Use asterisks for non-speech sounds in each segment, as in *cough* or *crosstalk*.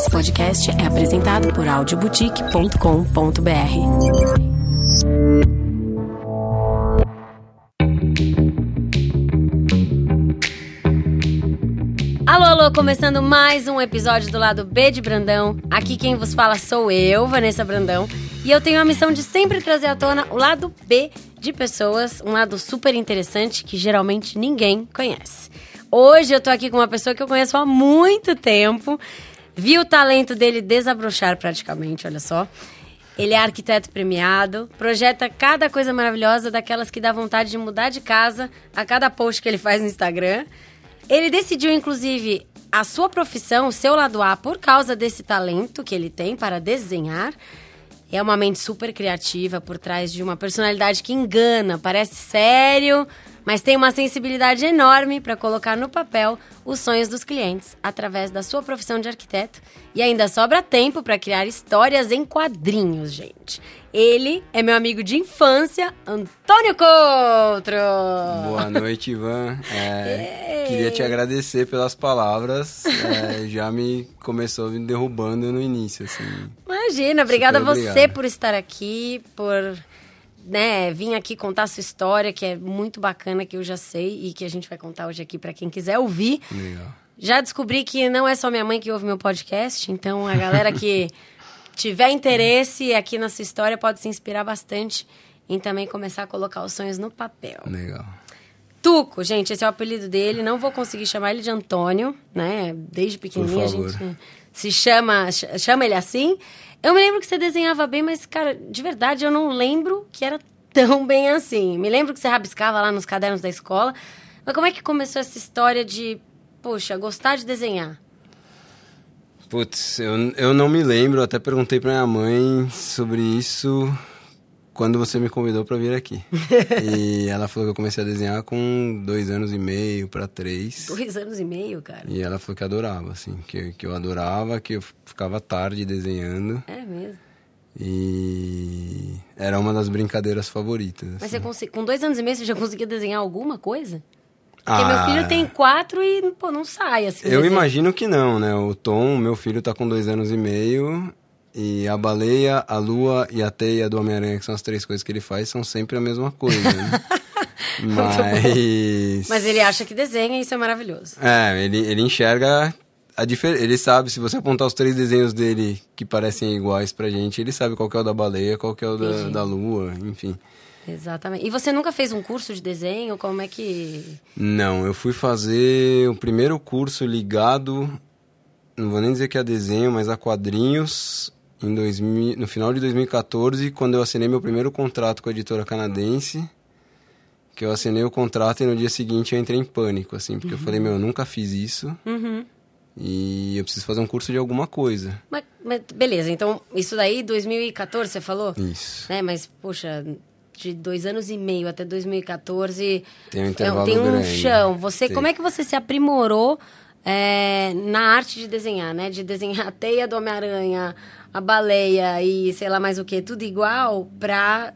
Esse podcast é apresentado por audioboutique.com.br. Alô, alô, começando mais um episódio do lado B de Brandão. Aqui quem vos fala sou eu, Vanessa Brandão, e eu tenho a missão de sempre trazer à tona o lado B de pessoas, um lado super interessante que geralmente ninguém conhece. Hoje eu tô aqui com uma pessoa que eu conheço há muito tempo, vi o talento dele desabrochar praticamente, olha só. Ele é arquiteto premiado, projeta cada coisa maravilhosa daquelas que dá vontade de mudar de casa a cada post que ele faz no Instagram. Ele decidiu, inclusive, a sua profissão, o seu lado A, por causa desse talento que ele tem para desenhar. É uma mente super criativa por trás de uma personalidade que engana, parece sério, mas tem uma sensibilidade enorme para colocar no papel os sonhos dos clientes através da sua profissão de arquiteto. E ainda sobra tempo para criar histórias em quadrinhos, gente. Ele é meu amigo de infância, Antônio Coutro. Boa *laughs* noite, Ivan. É, queria te agradecer pelas palavras. É, já me começou me derrubando no início, assim. Imagina, obrigada a você obrigado. por estar aqui, por né, vir aqui contar a sua história, que é muito bacana, que eu já sei e que a gente vai contar hoje aqui para quem quiser ouvir. Legal. Já descobri que não é só minha mãe que ouve meu podcast, então a galera que *laughs* tiver interesse aqui na sua história pode se inspirar bastante em também começar a colocar os sonhos no papel. Legal. Tuco, gente, esse é o apelido dele. Não vou conseguir chamar ele de Antônio, né? Desde pequenininho a gente se chama, ch- chama ele assim. Eu me lembro que você desenhava bem, mas, cara, de verdade eu não lembro que era tão *laughs* bem assim. Me lembro que você rabiscava lá nos cadernos da escola. Mas como é que começou essa história de, poxa, gostar de desenhar? Putz, eu, eu não me lembro, até perguntei pra minha mãe sobre isso quando você me convidou pra vir aqui. *laughs* e ela falou que eu comecei a desenhar com dois anos e meio pra três. Dois anos e meio, cara. E ela falou que adorava, assim, que, que eu adorava, que eu ficava tarde desenhando. É mesmo. E era uma das brincadeiras favoritas. Mas assim. você consi- com dois anos e meio você já conseguia desenhar alguma coisa? Porque Ah, meu filho tem quatro e, pô, não sai assim. Eu desenho. imagino que não, né? O Tom, meu filho, tá com dois anos e meio. E a baleia, a lua e a teia do Homem-Aranha, que são as três coisas que ele faz, são sempre a mesma coisa, né? *laughs* Mas. Mas ele acha que desenha e isso é maravilhoso. É, ele, ele enxerga a diferença. Ele sabe, se você apontar os três desenhos dele que parecem iguais pra gente, ele sabe qual que é o da baleia, qual que é o da, da lua, enfim. Exatamente. E você nunca fez um curso de desenho? Como é que. Não, eu fui fazer o primeiro curso ligado, não vou nem dizer que a desenho, mas a quadrinhos, em 2000, no final de 2014, quando eu assinei meu primeiro contrato com a editora canadense, que eu assinei o contrato e no dia seguinte eu entrei em pânico, assim, porque eu falei, meu, eu nunca fiz isso Uhum. e eu preciso fazer um curso de alguma coisa. Mas, mas beleza, então isso daí 2014 você falou? Isso. Né? Mas, poxa, de dois anos e meio até 2014. Tem um é, intervalo Tem um grande. chão. Você, Tem. como é que você se aprimorou é, na arte de desenhar, né? De desenhar a teia do Homem-Aranha, a baleia e sei lá mais o que, tudo igual pra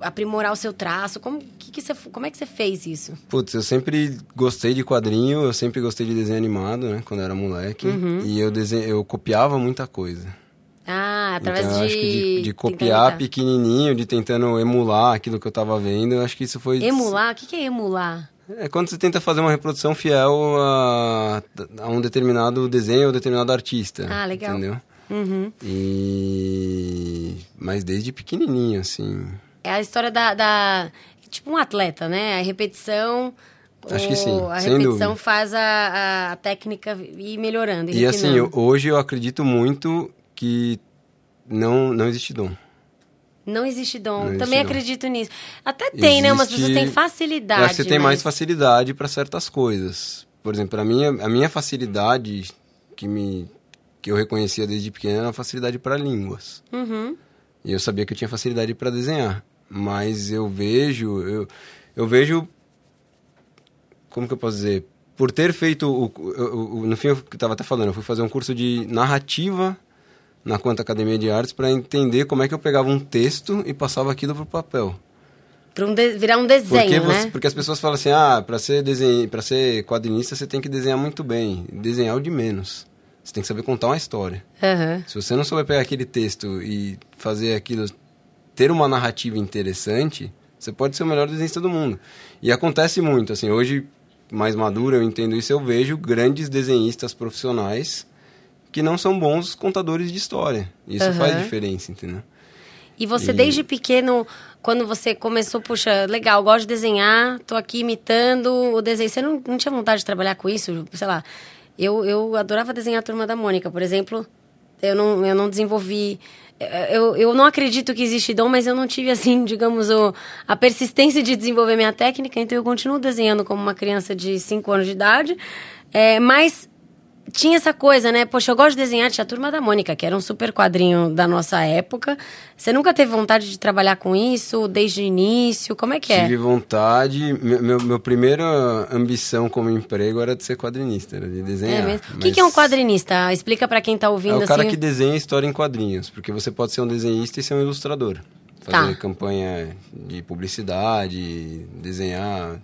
aprimorar o seu traço. Como, que que você, como é que você fez isso? Putz, eu sempre gostei de quadrinho, eu sempre gostei de desenho animado, né, quando eu era moleque, Uhum. e eu, desen... eu copiava muita coisa. Ah, através então, eu de. acho que de, de copiar pequenininho, de tentando emular aquilo que eu tava vendo, eu acho que isso foi... Emular? O que, que é emular? É quando você tenta fazer uma reprodução fiel a, a um determinado desenho ou determinado artista. Ah, legal. Entendeu? Uhum. E... Mas desde pequenininho, assim... É a história da, da- Tipo um atleta, né? A repetição. Acho que sim, A repetição faz a, a técnica ir melhorando. E assim, refinando. eu- hoje eu acredito muito que não, não existe dom. Não existe dom. Não existe Também dom. acredito nisso. Até tem, né? Umas Existe- pessoas têm facilidade. Você tem mais mas- facilidade para certas coisas. Por exemplo, para mim, a minha facilidade que me que eu reconhecia desde pequeno era a facilidade para línguas. Uhum. E eu sabia que eu tinha facilidade para desenhar, mas eu vejo, eu, eu vejo como que eu posso dizer, por ter feito o, o- o- no fim eu estava até falando, eu fui fazer um curso de narrativa na Quanta Academia de Artes para entender como é que eu pegava um texto e passava aquilo pro papel. Pra um de- virar um desenho, Porque, né? você- porque as pessoas falam assim, ah, para ser, desen... pra ser quadrinista você tem que desenhar muito bem. Desenhar o de menos. Você tem que saber contar uma história. Aham. Se você não souber pegar aquele texto e fazer aquilo ter uma narrativa interessante, você pode ser o melhor desenhista do mundo. E acontece muito, assim, hoje mais maduro eu entendo isso, eu vejo grandes desenhistas profissionais que não são bons contadores de história. Isso Aham. faz diferença, entendeu? E você, E- desde pequeno, quando você começou, puxa, legal, gosto de desenhar, tô aqui imitando o desenho. Você não, não tinha vontade de trabalhar com isso? Sei lá, eu, eu adorava desenhar a Turma da Mônica, por exemplo. Eu não, eu não desenvolvi... Eu, eu não acredito que existe dom, mas eu não tive, assim, *laughs* digamos, o, a persistência de desenvolver minha técnica. Então, eu continuo desenhando como uma criança de 5 anos de idade. É, mas tinha essa coisa, né? Poxa, eu gosto de desenhar, tinha a Turma da Mônica, que era um super quadrinho da nossa época. Você nunca teve vontade de trabalhar com isso desde o início? Como é que é? Tive vontade. Meu, meu, meu primeira ambição como emprego era de ser quadrinista, era de desenhar. É mesmo? O que, mas que é um quadrinista? Explica pra quem tá É ouvindo o cara assim. que desenha história em quadrinhos, porque você pode ser um desenhista e ser um ilustrador. Fazer Tá. campanha de publicidade, desenhar,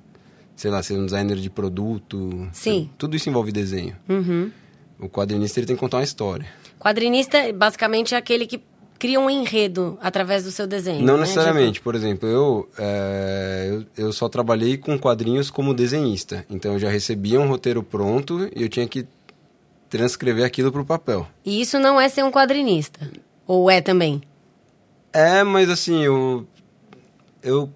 sei lá, ser um designer de produto. Sim. Tudo isso envolve desenho. Uhum. O quadrinista ele tem que contar uma história. Quadrinista, basicamente, é aquele que cria um enredo através do seu desenho. Não né? necessariamente. Por exemplo, eu, é, eu, eu só trabalhei com quadrinhos como desenhista. Então eu já recebia um roteiro pronto e eu tinha que transcrever aquilo para o papel. E isso não é ser um quadrinista. Ou é também? É, mas assim, eu, eu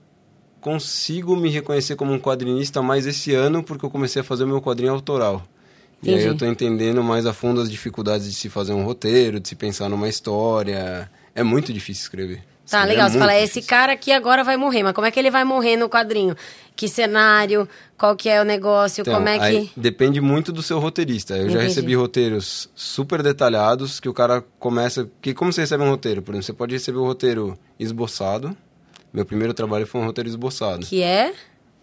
consigo me reconhecer como um quadrinista mais esse ano porque eu comecei a fazer o meu quadrinho autoral. E aí Entendi. eu tô entendendo mais a fundo as dificuldades de se fazer um roteiro, de se pensar numa história. É muito difícil escrever. Tá, Escrever legal. é Você fala, muito esse difícil. cara aqui agora vai morrer, mas como é que ele vai morrer no quadrinho? Que cenário? Qual que é o negócio? Então, como é que. depende muito do seu roteirista. Eu já Entendi. recebi roteiros super detalhados que o cara começa. Que como você recebe um roteiro? Por exemplo, você pode receber o roteiro esboçado. Meu primeiro trabalho foi um roteiro esboçado. Que é?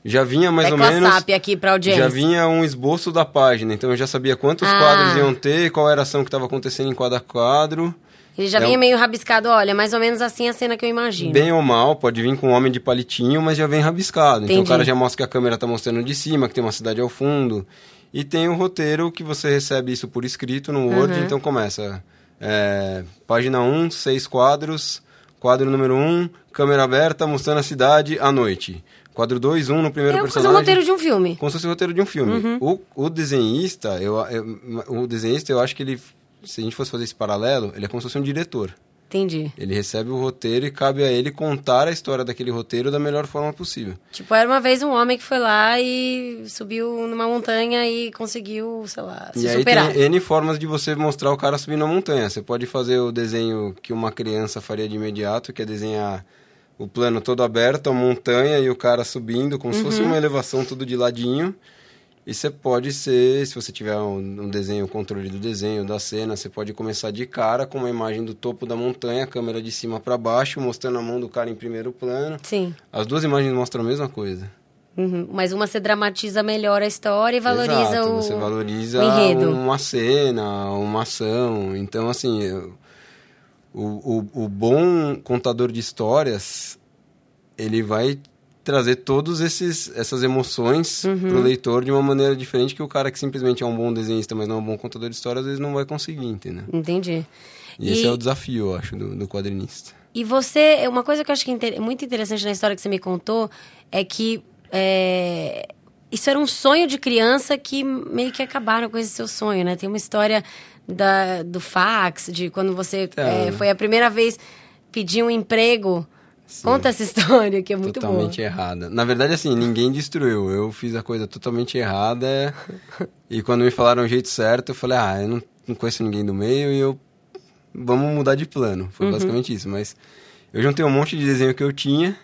Já vinha mais ou Tecla menos. SAP aqui pra audiência. Já vinha um esboço da página, então eu já sabia quantos Ah. quadros iam ter, qual era a ação que estava acontecendo em cada quadro. Ele já É vinha um- meio rabiscado, olha, mais ou menos assim a cena que eu imagino. Bem ou mal, pode vir com um homem de palitinho, mas já vem rabiscado. Então Entendi. o cara já mostra que a câmera está mostrando de cima, que tem uma cidade ao fundo. E tem o roteiro que você recebe isso por escrito no Word, Uhum. então começa. é, página 1, seis quadros. Quadro número 1, câmera aberta mostrando a cidade à noite. Quadro 2, 1 no primeiro é personagem. um roteiro de um filme. Como se fosse o roteiro de um filme. Uhum. O, o desenhista, eu, eu- o desenhista, eu acho que ele, se a gente fosse fazer esse paralelo, ele é como se fosse um diretor. Entendi. Ele recebe o roteiro e cabe a ele contar a história daquele roteiro da melhor forma possível. Tipo, era uma vez um homem que foi lá e subiu numa montanha e conseguiu, sei lá, se e aí superar. tem N formas de você mostrar o cara subindo a montanha. Você pode fazer o desenho que uma criança faria de imediato, que é desenhar o plano todo aberto, a montanha e o cara subindo, como se fosse Uhum. uma elevação tudo de ladinho. E você pode ser, se você tiver um, um desenho, o controle do desenho, da cena, você pode começar de cara com uma imagem do topo da montanha, câmera de cima para baixo, mostrando a mão do cara em primeiro plano. Sim. As duas imagens mostram a mesma coisa. Uhum. Mas uma você dramatiza melhor a história e valoriza Exato, o. você valoriza o enredo. uma cena, uma ação. Então, assim, eu- o, o, o bom contador de histórias, ele vai trazer esses essas emoções Uhum. pro leitor de uma maneira diferente que o cara que simplesmente é um bom desenhista, mas não é um bom contador de histórias, às vezes não vai conseguir, entendeu? Entendi. E, esse é o desafio, eu acho, do, do quadrinista. E você, uma coisa que eu acho que é inter- muito interessante na história que você me contou é que é, isso era um sonho de criança que meio que acabaram com esse seu sonho, né? Tem uma história da, do fax, de quando você É. é, foi a primeira vez pedir um emprego. Conta essa *laughs* história, que é muito totalmente boa. errada. Na verdade, assim, ninguém destruiu. Eu fiz a coisa totalmente errada. e quando me falaram o jeito certo, eu falei, ah, eu não, não conheço ninguém do meio e eu. Vamos mudar de plano. Foi basicamente isso. Mas eu juntei um monte de desenho que eu tinha.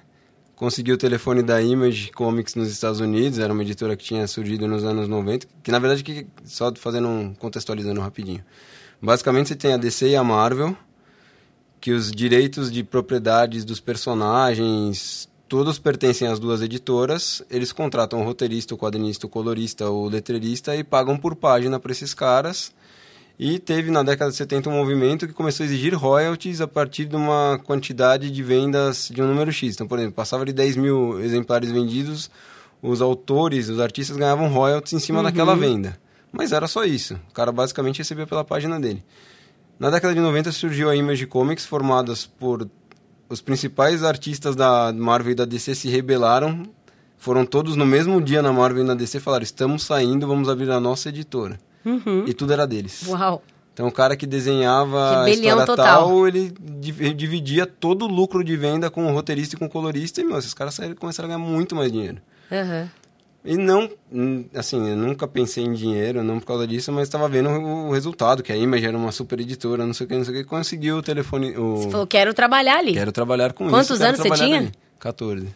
Consegui o telefone da Image Comics nos Estados Unidos, era uma editora que tinha surgido nos anos 90, que na verdade, que, só fazendo um, contextualizando rapidinho. Basicamente você tem a DC e a Marvel, que os direitos de propriedades dos personagens, todos pertencem às duas editoras. Eles contratam o roteirista, o quadrinista, o colorista, o letreirista e pagam por página para esses caras. E teve na década de 70 um movimento que começou a exigir royalties a partir de uma quantidade de vendas de um número X. Então, por exemplo, passava de 10 mil exemplares vendidos, os autores, os artistas ganhavam royalties em cima daquela venda. Mas era só isso. O cara basicamente recebia pela página dele. Na década de 90 surgiu a Image Comics, formadas por os principais artistas da Marvel e da DC se rebelaram. Foram todos no mesmo dia na Marvel e na DC e falaram: estamos saindo, vamos abrir a nossa editora. Uhum. E tudo era deles. Uau. Então o cara que desenhava Rebelião a história total. tal, ele div- dividia todo o lucro de venda com o roteirista e com o colorista. E, meu, esses caras saíram, começaram a ganhar muito mais dinheiro. Aham. E não, assim, eu nunca pensei em dinheiro, não por causa disso, mas estava vendo o, resultado, que a Image era uma super editora, não sei o que, não sei o que, conseguiu o telefone, o... Você falou, quero trabalhar ali. Quero trabalhar com Quantos isso. quero anos você tinha? ali. 14.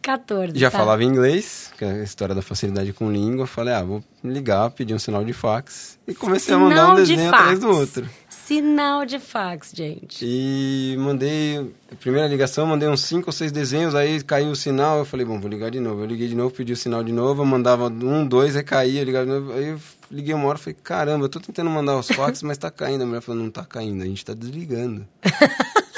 14. *laughs* Já tá. falava inglês, que é a história da facilidade com língua. Falei, ah, vou ligar, pedir um sinal de fax. E comecei a mandar um Sinal de desenho fax. atrás do outro. Sinal de fax, gente. E mandei, primeira ligação, mandei uns cinco ou seis desenhos, aí caiu o sinal, eu falei, bom, vou ligar de novo. Eu liguei de novo, pedi o sinal de novo, eu mandava um, dois, aí caía, eu ligava de novo. Aí eu liguei uma hora e falei, caramba, eu tô tentando mandar os fax, *laughs* mas tá caindo. A mulher falou, não tá caindo, a gente tá desligando. *laughs*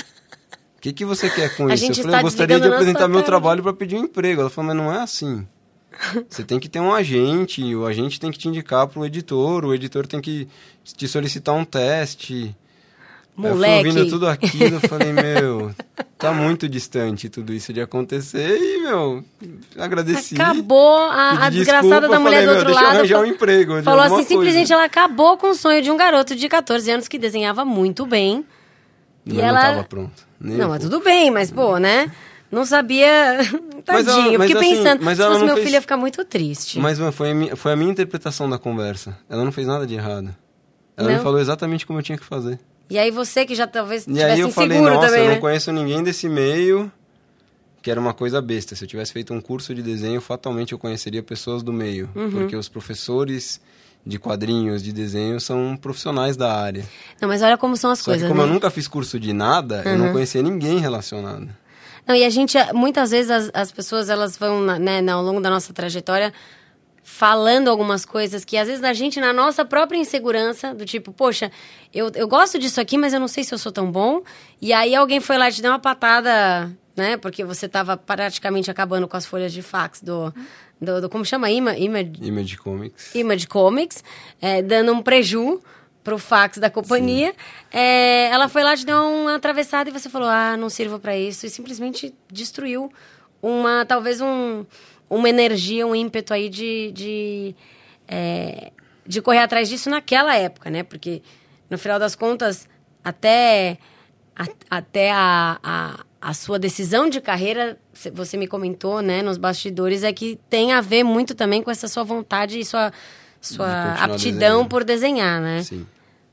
O que, que você quer com A isso? eu falei, eu gostaria de apresentar meu trabalho para pedir um emprego. Ela falou, mas não é assim. *laughs* Você tem que ter um agente, o agente tem que te indicar pro editor, o editor tem que te solicitar um teste. Aí Eu fui Moleque. ouvindo tudo aquilo, eu falei, meu, tá muito distante tudo isso de acontecer e, meu, agradeci. Acabou a, a desgraçada desculpa, da mulher falei, do outro deixa eu lado. arranjar um emprego de Falou assim, simplesmente coisa. ela acabou com o sonho de um garoto de 14 anos que desenhava muito bem. Mas e ela... não tava pronto. Nem Não, mas tudo bem, mas pô, né? Não sabia. *laughs* Mas Tadinho. ela- eu mas fiquei assim, pensando, mas se fosse não meu fez- filho ia ficar muito triste. Mas foi, a minha, foi a minha interpretação da conversa. Ela não fez nada de errado. Ela Não? me falou exatamente como eu tinha que fazer. E aí você que já talvez E aí tivesse eu falei, inseguro nossa, também, eu não né? conheço ninguém desse meio, que era uma coisa besta. Se eu tivesse feito um curso de desenho, fatalmente eu conheceria pessoas do meio. Uhum. Porque os professores de quadrinhos, de desenho, são profissionais da área. Não, mas olha como são as Só coisas, que como né? eu nunca fiz curso de nada, eu não conhecia ninguém relacionado. Não, e a gente, muitas vezes, as, as pessoas, elas vão, né, ao longo da nossa trajetória, falando algumas coisas que, às vezes, a gente, na nossa própria insegurança, do tipo, poxa, eu, eu gosto disso aqui, mas eu não sei se eu sou tão bom. E aí alguém foi lá e te deu uma patada, né? Porque você estava praticamente acabando com as folhas de fax do... do, do- como chama? Ima, ima, Image Comics. Image Comics, é, dando um preju pro fax da companhia. É, ela foi lá, te deu uma atravessada e você falou, ah, não sirvo para isso. E simplesmente destruiu uma, talvez um, uma energia, um ímpeto aí de, de, é, de correr atrás disso naquela época, né? Porque, no final das contas, até, a- até a, a, a sua decisão de carreira, cê- você me comentou, né, nos bastidores, é que tem a ver muito também com essa sua vontade e sua, sua aptidão desenhando. por desenhar, né? Sim.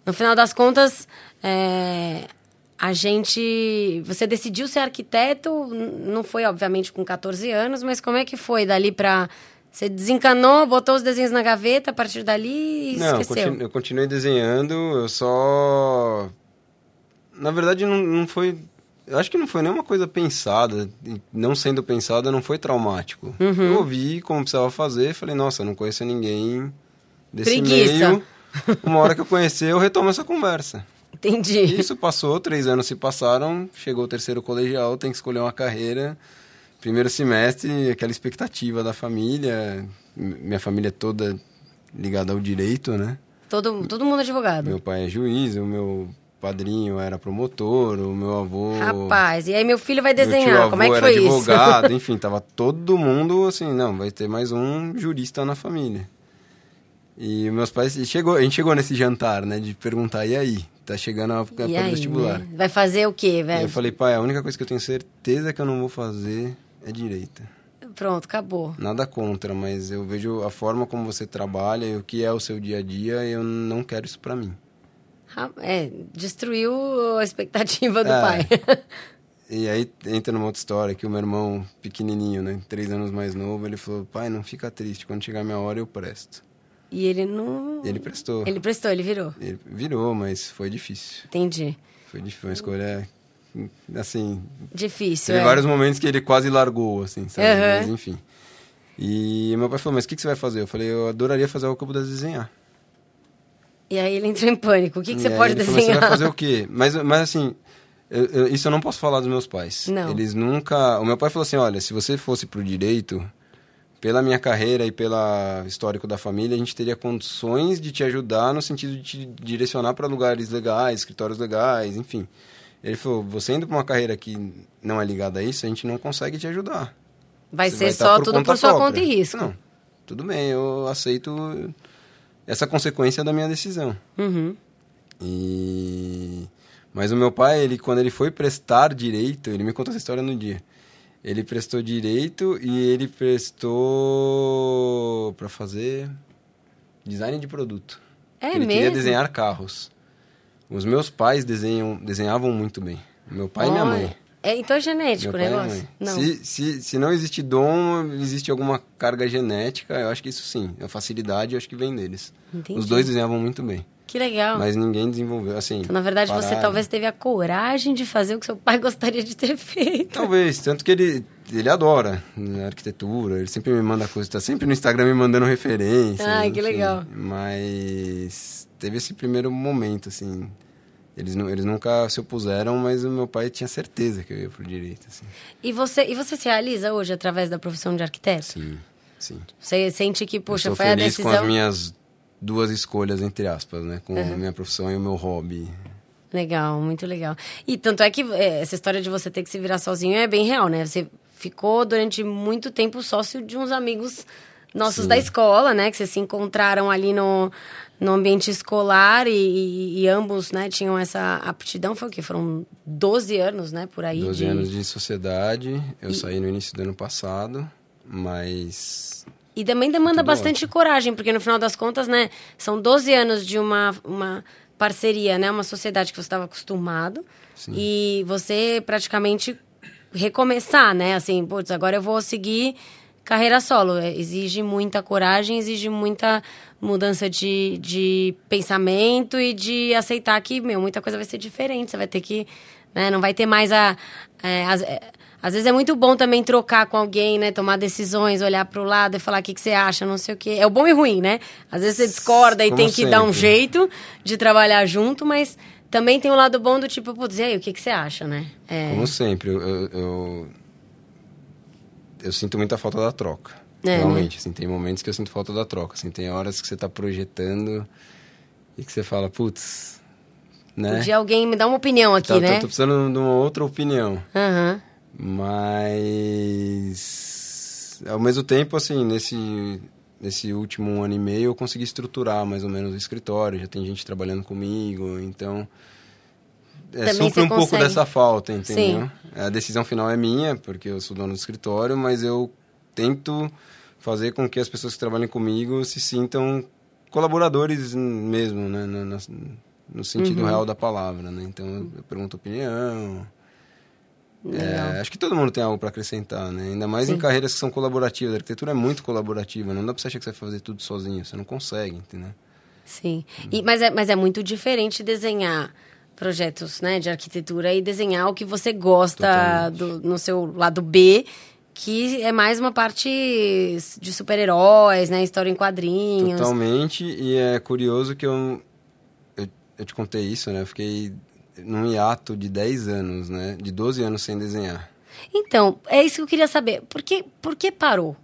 No final das contas, é, a gente. Você decidiu ser arquiteto, não foi, obviamente, com 14 anos, mas como é que foi dali pra. Você desencanou, botou os desenhos na gaveta a partir dali e Não, eu esqueceu. continu- eu continuei desenhando, eu só. Na verdade, não, não foi. Eu acho que não foi nenhuma coisa pensada. Não sendo pensada, não foi traumático. Uhum. Eu ouvi como precisava fazer, falei, nossa, não conheço ninguém desse Preguiça. meio. Uma hora que eu conhecer, eu retomo essa conversa. Entendi. Isso passou, três anos se passaram, chegou o terceiro colegial, tem que escolher uma carreira. Primeiro semestre, aquela expectativa da família. Minha família é toda ligada ao direito, né? Todo, todo mundo advogado. Meu pai é juiz, o meu padrinho era promotor, o meu avô. Rapaz, e aí meu filho vai desenhar. Como é que era foi advogado, isso? enfim, *laughs* tava todo mundo assim, não, vai ter mais um jurista na família. E meus pais, e chegou, a gente chegou nesse jantar, né, de perguntar, e aí? Tá chegando a época do vestibular. né? Vai fazer o quê, velho? eu falei, pai, a única coisa que eu tenho certeza que eu não vou fazer é direita. Pronto, acabou. Nada contra, mas eu vejo a forma como você trabalha e o que é o seu dia a dia e eu não quero isso pra mim. É, destruiu a expectativa do É. pai. *laughs* E aí entra numa outra história que o meu irmão pequenininho, né, três anos mais novo, ele falou, pai, não fica triste, quando chegar a minha hora eu presto. E ele não. Ele prestou. Ele prestou, ele virou. Ele virou, mas foi difícil. Entendi. Foi difícil, uma escolha, assim, Difícil. Teve é. vários momentos que ele quase largou, assim, sabe? Aham. Mas enfim. E meu pai falou, mas o que, que você vai fazer? Eu falei, eu adoraria fazer algo que eu pudesse desenhar. E aí ele entrou em pânico. O que, que você pode desenhar? Falou, você vai fazer o quê? Mas, mas assim, eu- eu- isso eu não posso falar dos meus pais. Não. Eles nunca... O meu pai falou assim, olha, se você fosse pro direito, pela minha carreira e pelo histórico da família, a gente teria condições de te ajudar no sentido de te direcionar para lugares legais, escritórios legais, enfim. Ele falou: você indo para uma carreira que não é ligada a isso, a gente não consegue te ajudar. Vai Você ser vai estar só por tudo por sua própria. conta e risco. Não, tudo bem, eu aceito essa consequência da minha decisão. Uhum. E mas o meu pai, ele quando ele foi prestar direito, ele me contou essa história no dia. Ele prestou direito e ele prestou para fazer design de produto. É ele queria mesmo? desenhar carros. Os meus pais desenham, desenhavam muito bem. Meu pai e minha mãe. É, então é genético o negócio? Não. Se, se, se não existe dom, existe alguma carga genética, eu acho que isso sim. A facilidade, eu acho que vem deles. Entendi. Os dois desenhavam muito bem. Que legal. Mas ninguém desenvolveu, assim... Então, na verdade, você talvez teve a coragem de fazer o que seu pai *laughs* gostaria de ter feito. Talvez, tanto que ele, ele adora né, arquitetura, ele sempre me manda coisas, tá sempre no Instagram me mandando referência. Ai, que legal. Mas teve esse primeiro momento, assim. Eles, nu- eles nunca se opuseram, mas o meu pai tinha certeza que eu ia pro direito, assim. E você, e você se realiza hoje através da profissão de arquiteto? Sim, sim. Você sente que, sou foi a feliz decisão... com as minhas duas escolhas, entre aspas, né? Com a minha profissão e o meu hobby. Legal, muito legal. E tanto é que é, essa história de você ter que se virar sozinho é bem real, né? Você ficou durante muito tempo sócio de uns amigos nossos Sim. da escola, né? Que vocês se encontraram ali no, no ambiente escolar e, e- e ambos, né, tinham essa aptidão. Foi o quê? Foram 12 anos, né, por aí. 12 de- anos de sociedade, eu E- saí no início do ano passado, mas E também demanda Tudo bastante coragem, porque no final das contas, né, são 12 anos de uma, uma parceria, né, uma sociedade que você estava acostumado Sim. e você praticamente recomeçar, né, assim, putz, agora eu vou seguir carreira solo. É, Exige muita coragem, exige muita mudança de, de pensamento e de aceitar que, meu, muita coisa vai ser diferente, você vai ter que, né, não vai ter mais a... é, as- é, às vezes é muito bom também trocar com alguém, né? Tomar decisões, olhar pro lado e falar o que, que você acha, não sei o quê. É o bom e ruim, né? Às vezes você discorda e Como tem que dar um jeito de trabalhar junto, mas também tem um lado bom do tipo, putz, e aí, o que, que você acha, né? É, Como sempre, eu, eu, eu, sinto muita falta da troca. É, realmente, assim, tem momentos que eu sinto falta da troca. Assim, tem horas que você está projetando e que você fala, putz, né? Podia alguém me dar uma opinião aqui, Tá, tô- né? tô, precisando de uma outra opinião. Aham. Mas ao mesmo tempo, assim, nesse, nesse último ano e meio eu consegui estruturar mais ou menos o escritório, já tem gente trabalhando comigo, então é, supre um pouco consegue. dessa falta, entendeu? Sim. A decisão final é minha, porque eu sou dono do escritório, mas eu tento fazer com que as pessoas que trabalhem comigo se sintam colaboradores mesmo, né? No, no- no sentido Uhum. real da palavra, né? Então eu, pergunto opinião, é, acho que todo mundo tem algo para acrescentar, né? Ainda mais Sim. em carreiras que são colaborativas. A arquitetura é muito colaborativa. Não dá pra você achar que você vai fazer tudo sozinho. Você não consegue, entendeu? Sim. E, mas, é, mas é muito diferente desenhar projetos né, de arquitetura e desenhar o que você gosta do, no seu lado B, que é mais uma parte de super-heróis, né? História em quadrinhos. Totalmente. E é curioso que eu, eu... Eu te contei isso, né? Eu fiquei num hiato de 10 anos, né? De 12 anos sem desenhar. Então, é isso que eu queria saber. Por que, por que parou?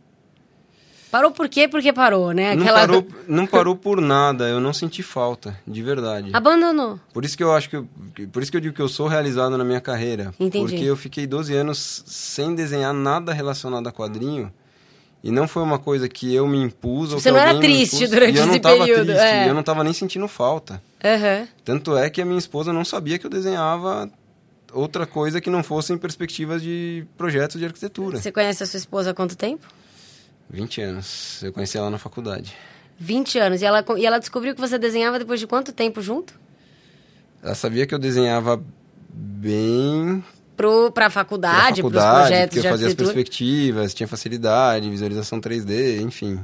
Parou por quê? Porque parou, né? Não, parou, não parou por nada. Eu não senti falta, de verdade. Abandonou. Por isso que eu acho que eu, por isso que eu digo que eu sou realizado na minha carreira, Entendi. porque eu fiquei 12 anos sem desenhar nada relacionado a quadrinho. E não foi uma coisa que eu me impus ou Você não era triste durante esse período, triste, é. eu não tava nem sentindo falta. Aham. Tanto é que a minha esposa não sabia que eu desenhava outra coisa que não fossem perspectivas de projetos de arquitetura. Você conhece a sua esposa há quanto tempo? 20 anos. Eu conheci ela na faculdade. 20 anos. E ela, e ela descobriu que você desenhava depois de quanto tempo junto? Ela sabia que eu desenhava bem Pro, pra pra faculdade, pros faculdade, projetos porque eu fazia as perspectivas, tinha facilidade, visualização 3D, enfim.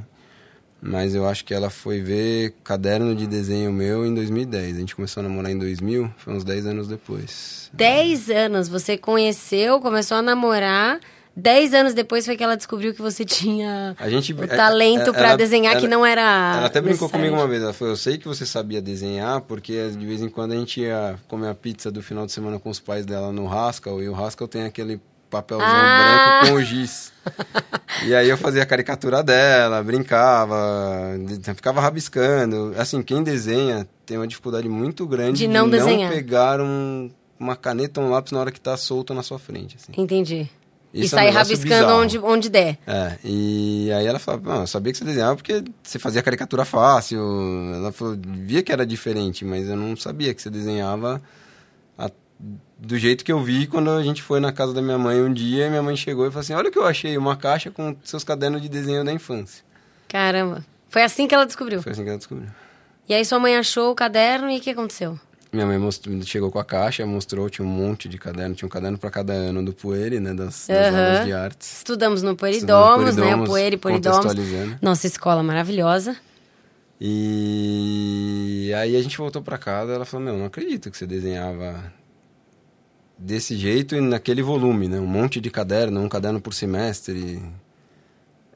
Mas eu acho que ela foi ver caderno de desenho meu em 2010. A gente começou a namorar em 2000, foi uns 10 anos depois. 10 anos, você conheceu, começou a namorar. 10 anos depois foi que ela descobriu que você tinha gente, o talento é- pra ela- desenhar que ela- não era. Ela até brincou comigo uma vez. Ela falou: Eu sei que você sabia desenhar, porque de vez em quando a gente ia comer a pizza do final de semana com os pais dela no Haskell, e o Haskell tem aquele papelzão Ah. branco com o giz. E aí eu fazia a caricatura dela, brincava, de- ficava rabiscando. Assim, quem desenha tem uma dificuldade muito grande De não desenhar. pegar um- uma caneta um lápis na hora que tá solto na sua frente. assim. Entendi. E Isso é um sair rabiscando bizarro. onde, onde der. É, e aí ela não, eu sabia que você desenhava porque você fazia caricatura fácil. Ela falou, via que era diferente, mas eu não sabia que você desenhava a- do jeito que eu vi quando a gente foi na casa da minha mãe um dia e minha mãe chegou e falou assim, olha o que eu achei, uma caixa com seus cadernos de desenho da infância. Caramba. Foi assim que ela descobriu. Foi assim que ela descobriu. E aí sua mãe achou o caderno e o que aconteceu? Minha mãe mostrou, chegou com a caixa, mostrou, tinha um monte de caderno, tinha um caderno para cada ano do Poeire, né, das, das Aham. aulas de artes. Estudamos no Poeridomos, né? O e Poeridomos. contextualizando. Nossa escola maravilhosa. E aí a gente voltou pra casa ela falou, meu, não acredito que você desenhava desse jeito e naquele volume, né? Um monte de caderno, um caderno por semestre.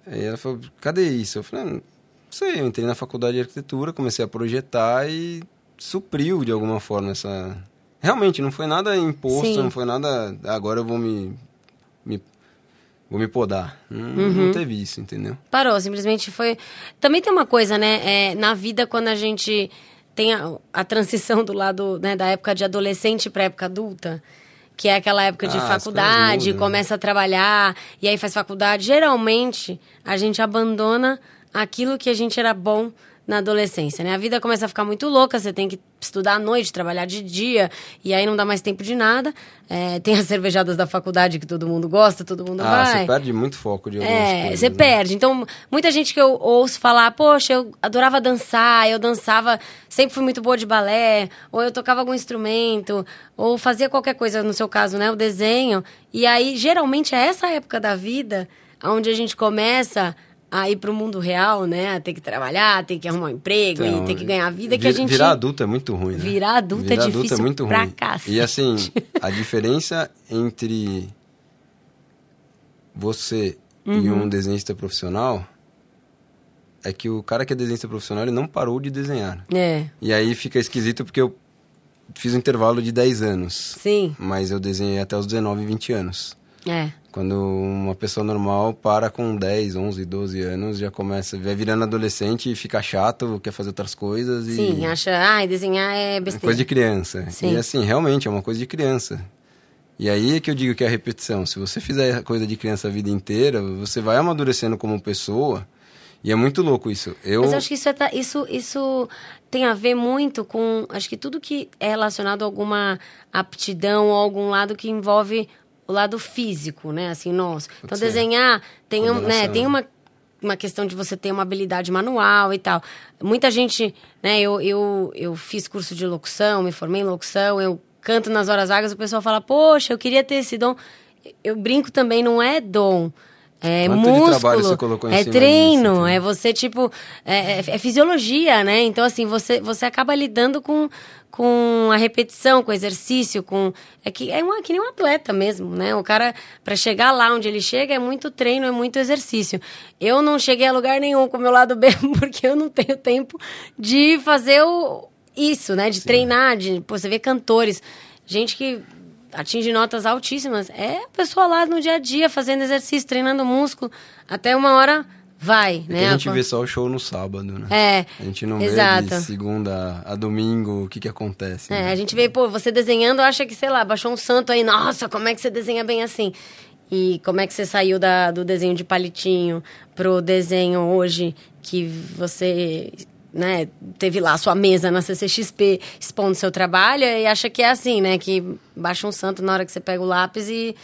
Aí ela falou, cadê isso? Eu falei, ah, não sei, eu entrei na faculdade de arquitetura, comecei a projetar e supriu de alguma forma essa... Realmente, não foi nada imposto, Sim. não foi nada, agora eu vou me... me vou me podar. Não, Uhum. não teve isso, entendeu? Parou, simplesmente foi. Também tem uma coisa, né? É, na vida, quando a gente tem a, a transição do lado né, da época de adolescente para época adulta, que é aquela época de Ah, faculdade, mudam. começa a trabalhar e aí faz faculdade. Geralmente, a gente abandona aquilo que a gente era bom na adolescência, né? A vida começa a ficar muito louca, você tem que estudar à noite, trabalhar de dia, e aí não dá mais tempo de nada. É, tem as cervejadas da faculdade que todo mundo gosta, todo mundo Ah, vai. você perde muito foco de algumas É, coisas. você né? perde. Então, muita gente que eu ouço falar, poxa, eu adorava dançar, eu dançava, sempre fui muito boa de balé, ou eu tocava algum instrumento, ou fazia qualquer coisa, no seu caso, né, o desenho. E aí, geralmente, é essa época da vida onde a gente começa a ir pro mundo real, né, ter que trabalhar, ter que arrumar um emprego Então, e ter que ganhar a vida, que a vir- gente... Virar adulto é muito ruim, né? Virar adulto é difícil pra ruim. cacete. E assim, a diferença entre você e Uhum. um desenhista profissional é que o cara que é desenhista profissional, ele não parou de desenhar. É, E aí fica esquisito porque eu fiz um intervalo de 10 anos. sim, Mas eu desenhei até os 19, 20 anos. é. Quando uma pessoa normal para com 10, 11, 12 anos, já começa, vai virando adolescente e fica chato, quer fazer outras coisas. E... Sim, acha, ai, desenhar é É besteira. coisa de criança. Sim. E assim, realmente é uma coisa de criança. E aí é que eu digo que é a repetição. Se você fizer coisa de criança a vida inteira, você vai amadurecendo como pessoa. E é muito louco isso. Eu, Mas eu acho que isso, é isso, isso tem a ver muito com. Acho que tudo que é relacionado a alguma aptidão ou algum lado que envolve o lado físico, né? Assim, nossa. Então, ser. desenhar tem, um, né, tem uma, uma questão de você ter uma habilidade manual e tal. Muita gente, né? Eu, eu, eu fiz curso de locução, me formei em locução, eu canto nas horas vagas, o pessoal fala, poxa, eu queria ter esse dom. Eu brinco também, não é dom. É Quanto de músculo, trabalho você colocou em é cima treino, disso, é você, tipo, é, é- é fisiologia, né? Então, assim, você, você acaba lidando com, com a repetição, com o exercício, com. É que é uma, que nem um atleta mesmo, né? O cara, para chegar lá onde ele chega, é muito treino, é muito exercício. Eu não cheguei a lugar nenhum com o meu lado *laughs* B, porque eu não tenho tempo de fazer o, isso, né? De treinar, de. Pô, você vê cantores, gente que atinge notas altíssimas. É a pessoa lá no dia a dia, fazendo exercício, treinando músculo, até uma hora vai, é né? a gente A- vê só o show no sábado, né? É, A gente não exato. vê de segunda a domingo o que, que acontece. É, né? a gente vê, pô, você desenhando, acha que, sei lá, baixou um santo aí, nossa, como é que você desenha bem assim? E como é que você saiu da, do desenho de palitinho pro desenho hoje que você, né, teve lá a sua mesa na CCXP expondo seu trabalho e acha que é assim, né, que baixa um santo na hora que você pega o lápis e,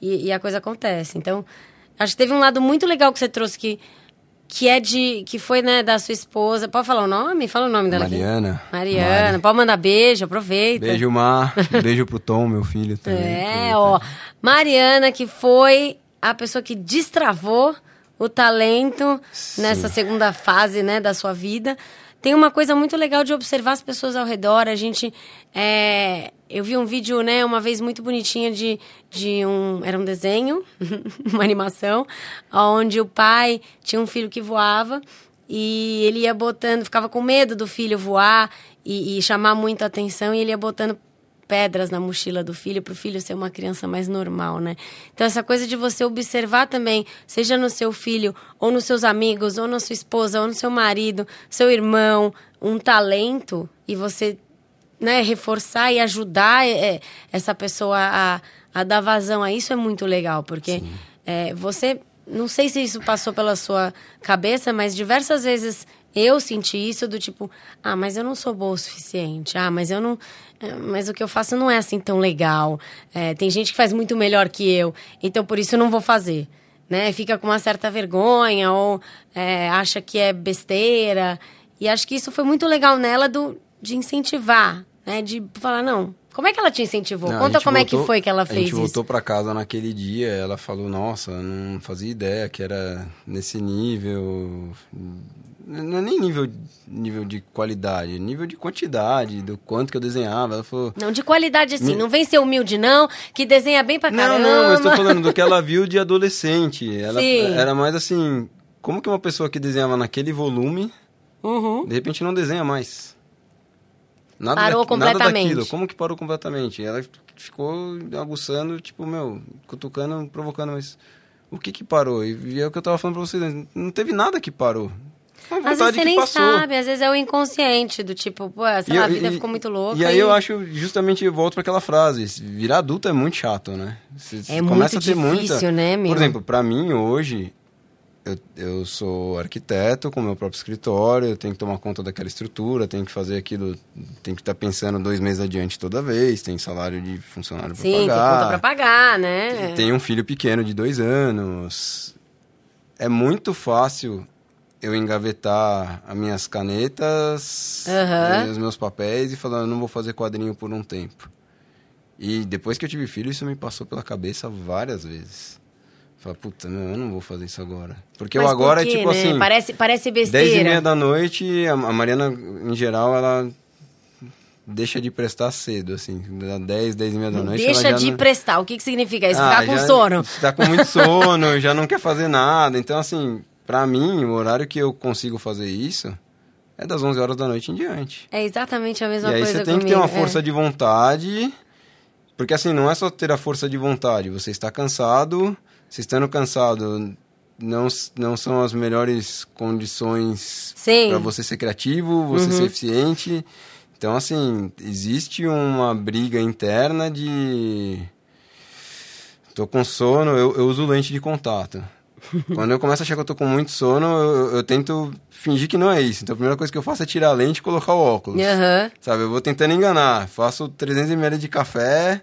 e, e a coisa acontece. Então, acho que teve um lado muito legal que você trouxe que que é de que foi né da sua esposa pode falar o nome fala o nome dela aqui. Mariana. Mariana, Mari. pode mandar beijo, aproveita. Beijo, Mar. *laughs* Beijo pro Tom, meu filho também. É, Aproveita. ó. Mariana, que foi a pessoa que destravou o talento nessa segunda fase, né, da sua vida. Tem uma coisa muito legal de observar as pessoas ao redor. A gente. é, eu vi um vídeo, né, uma vez muito bonitinha de, de um. Era um desenho, *laughs* uma animação, onde o pai tinha um filho que voava e ele ia botando, ficava com medo do filho voar e, e chamar muita atenção, e ele ia botando pedras na mochila do filho para o filho ser uma criança mais normal, né? Então essa coisa de você observar também, seja no seu filho, ou nos seus amigos, ou na sua esposa, ou no seu marido, seu irmão, um talento e você né, reforçar e ajudar é, essa pessoa a, a dar vazão a isso é muito legal, porque é, você não sei se isso passou pela sua cabeça, mas diversas vezes eu senti isso do tipo, ah, mas eu não sou boa o suficiente. Ah, mas eu não. é, Mas o que eu faço não é assim tão legal. É, tem gente que faz muito melhor que eu, então por isso eu não vou fazer. Né? Fica com uma certa vergonha ou é, acha que é besteira. E acho que isso foi muito legal nela do, de incentivar, né? De falar, não. Como é que ela te incentivou? Não, a Conta gente como é que voltou- foi que ela A fez gente isso. voltou pra casa naquele dia, ela falou, nossa, não fazia ideia que era nesse nível. Não é nem nível, nível de qualidade, nível de quantidade, do quanto que eu desenhava. Ela falou. Não, de qualidade assim. Me- Não vem ser humilde, não, que desenha bem pra Não, caramba. não, eu estou falando do que ela *laughs* viu de adolescente. Ela Sim. era mais assim, como que uma pessoa que desenhava naquele volume, Uhum. de repente não desenha mais? Nada Parou Nada completamente. daquilo. Como que parou completamente? Ela ficou aguçando, tipo, meu, cutucando, provocando, mas o que que parou? E, é o que eu tava falando pra vocês, não teve nada que parou. Uma Às vezes você nem passou. sabe, às vezes é o inconsciente do tipo, pô, sei E lá, a vida e- ficou muito louca. E aí eu acho, justamente, eu volto para aquela frase, virar adulto é muito chato, né? Você É começa muito a ter difícil, muita... né, meu? Por exemplo, para mim hoje, eu, eu sou arquiteto com meu próprio escritório, eu tenho que tomar conta daquela estrutura, tenho que fazer aquilo, tenho que estar pensando dois meses adiante toda vez, tem salário de funcionário para Sim, tem pagar. conta pra pagar, né? Tenho um filho pequeno de dois anos. É muito fácil eu engavetar as minhas canetas, e os meus papéis e falar, eu não vou fazer quadrinho por um tempo. E depois que eu tive filho, isso me passou pela cabeça várias vezes. Falar, puta, meu, eu não vou fazer isso agora. Porque Mas eu agora por quê, é tipo né? assim, Parece, parece 10 e besteira. meia da noite, a a Mariana, em geral, ela deixa de prestar cedo, assim. Da 10, 10 e meia da noite. Deixa de não- prestar. O que, que significa isso? ah, Ficar com já sono. Tá com muito sono, já não quer fazer nada. Então, assim, pra mim, o horário que eu consigo fazer isso é das 11 horas da noite em diante. É exatamente a mesma e aí coisa você tem que ter comigo, uma força é. de vontade. Porque, assim, não é só ter a força de vontade. Você está cansado, você estando cansado, não, não são as melhores condições. Uhum. para você ser criativo, você ser eficiente. Então, assim, existe uma briga interna de. Tô com sono, eu, eu uso lente de contato. Quando eu começo a achar que eu tô com muito sono, eu, eu tento fingir que não é isso. Então a primeira coisa que eu faço é tirar a lente e colocar o óculos. Aham. Sabe, eu vou tentando enganar. Faço 300ml de café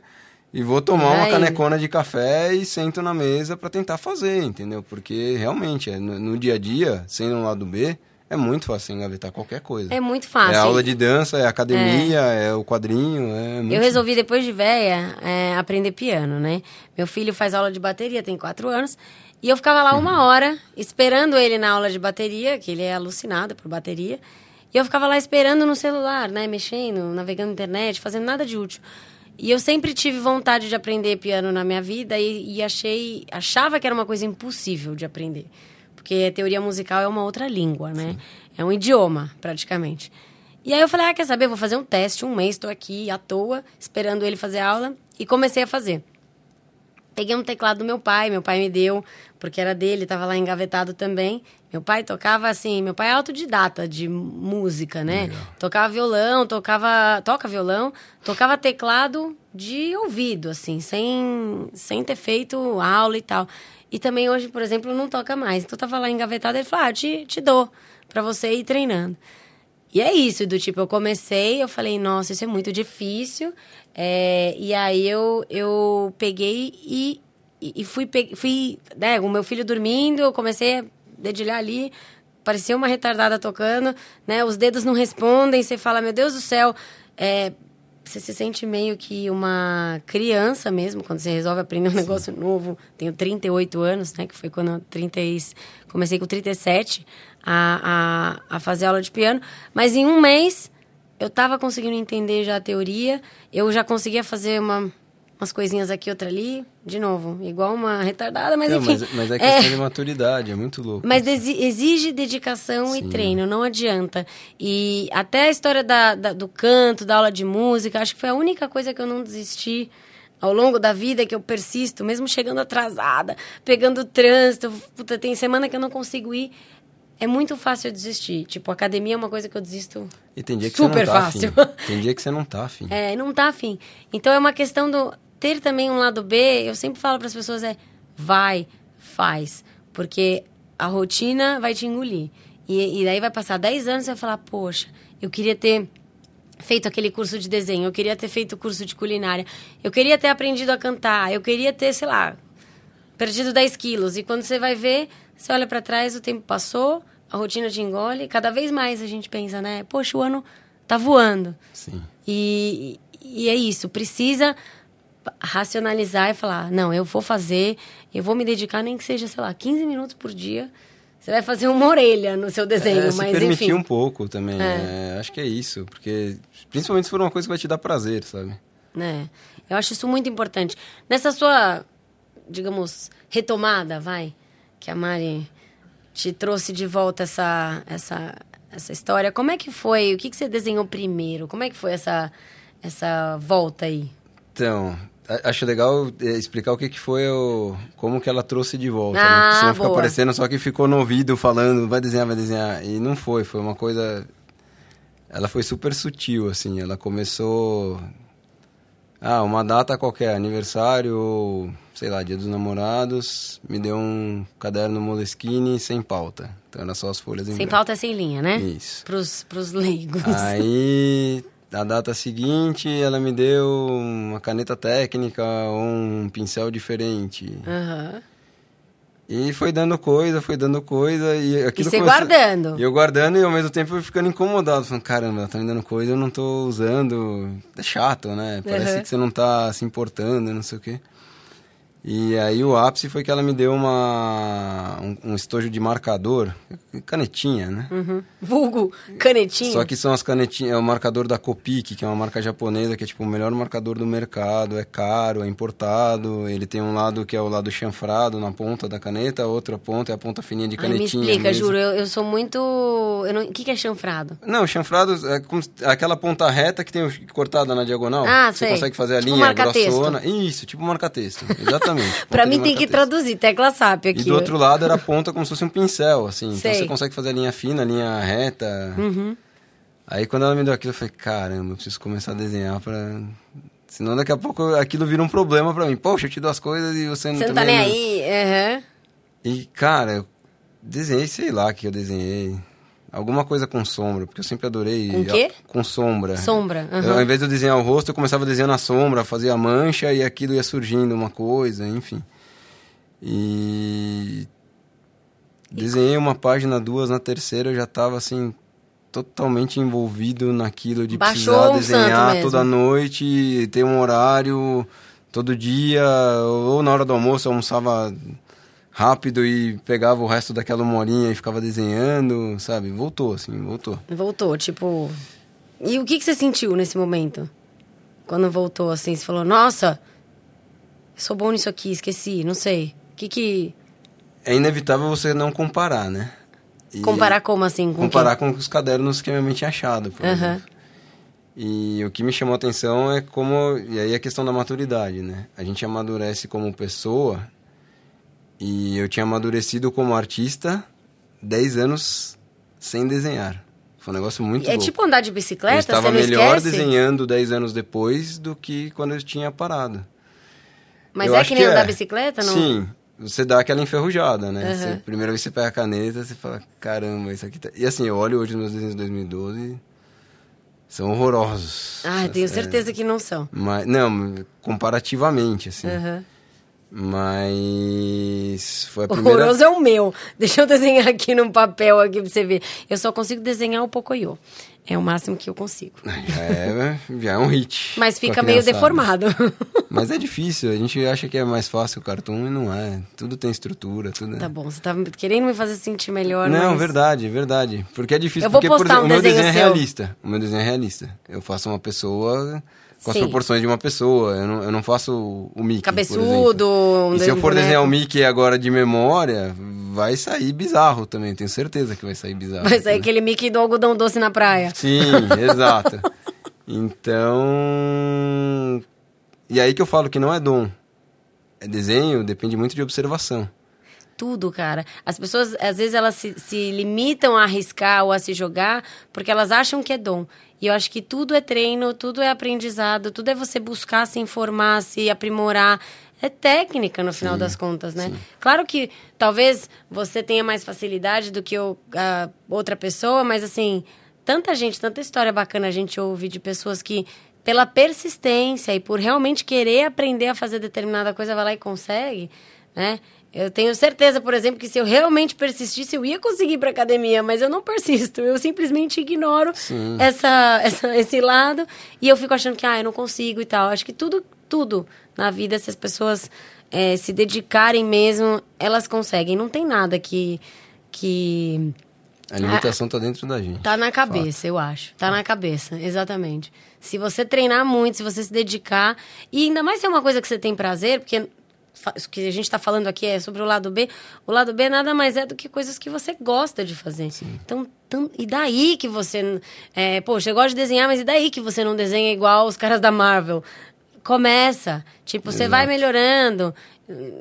e vou tomar uma Ai. canecona de café e sento na mesa para tentar fazer, entendeu? Porque realmente, é, no, no dia a dia, sendo um lado B, é muito fácil engavetar qualquer coisa. É muito fácil. É aula de dança, é academia, é, o quadrinho, é. Eu resolvi, depois de véia, é, aprender piano, né? Meu filho faz aula de bateria, tem quatro anos. E eu ficava lá uma hora, esperando ele na aula de bateria, que ele é alucinado por bateria. E eu ficava lá esperando no celular, né? Mexendo, navegando na internet, fazendo nada de útil. E eu sempre tive vontade de aprender piano na minha vida e, e achei, achava que era uma coisa impossível de aprender. Porque teoria musical é uma outra língua, né? É um idioma, praticamente. E aí eu falei, ah, quer saber? Vou fazer um teste, um mês, estou aqui à toa, esperando ele fazer aula. E comecei a fazer. Peguei um teclado do meu pai, meu pai me deu, porque era dele, estava lá engavetado também. Meu pai tocava assim, meu pai é autodidata de música, né? Tocava violão, tocava, toca violão, tocava teclado de ouvido, assim, sem, sem ter feito aula e tal. E também hoje, por exemplo, não toca mais. Então eu tava lá engavetado, ele falou: "Ah, te, te dou para você ir treinando". E é isso, do tipo, eu comecei, eu falei, nossa, isso é muito difícil. É, e aí eu, eu peguei e, e fui, fui, né, o meu filho dormindo, eu comecei a dedilhar ali, parecia uma retardada tocando, né, os dedos não respondem, você fala, meu Deus do céu, é, você se sente meio que uma criança mesmo, quando você resolve aprender um negócio novo. Tenho 38 anos, né? Que foi quando eu 30 e- comecei com 37 a, a, a fazer aula de piano. Mas em um mês, eu estava conseguindo entender já a teoria. Eu já conseguia fazer uma, umas coisinhas aqui, outra ali, de novo, igual uma retardada, mas Não, enfim. mas, mas é questão de maturidade, é muito louco. Mas exi- exige dedicação e Sim. treino, não adianta. E até a história da, da- do canto, da aula de música, acho que foi a única coisa que eu não desisti ao longo da vida, que eu persisto, mesmo chegando atrasada, pegando trânsito. Puta, tem semana que eu não consigo ir. É muito fácil eu desistir. Tipo, academia é uma coisa que eu desisto. E tem dia que Super você não tá fácil. afim. *laughs* Tem dia que você não tá afim. É, não tá afim. Então é uma questão do ter também um lado B. Eu sempre falo para as pessoas é vai, faz, porque a rotina vai te engolir. E, e daí vai passar 10 anos e você vai falar, poxa, eu queria ter feito aquele curso de desenho, eu queria ter feito o curso de culinária, eu queria ter aprendido a cantar, eu queria ter, sei lá, perdido 10 quilos. E quando você vai ver, você olha para trás, o tempo passou, a rotina te engole. Cada vez mais a gente pensa, né? Poxa, o ano tá voando. Sim. E, e é isso, precisa racionalizar e falar, não, eu vou fazer, eu vou me dedicar, nem que seja, sei lá, 15 minutos por dia. Você vai fazer uma orelha no seu desenho, é, se mas permitir enfim. um pouco também. é, acho que é isso. Porque, principalmente se for uma coisa que vai te dar prazer, sabe? né? Eu acho isso muito importante. Nessa sua, digamos, retomada, vai, que a Mari te trouxe de volta essa, essa, essa história, como é que foi? O que, que você desenhou primeiro? Como é que foi essa, essa volta aí? Então, acho legal é, explicar o que, que foi o. como que ela trouxe de volta, Ah, né? Senão fica boa. parecendo só que ficou no ouvido falando, vai desenhar, vai desenhar. E não foi, foi uma coisa. Ela foi super sutil, assim. Ela começou. Ah, uma data qualquer, aniversário, ou, sei lá, dia dos namorados, me deu um caderno Moleskine sem pauta. Então era só as folhas em Sem branco. pauta é sem linha, né? Isso. Pros, pros leigos. Aí, na data seguinte, ela me deu uma caneta técnica ou um pincel diferente. Aham. E foi dando coisa, foi dando coisa. E, aquilo você começou- guardando. E eu guardando e ao mesmo tempo eu ficando incomodado. Falando, caramba, ela tá me dando coisa, eu não tô usando. É chato, né? Parece Uhum. que você não tá se importando, não sei o quê. E aí o ápice foi que ela me deu uma um, um estojo de marcador, canetinha, né? Uhum. Vulgo, canetinha. Só que são as canetinhas, é o marcador da Copic, que é uma marca japonesa que é tipo o melhor marcador do mercado, é caro, é importado, ele tem um lado que é o lado chanfrado na ponta da caneta, a outra ponta é a ponta fininha de Ai, me canetinha. explica, mesmo. juro, eu, eu sou muito... eu não- O que, que é chanfrado? Não, chanfrado é como aquela ponta reta que tem cortada na diagonal. Ah, Você sei. consegue fazer a Tipo linha grossona. Isso, tipo marca-texto. Exatamente. *laughs* *laughs* Pra ponta de mim tem que traduzir, tecla SAP aqui. E do outro lado era a ponta como se fosse um pincel, assim. Sei. Então você consegue fazer a linha fina, a linha reta. Uhum. Aí quando ela me deu aquilo, eu falei, caramba, eu preciso começar a desenhar pra... Senão daqui a pouco aquilo vira um problema pra mim. Poxa, eu te dou as coisas e você não Você não tá nem aí, aham. E, cara, eu desenhei, sei lá o que eu desenhei. Alguma coisa com sombra, porque eu sempre adorei... Com quê? Com sombra. Sombra, Eu, aham. ao invés de eu desenhar o rosto, eu começava desenhando a sombra, fazia a mancha e aquilo ia surgindo uma coisa, enfim. E desenhei uma página, duas, na terceira eu já tava assim totalmente envolvido naquilo de Baixou precisar desenhar toda noite, ter um horário todo dia, ou na hora do almoço eu almoçava rápido e pegava o resto daquela uma horinha e ficava desenhando, sabe? Voltou assim, voltou. Voltou, tipo... E o que, que você sentiu nesse momento? Quando voltou, assim, você falou, nossa, sou bom nisso aqui, esqueci, não sei. O que que... É inevitável você não comparar, né? E- Comparar como, assim, com comparar com os cadernos que a minha mãe tinha achado, por exemplo. E o que me chamou a atenção é como... E aí a questão da maturidade, né? A gente amadurece como pessoa e eu tinha amadurecido como artista 10 anos sem desenhar. Foi um negócio muito? É louco. tipo andar de eu bicicleta, estava você não melhor esquece? desenhando 10 anos depois do que quando eu tinha parado. Mas Eu é que nem andar é. bicicleta? Não... Sim. Você dá aquela enferrujada, né? Aham. Você, primeira vez que você pega a caneta, você fala, caramba, isso aqui tá... E assim, eu olho hoje os meus desenhos de 2012, são horrorosos. Ah, tenho É, certeza que não são. Mas, não, comparativamente, assim. Aham. Mas foi a primeira... Horroroso é o meu. *laughs* Deixa eu desenhar aqui num papel aqui pra você ver. Eu só consigo desenhar o Pocoyo. É o máximo que eu consigo. Já *laughs* é, já é um hit. *laughs* Mas fica meio deformado. Mas é difícil, a gente acha que é mais fácil o cartoon e não é. Tudo tem estrutura, tudo é... tá bom, você tá querendo me fazer sentir melhor, Não, mas... verdade, verdade. Porque é difícil, Eu vou porque, por postar exemplo, um o meu desenho desenho é realista. O meu desenho é realista. Eu faço uma pessoa com as Sim. proporções de uma pessoa. Eu não, eu não faço o Mickey. Cabeçudo, um E se eu for boneco. desenhar o Mickey agora de memória, vai sair bizarro também. Tenho certeza que vai sair bizarro. Mas aí aquele Mickey do algodão doce na praia. Sim, exato. Então. E aí que eu falo que não é dom. É desenho, depende muito de observação. Tudo, cara. As pessoas, às vezes, elas se, se limitam a arriscar ou a se jogar porque elas acham que é dom. E eu acho que tudo é treino, tudo é aprendizado, tudo é você buscar se informar, se aprimorar. É técnica, no final das contas, né? Claro que talvez você tenha mais facilidade do que a outra pessoa, mas assim, tanta gente, tanta história bacana a gente ouve de pessoas que, pela persistência e por realmente querer aprender a fazer determinada coisa, vai lá e consegue, né? Eu tenho certeza, por exemplo, que se eu realmente persistisse, eu ia conseguir ir pra academia, mas eu não persisto. Eu simplesmente ignoro essa, essa- esse lado e eu fico achando que, ah, eu não consigo e tal. Acho que tudo, tudo na vida, se as pessoas eh, se dedicarem mesmo, elas conseguem. Não tem nada que. que A limitação tá dentro da gente. Tá na cabeça, eu acho. Tá na cabeça, exatamente. Se você treinar muito, se você se dedicar, e ainda mais se é uma coisa que você tem prazer, porque isso que a gente tá falando aqui é sobre o lado B. O lado B nada mais é do que coisas que você gosta de fazer. Então, tam- e daí que você. É, poxa, eu gosto de desenhar, mas e daí que você não desenha igual os caras da Marvel? Começa. Tipo, você vai melhorando.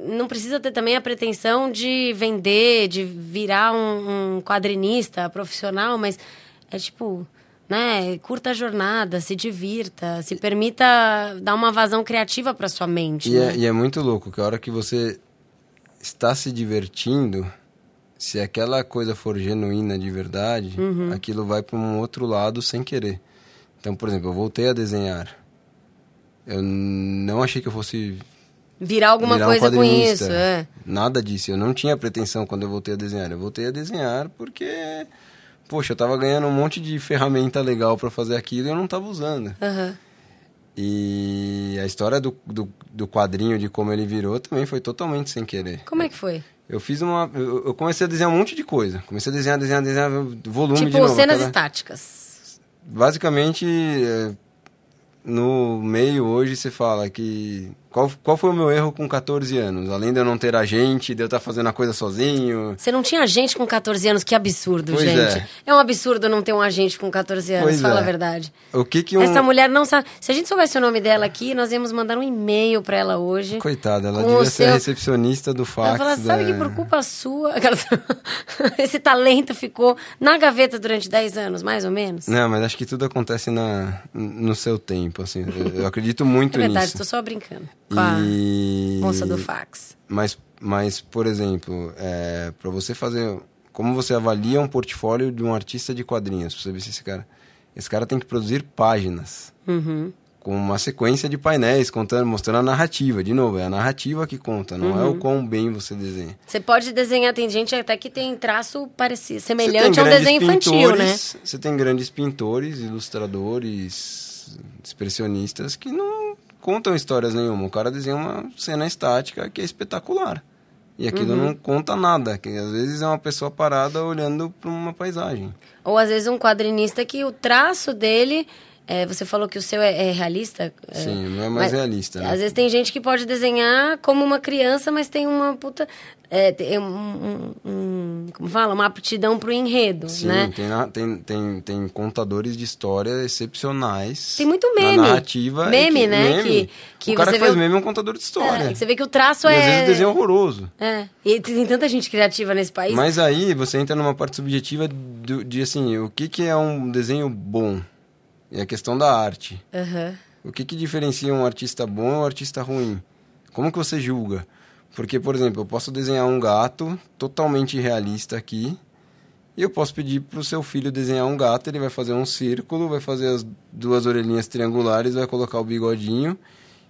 Não precisa ter também a pretensão de vender, de virar um, um quadrinista profissional, mas é tipo, né? Curta a jornada, se divirta, se permita dar uma vazão criativa para sua mente. E né? é, e é muito louco que a hora que você está se divertindo, se aquela coisa for genuína de verdade, Uhum. aquilo vai para um outro lado sem querer. Então, por exemplo, eu voltei a desenhar. Eu não achei que eu fosse Virar alguma virar um coisa com isso. É. Nada disso. Eu não tinha pretensão quando eu voltei a desenhar. Eu voltei a desenhar porque, poxa, eu tava ganhando um monte de ferramenta legal para fazer aquilo e eu não tava usando. Aham. E a história do, do, do quadrinho, de como ele virou, também foi totalmente sem querer. Como é que foi? Eu fiz uma. Eu, eu comecei a desenhar um monte de coisa. Comecei a desenhar, desenhar, desenhar, volume de tipo, cenas aquela- estáticas. Basicamente, é, no meio hoje você fala que. Qual, qual foi o meu erro com 14 anos? Além de eu não ter agente, de eu estar fazendo a coisa sozinho. Você não tinha agente com 14 anos? Que absurdo, Pois gente. é. um absurdo não ter um agente com 14 anos, Pois fala é. a verdade. O que que um. Essa mulher não sabe. Se a gente soubesse o nome dela aqui, nós íamos mandar um e-mail pra ela hoje. Coitada, ela devia ser a seu- recepcionista do fax. Ela fala, sabe da- que por culpa sua, *laughs* *laughs* esse talento ficou na gaveta durante 10 anos, mais ou menos? Não, mas acho que tudo acontece na, no seu tempo, assim. Eu, eu acredito muito é verdade, nisso. tô só brincando. Com a E... moça do fax. Mas, mas por exemplo, é, para você fazer... Como você avalia um portfólio de um artista de quadrinhos? Pra você ver se esse cara... Esse cara tem que produzir páginas. Uhum. Com uma sequência de painéis, contando, mostrando a narrativa. De novo, é a narrativa que conta, não Uhum. é o quão bem você desenha. Você pode desenhar, tem gente até que tem traço parecido, semelhante a um desenho infantil, né? pintores, Você tem grandes pintores, ilustradores, expressionistas que não contam histórias nenhuma. O cara desenha uma cena estática que é espetacular. E aquilo Uhum. não conta nada, que às vezes é uma pessoa parada olhando para uma paisagem. Ou às vezes um quadrinista que o traço dele. É, você falou que o seu é, é realista? é, Sim, não é mais mas realista, né? Às vezes tem gente que pode desenhar como uma criança, mas tem uma puta. É, tem um, um- um- Como fala? Uma aptidão pro enredo, Sim, né? tem, na- tem, tem, tem contadores de história excepcionais. Tem muito na meme. narrativa. e Meme, que- né? meme. Que- que o cara você que faz o- meme é um contador de história. É, você vê que o traço e é. às vezes o desenho é horroroso. É. E tem tanta gente criativa nesse país. Mas aí você entra numa parte subjetiva do- de assim, o que, que é um desenho bom? E a questão da arte. Aham. O que, que diferencia um artista bom e um artista ruim? Como que você julga? Porque, por exemplo, eu posso desenhar um gato totalmente realista aqui, e eu posso pedir para o seu filho desenhar um gato, ele vai fazer um círculo, vai fazer as duas orelhinhas triangulares, vai colocar o bigodinho,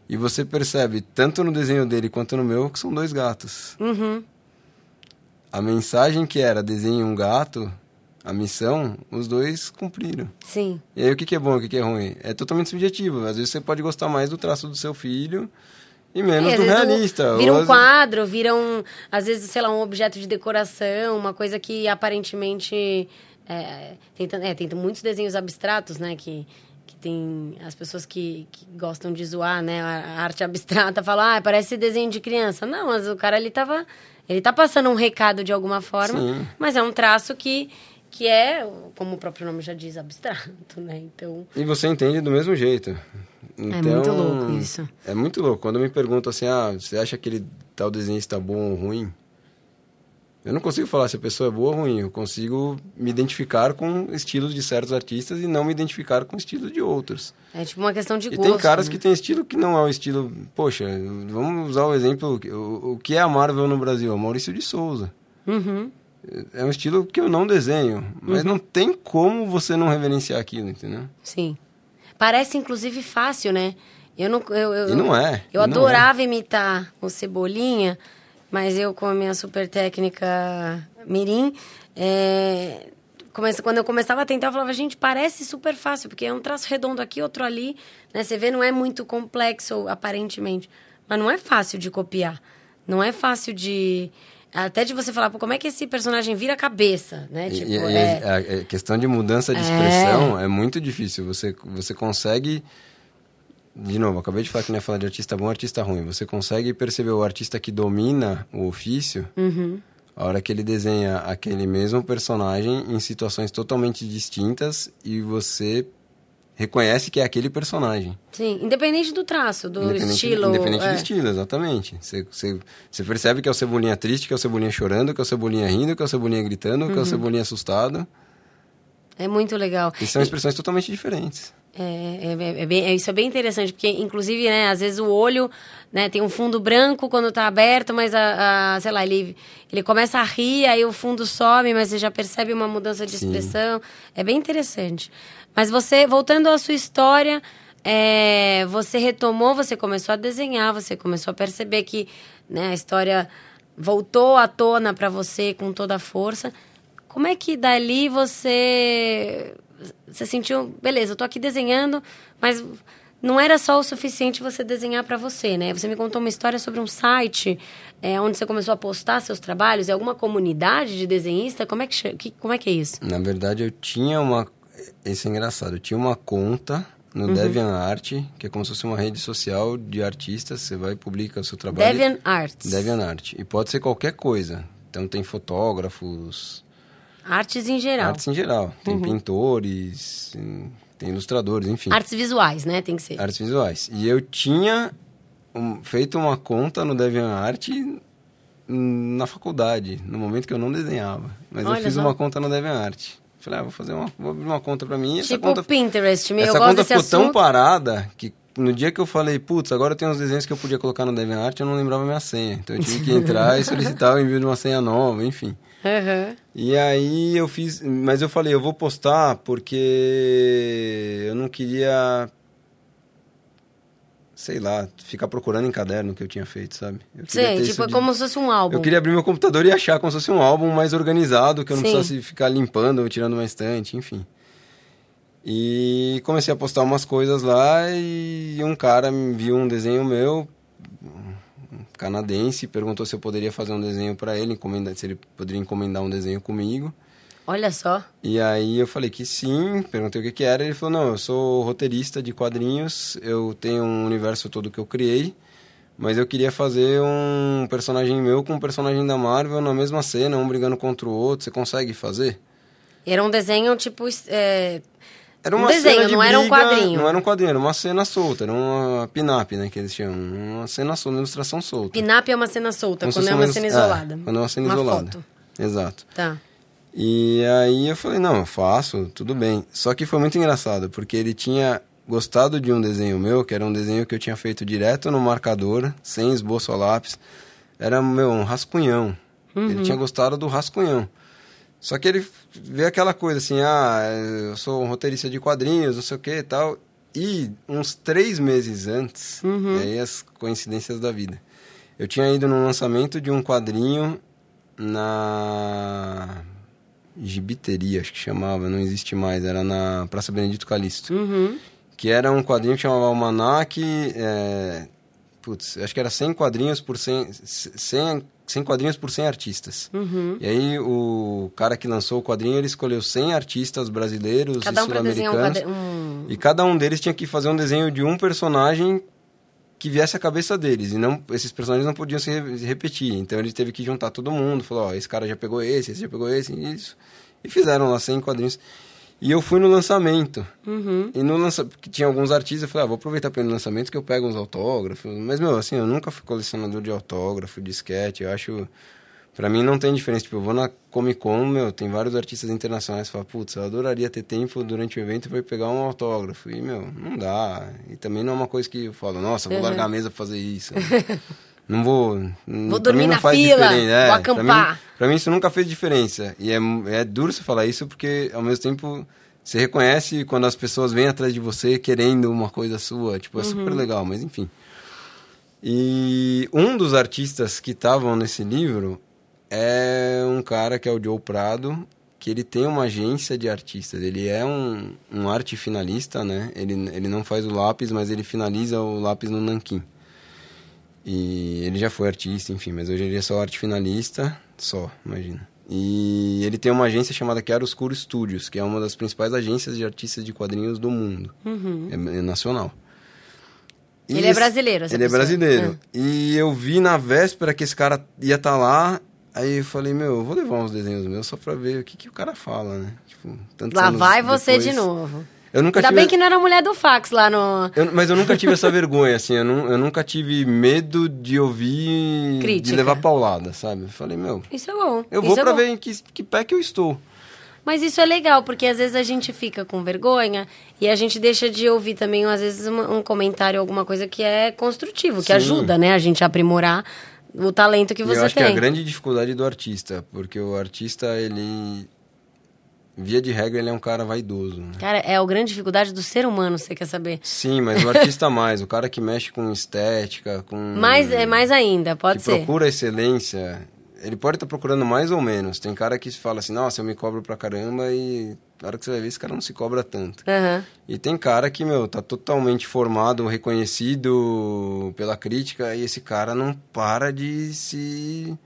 e você percebe, tanto no desenho dele quanto no meu, que são dois gatos. Uhum. A mensagem que era desenhe um gato, a missão, os dois cumpriram. Sim. E aí o que, que é bom e o que, que é ruim? É totalmente subjetivo. Às vezes você pode gostar mais do traço do seu filho e menos É, do realista. Vira Ou um quadro, vira um, às vezes, sei lá, um objeto de decoração, uma coisa que aparentemente. É, tem, é, tem muitos desenhos abstratos, né? Que, que tem as pessoas que, que gostam de zoar, né? A a arte abstrata *laughs* falam, ah, parece desenho de criança. Não, mas o cara ele tava. Ele tá passando um recado de alguma forma, Sim. mas é um traço que, que é, como o próprio nome já diz, abstrato, né? Então. E você entende do mesmo jeito. Então, muito louco isso. É muito louco. Quando me perguntam assim, ah, você acha que aquele tal desenhista bom ou ruim? Eu não consigo falar se a pessoa é boa ou ruim. Eu consigo me identificar com estilos de certos artistas e não me identificar com estilos de outros. É tipo uma questão de E gosto. tem caras né? que tem estilo que não é o estilo. Poxa, vamos usar o exemplo. O, o que é a Marvel no Brasil? É o Maurício de Souza. Uhum. É um estilo que eu não desenho. Mas não tem como você não reverenciar aquilo, entendeu? Sim. Parece, inclusive, fácil, né? Eu não, eu, eu, E não é, Eu não adorava imitar o Cebolinha, mas eu, com a minha super técnica mirim, é, comece- quando eu começava a tentar, eu falava, gente, parece super fácil, porque é um traço redondo aqui, outro ali. Né? Você vê, não é muito complexo, aparentemente. Mas não é fácil de copiar. Não é fácil de... Até de você falar, pô, como é que esse personagem vira a cabeça, né? Tipo, e, e é... a, questão de mudança de expressão é, muito difícil. Você, você consegue. De novo, acabei de falar que não é falar de artista bom artista ruim. Você consegue perceber o artista que domina o ofício Uhum. a hora que ele desenha aquele mesmo personagem em situações totalmente distintas e você reconhece que é aquele personagem. Sim, independente do traço, do Independente, estilo. independente é. do estilo, exatamente. Você, você, você percebe que é o Cebolinha triste, que é o Cebolinha chorando, que é o Cebolinha rindo, que é o Cebolinha gritando, que é o Cebolinha assustado. É muito legal. E são expressões totalmente diferentes. É, é, é bem- é- isso é bem interessante, porque, inclusive, né, às vezes o olho né, tem um fundo branco quando está aberto, mas, a, a- sei lá, ele, ele começa a rir, aí o fundo some, mas você já percebe uma mudança de Sim. expressão. É bem interessante. Mas você, voltando à sua história, é, você retomou, você começou a desenhar, você começou a perceber que né, a história voltou à tona para você com toda a força. Como é que dali você você sentiu, beleza, eu tô aqui desenhando, mas não era só o suficiente você desenhar para você, né? Você me contou uma história sobre um site é, onde você começou a postar seus trabalhos, é alguma comunidade de desenhista? Como é que, que- como é que é isso? Na verdade, eu tinha uma. Isso é engraçado. Eu tinha uma conta no DeviantArt, que é como se fosse uma rede social de artistas. Você vai e publica o seu trabalho. Deviant Arts. DeviantArt. E pode ser qualquer coisa. Então, tem fotógrafos, Artes em geral. artes em geral. Tem pintores, tem ilustradores, enfim. Artes visuais, né? Tem que ser. Artes visuais. E eu tinha um- feito uma conta no DeviantArt na faculdade, no momento que eu não desenhava. Mas Olha eu fiz só. uma conta no DeviantArt. Falei, ah, vou fazer uma, vou abrir uma conta pra mim. Essa tipo conta, Pinterest, meu, eu essa conta ficou tão parada que no dia que eu falei, putz, agora tenho uns desenhos que eu podia colocar no DeviantArt, eu não lembrava minha senha. Então eu tive que entrar e solicitar o envio de uma senha nova, enfim. Aham. E aí eu fiz, mas eu falei, eu vou postar porque eu não queria, sei lá, ficar procurando em caderno o que eu tinha feito, sabe? Eu ter tipo, é de- como se fosse um álbum. Eu queria abrir meu computador e achar como se fosse um álbum mais organizado, que eu não Sim. precisasse ficar limpando ou tirando uma estante, enfim. E comecei a postar umas coisas lá e um cara me viu um desenho meu, canadense, perguntou se eu poderia fazer um desenho para ele, encomendar, se ele poderia encomendar um desenho comigo. Olha só. E aí eu falei que sim, perguntei o que que era, ele falou, não, eu sou roteirista de quadrinhos, eu tenho um universo todo que eu criei, mas eu queria fazer um personagem meu com um personagem da Marvel na mesma cena, um brigando contra o outro, você consegue fazer? Era um desenho, tipo, é, Era Um desenho, cena de não era um briga- quadrinho. Não era um quadrinho, era uma cena solta, era uma pin-up, né, que eles chamam, uma cena solta, uma ilustração solta. Pinap é uma cena solta, Como quando é uma uma cena é, isolada. quando é uma cena Uma isolada. foto. Exato. Tá. E aí eu falei, não, eu faço, tudo bem. Só que foi muito engraçado, porque ele tinha gostado de um desenho meu, que era um desenho que eu tinha feito direto no marcador, sem esboço a lápis. Era, meu, um rascunhão. Ele tinha gostado do rascunhão. Só que ele vê aquela coisa assim, ah, eu sou um roteirista de quadrinhos, não sei o que e tal. E uns três meses antes, e aí as coincidências da vida, eu tinha ido num lançamento de um quadrinho na Gibiteria, acho que chamava, não existe mais, era na Praça Benedito Calixto. Uhum. Que era um quadrinho que chamava Almanac, é, putz, acho que era 100 quadrinhos por 100, 100, 100 quadrinhos por 100 artistas. Uhum. E aí o cara que lançou o quadrinho, ele escolheu 100 artistas brasileiros Cada e um desenhar um, sul-americanos. quadri- um E cada um deles tinha que fazer um desenho de um personagem que viesse à cabeça deles. E não, esses personagens não podiam se re- repetir. Então ele teve que juntar todo mundo. Falou, ó, esse cara já pegou esse, esse já pegou esse, isso. E fizeram lá 100 quadrinhos. E eu fui no lançamento. E no lançamento, tinha alguns artistas, eu falei, ah, vou aproveitar para ir no lançamento que eu pego uns autógrafos. Mas, meu, assim, eu nunca fui colecionador de autógrafo, de sketch. Eu acho... Pra mim não tem diferença. Tipo, eu vou na Comic Con, meu, tem vários artistas internacionais que falam, putz, eu adoraria ter tempo durante o evento pra ir pegar um autógrafo. E, meu, não dá. E também não é uma coisa que eu falo, nossa, vou Uhum. largar a mesa pra fazer isso. *laughs* não vou. Vou pra dormir na fila. É, vou pra acampar. mim- Pra mim isso nunca fez diferença. E é, é duro você falar isso porque, ao mesmo tempo, você reconhece quando as pessoas vêm atrás de você querendo uma coisa sua. Tipo, é Uhum. super legal, mas enfim. E um dos artistas que estavam nesse livro é um cara que é o Joe Prado, que ele tem uma agência de artistas. Ele é um, um arte finalista, né? Ele, ele não faz o lápis, mas ele finaliza o lápis no nanquim. E ele já foi artista, enfim, mas hoje ele é só arte finalista, só, imagina. E ele tem uma agência chamada Chiaroscuro Studios, que é uma das principais agências de artistas de quadrinhos do mundo. É, é nacional. E Uhum. Ele é brasileiro, Ele é pessoa. brasileiro. É. E eu vi na véspera que esse cara ia estar lá, aí eu falei, meu, eu vou levar uns desenhos meus só pra ver o que, que o cara fala, né? Tipo, Lá vai você depois. de novo. Eu nunca Ainda tive... bem que não era mulher do fax lá no... Eu- mas eu nunca tive essa vergonha, assim, eu, eu nunca tive medo de ouvir, de Crítica. levar paulada, sabe? Eu falei, meu, Isso é bom. eu vou é pra bom. ver em que, que pé que eu estou. Mas isso é legal, porque às vezes a gente fica com vergonha e a gente deixa de ouvir também, às vezes, uma- um comentário, alguma coisa que é construtivo, que Sim. ajuda, né, a gente a aprimorar o talento que você eu acho tem. que é a grande dificuldade do artista, porque o artista, ele, via de regra, ele é um cara vaidoso, né? Cara, é a grande dificuldade do ser humano, você quer saber? Sim, mas o artista *laughs* mais, o cara que mexe com estética, com... Mais, é mais ainda, pode que ser. procura excelência, ele pode estar procurando mais ou menos. Tem cara que fala assim, nossa, eu me cobro pra caramba e na hora que você vai ver, esse cara não se cobra tanto. Aham. E tem cara que, meu, tá totalmente formado, reconhecido pela crítica e esse cara não para de se...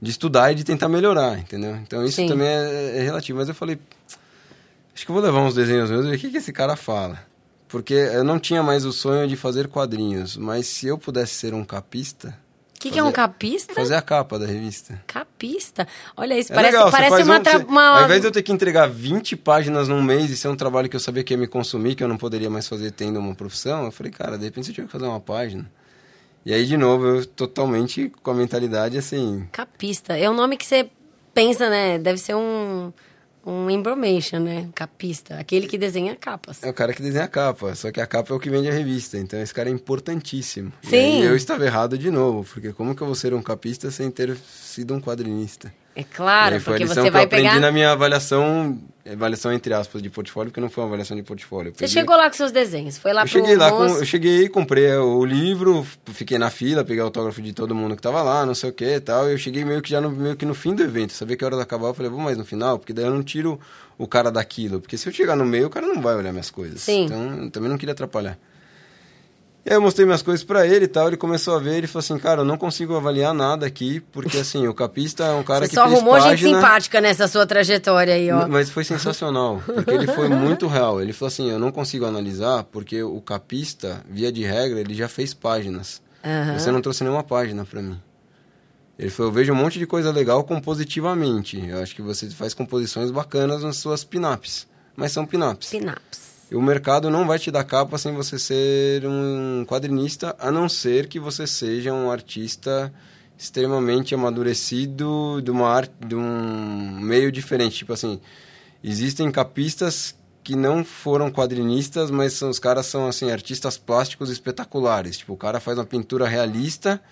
de estudar e de tentar melhorar, entendeu? Então isso Sim. também é, é relativo. Mas eu falei, acho que vou levar uns desenhos meus e ver o que, que esse cara fala. Porque eu não tinha mais o sonho de fazer quadrinhos, mas se eu pudesse ser um capista, O que, que é um capista? fazer a capa da revista. Capista. Olha isso, É parece, legal, você parece uma, um- tra- você- uma- Ao invés de eu ter que entregar 20 páginas num mês e ser um trabalho que eu sabia que ia me consumir, que eu não poderia mais fazer tendo uma profissão, eu falei, cara, de repente eu tinha que fazer uma página. E aí, de novo, eu totalmente com a mentalidade assim. Capista. É um nome que você pensa, né? Deve ser um, um embromation, né? Capista. Aquele que desenha capas. É o cara que desenha a capa, só que a capa é o que vende a revista, então esse cara é importantíssimo. E Sim. aí eu estava errado de novo, porque como que eu vou ser um capista sem ter sido um quadrinista? É claro, aí foi a porque lição você que vai eu aprendi pegar... na minha avaliação, avaliação entre aspas, de portfólio, porque não foi uma avaliação de portfólio. Você chegou lá com seus desenhos, foi lá eu pro cheguei lá, com, eu cheguei, comprei o livro, fiquei na fila, peguei autógrafo de todo mundo que tava lá, não sei o que e tal. E eu cheguei meio que já no, meio que no fim do evento, sabia que a hora de acabar, eu falei, vou mais no final, porque daí eu não tiro o cara daquilo. Porque se eu chegar no meio, o cara não vai olhar minhas coisas. Sim. Então, eu também não queria atrapalhar. E aí eu mostrei minhas coisas pra ele e tal, ele começou a ver, ele falou assim, cara, eu não consigo avaliar nada aqui, porque assim, o capista é um cara Você que só arrumou gente página... simpática nessa sua trajetória aí, ó. Mas foi sensacional, porque ele foi muito real. Ele falou assim, eu não consigo analisar, porque o capista, via de regra, ele já fez páginas. Aham. Você não trouxe nenhuma página pra mim. Ele falou, eu vejo um monte de coisa legal compositivamente. Eu acho que você faz composições bacanas nas suas pinaps. Mas são pinaps. Pinaps. O mercado não vai te dar capa sem você ser um quadrinista, a não ser que você seja um artista extremamente amadurecido de uma arte, de um meio diferente. Tipo assim, existem capistas que não foram quadrinistas, mas são, os caras são assim artistas plásticos espetaculares. Tipo, o cara faz uma pintura realista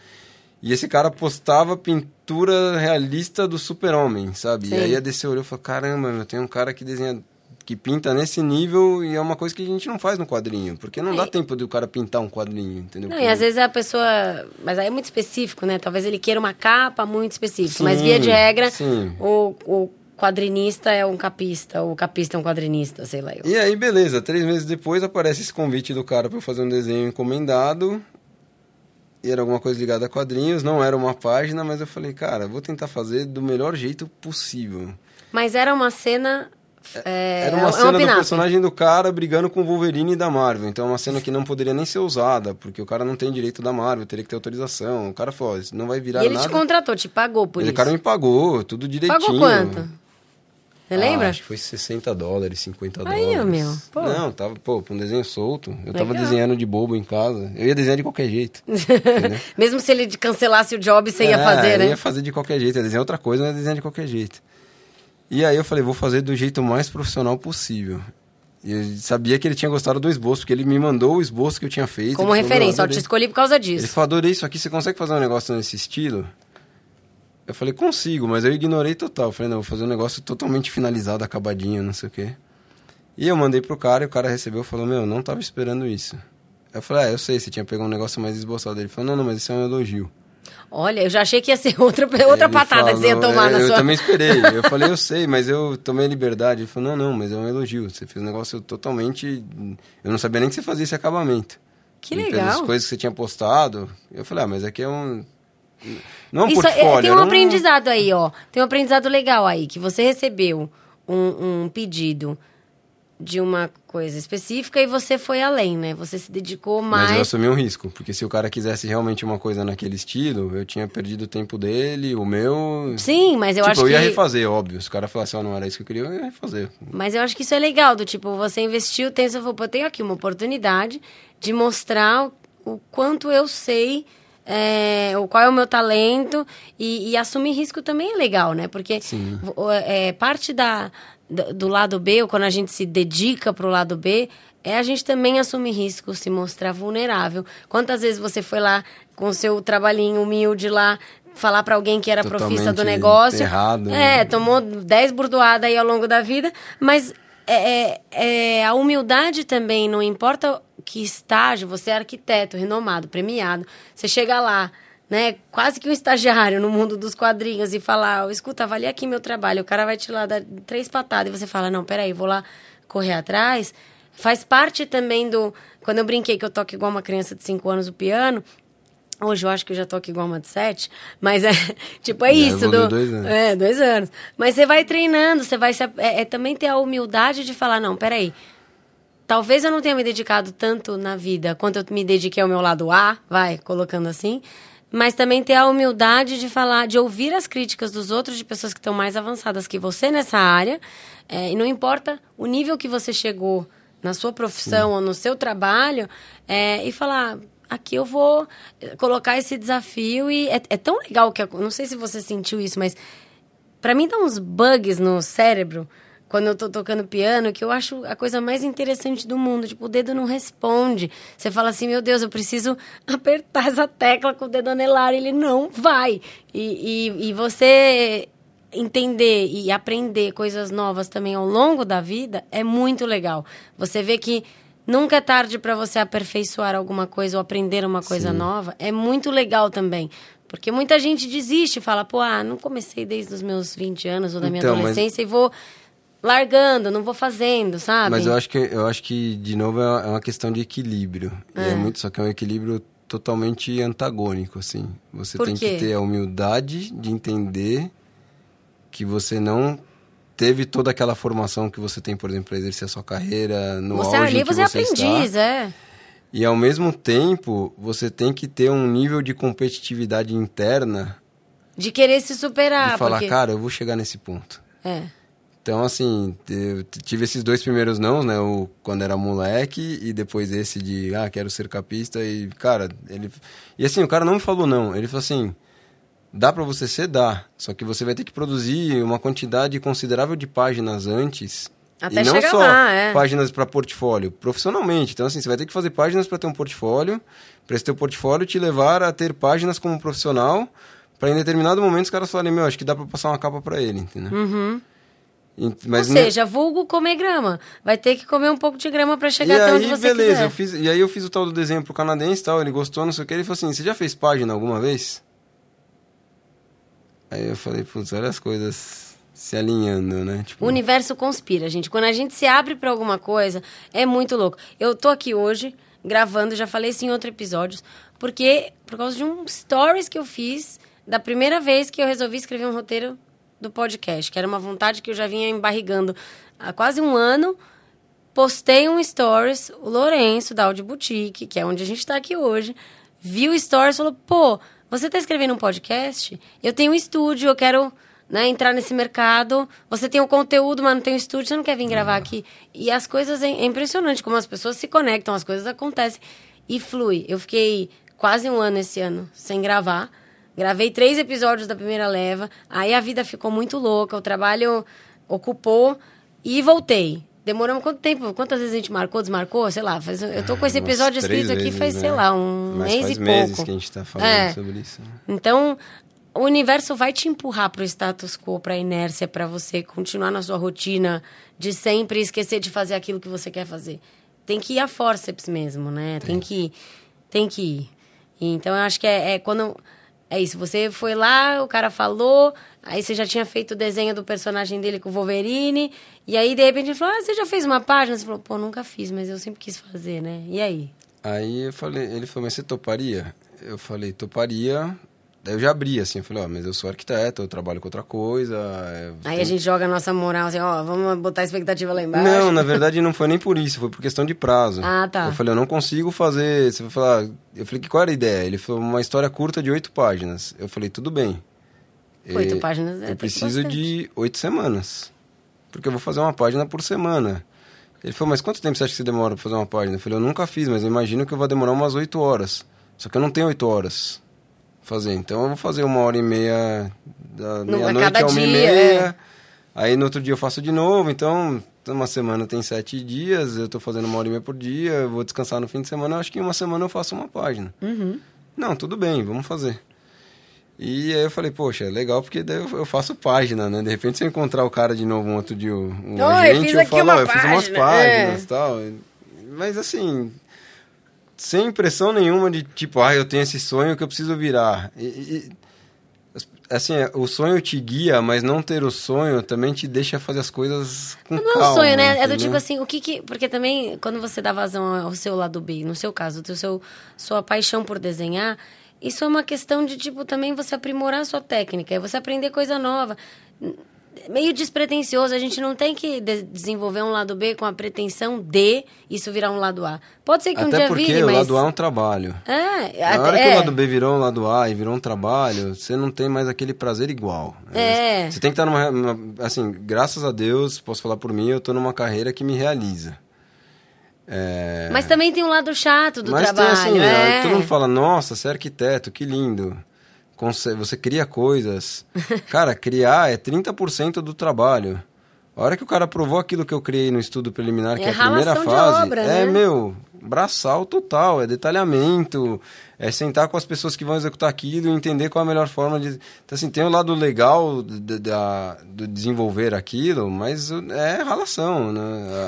e esse cara postava pintura realista do super-homem, sabe? Sim. E aí a DC olhou e falou, caramba, meu, tem um cara que desenha que pinta nesse nível e é uma coisa que a gente não faz no quadrinho, porque não dá É. tempo do cara pintar um quadrinho, entendeu? Não, e às vezes a pessoa. Mas aí é muito específico, né? Talvez ele queira uma capa muito específica. mas Sim, via de regra, sim. o, o quadrinista é um capista, o capista é um quadrinista, sei lá. Eu. E aí, beleza, três meses depois aparece esse convite do cara para fazer um desenho encomendado. E era alguma coisa ligada a quadrinhos, não era uma página, mas eu falei, cara, vou tentar fazer do melhor jeito possível. Mas era uma cena É, Era uma é cena do pin-up. personagem do cara brigando com o Wolverine da Marvel. Então é uma cena que não poderia nem ser usada, porque o cara não tem direito da Marvel, teria que ter autorização. O cara falou, "Ó, isso não vai virar E ele nada. te contratou, te pagou por Ele, isso. o cara me pagou, tudo direitinho. Pagou quanto? Você Ah, lembra? acho que foi 60 dólares, 50 Aí, dólares. ó, meu, pô. Não, tava, pô, pra um desenho solto. Eu tava Legal. desenhando de bobo em casa. Eu ia desenhar de qualquer jeito. *laughs* Mesmo se ele cancelasse o job, você ia É, fazer, né? Eu ia fazer de qualquer jeito. Ia desenhar outra coisa, mas ia desenhar de qualquer jeito. E aí eu falei, vou fazer do jeito mais profissional possível. E eu sabia que ele tinha gostado do esboço, porque ele me mandou o esboço que eu tinha feito. Como Ele falou, referência, ó, "Adorei." te escolhi por causa Ele disso. falou, adorei isso aqui, você consegue fazer um negócio nesse estilo? Eu falei, consigo, mas eu ignorei total. Eu falei, não, vou fazer um negócio totalmente finalizado, acabadinho, não sei o quê. E eu mandei pro cara e o cara recebeu e falou, meu, não tava esperando isso. Eu falei, ah, eu sei, você tinha pegado um negócio mais esboçado. Ele falou, não, não, mas isso é um elogio. Olha, eu já achei que ia ser *laughs* outra, outra patada que você ia falou- tomar na eu, sua... Eu também esperei. Eu *laughs* falei, eu sei, mas eu tomei a liberdade. Ele falou, não, não, mas é um elogio. Você fez um negócio totalmente... Eu não sabia nem que você fazia esse acabamento. Que E legal. Pelas coisas que você tinha postado. Eu falei, ah, mas aqui é um... Não é um Isso, é- portfólio. tem um era aprendizado aí, ó. Tem um aprendizado legal aí, que você recebeu um, um pedido de uma coisa específica e você foi além, né? Você se dedicou Mas eu mais. assumi um risco, porque se o cara quisesse realmente uma coisa naquele estilo, eu tinha perdido o tempo dele, o meu... Sim, mas eu tipo, acho eu ia que. refazer, óbvio. Se o cara falasse, ó, não era isso que eu queria, eu ia refazer. Mas eu acho que isso é legal, do tipo, você investiu, tem, você falou, pô, eu tenho aqui uma oportunidade de mostrar o, quanto eu sei, é, o qual é o meu talento, e, e assumir risco também é legal, né? Porque é, parte da- do lado B, ou quando a gente se dedica pro lado B, é a gente também assumir risco, se mostrar vulnerável. Quantas vezes você foi lá com o seu trabalhinho humilde lá, falar pra alguém que era profissa do Totalmente negócio. errado. É, tomou 10 burdoadas aí ao longo da vida, mas é, é, é, a humildade também, não importa que estágio, você é arquiteto, renomado, premiado, você chega lá, né, quase que um estagiário no mundo dos quadrinhos e falar, "Ó, escuta, avalia aqui meu trabalho, o cara vai te lá dar três patadas e você fala, não, peraí, vou lá correr atrás, faz parte também do... Quando eu brinquei que eu toco igual uma criança de 5 anos o piano, Hoje eu acho que eu já aqui igual uma de sete, mas é *laughs* tipo, é Já isso. Do, dois anos. É, dois anos. Mas você vai treinando, você vai se, é, é também ter a humildade de falar, não, peraí. Talvez eu não tenha me dedicado tanto na vida quanto eu me dediquei ao meu lado A, vai, colocando assim. Mas também ter a humildade de falar, de ouvir as críticas dos outros, de pessoas que estão mais avançadas que você nessa área. é, e não importa o nível que você chegou na sua profissão ou no seu trabalho, é, e falar, aqui eu vou eh, colocar esse desafio. E é, é tão legal que. Não sei se você sentiu isso, mas Pra mim dá uns bugs no cérebro quando eu tô tocando piano que eu acho a coisa mais interessante do mundo. Tipo, o dedo não responde. Você fala assim, meu Deus, eu preciso *laughs* apertar essa tecla com o dedo anelar. Ele não vai. E, e, e você entender e aprender coisas novas também ao longo da vida é muito legal. Você vê que nunca é tarde para você aperfeiçoar alguma coisa ou aprender uma coisa Sim. nova. É muito legal também. Porque muita gente desiste fala, pô, ah, não comecei desde os meus 20 anos ou da minha Então, mas- adolescência e vou largando, não vou fazendo, sabe? Mas eu acho que, eu acho que de novo, é uma- é uma questão de equilíbrio. E É. muito, só que é um equilíbrio totalmente antagônico, assim. Você Por tem quê? que ter a humildade de entender que você não teve toda aquela formação que você tem, por exemplo, para exercer a sua carreira no você auge ali, que você é você aprendiz, está. é. E ao mesmo tempo, você tem que ter um nível de competitividade interna De querer se superar. de falar, porque... cara, eu vou chegar nesse ponto. É. Então, assim, eu tive esses dois primeiros não, né? O, quando era moleque e depois esse de, ah, quero ser capista. E, cara, ele. E assim, o cara não me falou não. Ele falou assim: dá pra você ser? Dá. Só que você vai ter que produzir uma quantidade considerável de páginas antes. Até e não só lá, é. páginas para portfólio, profissionalmente. Então, assim, você vai ter que fazer páginas para ter um portfólio, para esse teu portfólio te levar a ter páginas como profissional, para em determinado momento os caras falarem, meu, acho que dá para passar uma capa para ele, entendeu? Uhum. E- Mas Ou ne- seja, vulgo comer grama. Vai ter que comer um pouco de grama pra e chegar até aí, onde você beleza, quiser. eu fiz, e aí eu fiz o tal do desenho pro canadense e tal, ele gostou, não sei o que, ele falou assim, você já fez página alguma vez? Aí eu falei, putz, olha as coisas se alinhando, né? Tipo, O universo conspira, gente. Quando a gente se abre pra alguma coisa, é muito louco. Eu tô aqui hoje gravando, já falei isso em outros episódios, porque por causa de um stories que eu fiz da primeira vez que eu resolvi escrever um roteiro do podcast, que era uma vontade que eu já vinha embarrigando há quase um ano. Postei um stories, o Lourenço, da Audio Boutique, que é onde a gente está aqui hoje, viu o stories e falou: pô, você está escrevendo um podcast? Eu tenho um estúdio, eu quero né, entrar nesse mercado. Você tem o conteúdo, mas não tem o estúdio, você não quer vir gravar aqui. E as coisas é, é impressionante como as pessoas se conectam, as coisas acontecem e flui. Eu fiquei quase um ano esse ano sem gravar. Gravei três episódios da primeira leva. Aí a vida ficou muito louca, o trabalho ocupou e voltei. Demoramos quanto tempo? Quantas vezes a gente marcou, desmarcou? Sei lá, faz, eu tô com esse Umas episódio escrito aqui vezes, faz, né? sei lá, um Mas mês faz e meses pouco. que a gente tá falando É. sobre isso. né? Então, o universo vai te empurrar pro status quo, pra inércia, pra você continuar na sua rotina de sempre esquecer de fazer aquilo que você quer fazer. Tem que ir a forceps mesmo, né? Tem que ir. Tem que ir. Então, eu acho que é, é quando... É isso, você foi lá, o cara falou, aí você já tinha feito o desenho do personagem dele com o Wolverine, e aí, de repente, ele falou, ah, você já fez uma página? Você falou, pô, nunca fiz, mas eu sempre quis fazer, né? E aí? Aí eu falei, ele falou, mas você toparia? Eu falei, toparia. Daí eu já abri, assim, eu falei, ó, mas eu sou arquiteto, eu trabalho com outra coisa. é, Aí tem- a gente joga a nossa moral, assim, ó, vamos botar a expectativa lá embaixo. Não, na verdade não foi nem por isso, foi por questão de prazo. Ah, tá. Eu falei, eu não consigo fazer. Você vai falar. Eu falei, qual era a ideia? Ele falou, uma história curta de oito páginas. Eu falei, tudo bem. Oito Eh, páginas é Eu preciso de oito semanas. Porque eu vou fazer uma página por semana. Ele falou, mas quanto tempo você acha que você demora pra fazer uma página? Eu falei, eu nunca fiz, mas eu imagino que eu vou demorar umas oito horas. Só que eu não tenho oito horas fazer. Então eu vou fazer uma hora e meia da meia-noite a uma e dia, meia. é. Aí no outro dia eu faço de novo, então uma semana tem sete dias, eu tô fazendo uma hora e meia por dia, eu vou descansar no fim de semana, eu acho que em uma semana eu faço uma página. Uhum. Não, tudo bem, vamos fazer. E aí eu falei, poxa, legal, porque daí eu eu faço página, né? De repente se eu encontrar o cara de novo um outro dia, um Oi, agente, eu aqui falo, ó, eu fiz umas página, páginas é. e tal. Mas assim, sem impressão nenhuma de tipo, ah, eu tenho esse sonho que eu preciso virar. E, e- assim, o sonho te guia, mas não ter o sonho também te deixa fazer as coisas com Não é calma. um sonho, né? É do entendeu? tipo assim, o que que... Porque também, quando você dá vazão ao seu lado B, no seu caso, do seu, sua paixão por desenhar, isso é uma questão de, tipo, também você aprimorar a sua técnica, é você aprender coisa nova. Meio despretensioso, a gente não tem que de- desenvolver um lado B com a pretensão de isso virar um lado A. Pode ser que um Até dia porque vire, o mas... lado A é um trabalho. É, Na hora que é. o lado B virou um lado A e virou um trabalho, você não tem mais aquele prazer igual. É. Você tem que estar numa, numa- Assim, graças a Deus, posso falar por mim, eu tô numa carreira que me realiza. É, Mas também tem um lado chato do mas trabalho, tem assim, é. todo mundo fala, nossa, você é arquiteto, que lindo. Você cria coisas. *laughs* Cara, criar é 30% do trabalho. A hora que o cara provou aquilo que eu criei no estudo preliminar, que É é, a primeira fase, obra, é, né? meu, braçal total, é detalhamento, é sentar com as pessoas que vão executar aquilo e entender qual é a melhor forma de... Então, assim, tem o lado legal de, da, do desenvolver aquilo, mas é relação, né?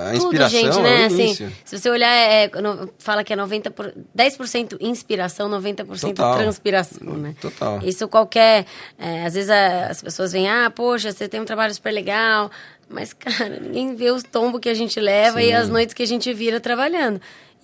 A Tudo, inspiração gente, é né? o Assim, início. se você olhar, é, no- fala que é 90 por, 10% inspiração, 90% Total. transpiração, né? Total. Isso qualquer... é, às vezes a- as pessoas vêm, ah, poxa, você tem um trabalho super legal... Mas, *laughs* cara, ninguém vê os tombos que a gente leva e Sim. as noites que a gente vira trabalhando.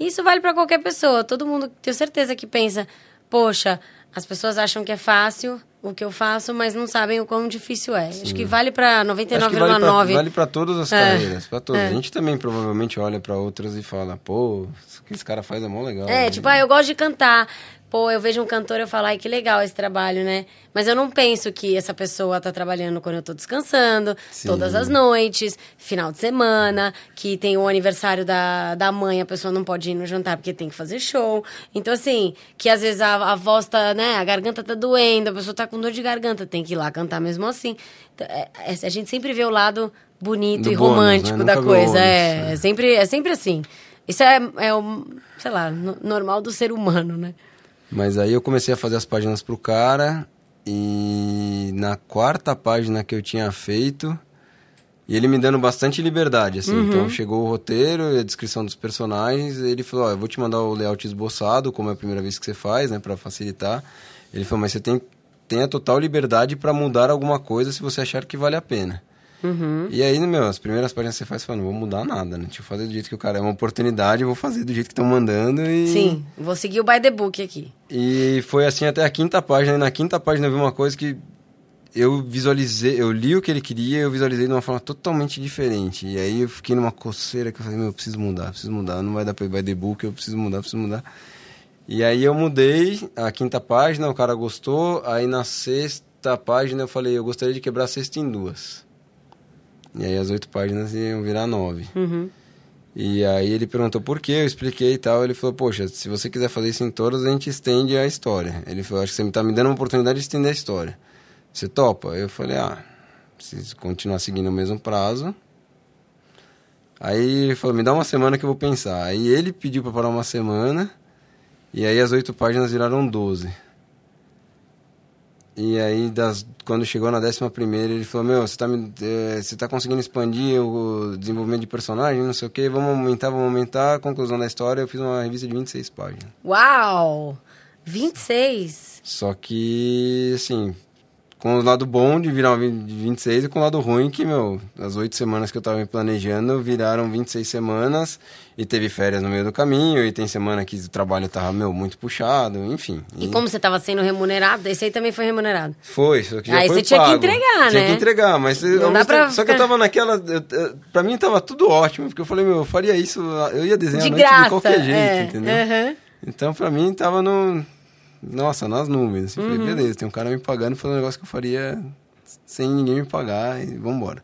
Isso vale pra qualquer pessoa. Todo mundo, tenho certeza que pensa, poxa, as pessoas acham que é fácil o que eu faço, mas não sabem o quão difícil é. Acho que vale pra Acho que vale pra, 99,9. vale pra todas as É, carreiras, pra todas. é. A gente também provavelmente olha pra outras e fala, pô, isso que esse cara faz é mó legal. É, né? tipo, ah, eu gosto de cantar. Pô, eu vejo um cantor e eu falo, ai, que legal esse trabalho, né? Mas eu não penso que essa pessoa tá trabalhando quando eu tô descansando, Sim. todas as noites, final de semana, que tem o aniversário da, da mãe, a pessoa não pode ir no jantar porque tem que fazer show. Então, assim, que às vezes a, a voz tá, né, a garganta tá doendo, a pessoa tá com dor de garganta, tem que ir lá cantar mesmo assim. Então, é- é- a gente sempre vê o lado bonito Do e bônus, romântico né? da Nunca coisa. é, é. é sempre, é sempre assim. Isso é, é o, sei lá, no- normal do ser humano, né? Mas aí eu comecei a fazer as páginas pro cara e na quarta página que eu tinha feito, e ele me dando bastante liberdade, assim. Uhum. Então chegou o roteiro, a descrição dos personagens, ele falou, ó, eu vou te mandar o layout esboçado, como é a primeira vez que você faz, né, para facilitar. Ele falou, mas você tem, tem a total liberdade para mudar alguma coisa se você achar que vale a pena. Uhum. E aí, meu, as primeiras páginas que você faz, você fala, não vou mudar nada, né? Deixa eu fazer do jeito que o cara é uma oportunidade, eu vou fazer do jeito que estão mandando e... Sim, vou seguir o by the book aqui. E foi assim até a quinta página. E na quinta página eu vi uma coisa que eu visualizei, eu li o que ele queria, eu visualizei de uma forma totalmente diferente. E aí eu fiquei numa coceira que eu falei, meu, eu preciso mudar, preciso mudar, não vai dar para ir by the book, eu preciso mudar, preciso mudar. E aí eu mudei a quinta página, o cara gostou, aí na sexta página eu falei, eu gostaria de quebrar a sexta em duas. E aí as oito páginas iam virar nove. Uhum. E aí ele perguntou por quê, eu expliquei e tal. Ele falou, poxa, se você quiser fazer isso em todas, a gente estende a história. Ele falou, acho que você está me dando uma oportunidade de estender a história. Você topa? Eu falei, ah, preciso continuar seguindo o mesmo prazo. Aí ele falou, me dá uma semana que eu vou pensar. Aí ele pediu para parar uma semana, e aí as oito páginas viraram doze. E aí, das, quando chegou na décima primeira, ele falou, meu, você está é, você tá conseguindo expandir o desenvolvimento de personagem, não sei o quê, vamos aumentar, vamos aumentar. Conclusão da história, eu fiz uma revista de 26 páginas. Uau! 26? Só que, assim, com o lado bom de virar de 26 e com o lado ruim que, meu, as oito semanas que eu tava me planejando viraram 26 semanas e teve férias no meio do caminho e tem semana que o trabalho tava, meu, muito puxado, enfim. E, e como você tava sendo remunerado, esse aí também foi remunerado? Foi, só que já Aí foi você tinha que entregar, né? Tinha que entregar, mas... Não dá pra Só que eu tava naquela... Eu, eu- pra mim tava tudo ótimo, porque eu falei, meu, eu faria isso, eu ia desenhar De a noite graça. de qualquer jeito, é. entendeu? Então, pra mim, tava no... Nossa, nas nuvens. Assim, Uhum. Falei, beleza, tem um cara me pagando, foi um negócio que eu faria sem ninguém me pagar e vambora.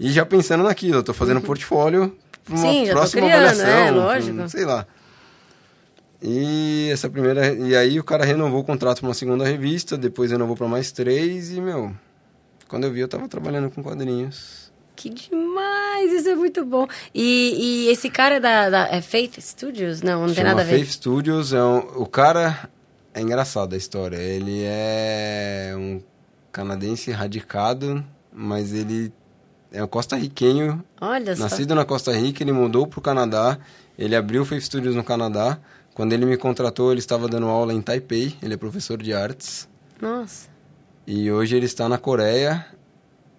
E já pensando naquilo, eu tô fazendo um portfólio pra uma Uhum. Sim, próxima criando, avaliação. é, pra lógico. sei lá. E essa primeira... E aí o cara renovou o contrato pra uma segunda revista, depois renovou pra mais três e, meu... Quando eu vi, eu tava trabalhando com quadrinhos. Que demais, isso é muito bom. E, e esse cara é da, da é Faith Studios? Não, não tem Chama nada a ver. Faith Studios. É um, o cara é engraçado a história. Ele é um canadense radicado, mas ele é um costarriquenho, Olha só. nascido na Costa Rica. Ele mudou para o Canadá. Ele abriu o Faith Studios no Canadá. Quando ele me contratou, ele estava dando aula em Taipei. Ele é professor de artes. Nossa. E hoje ele está na Coreia.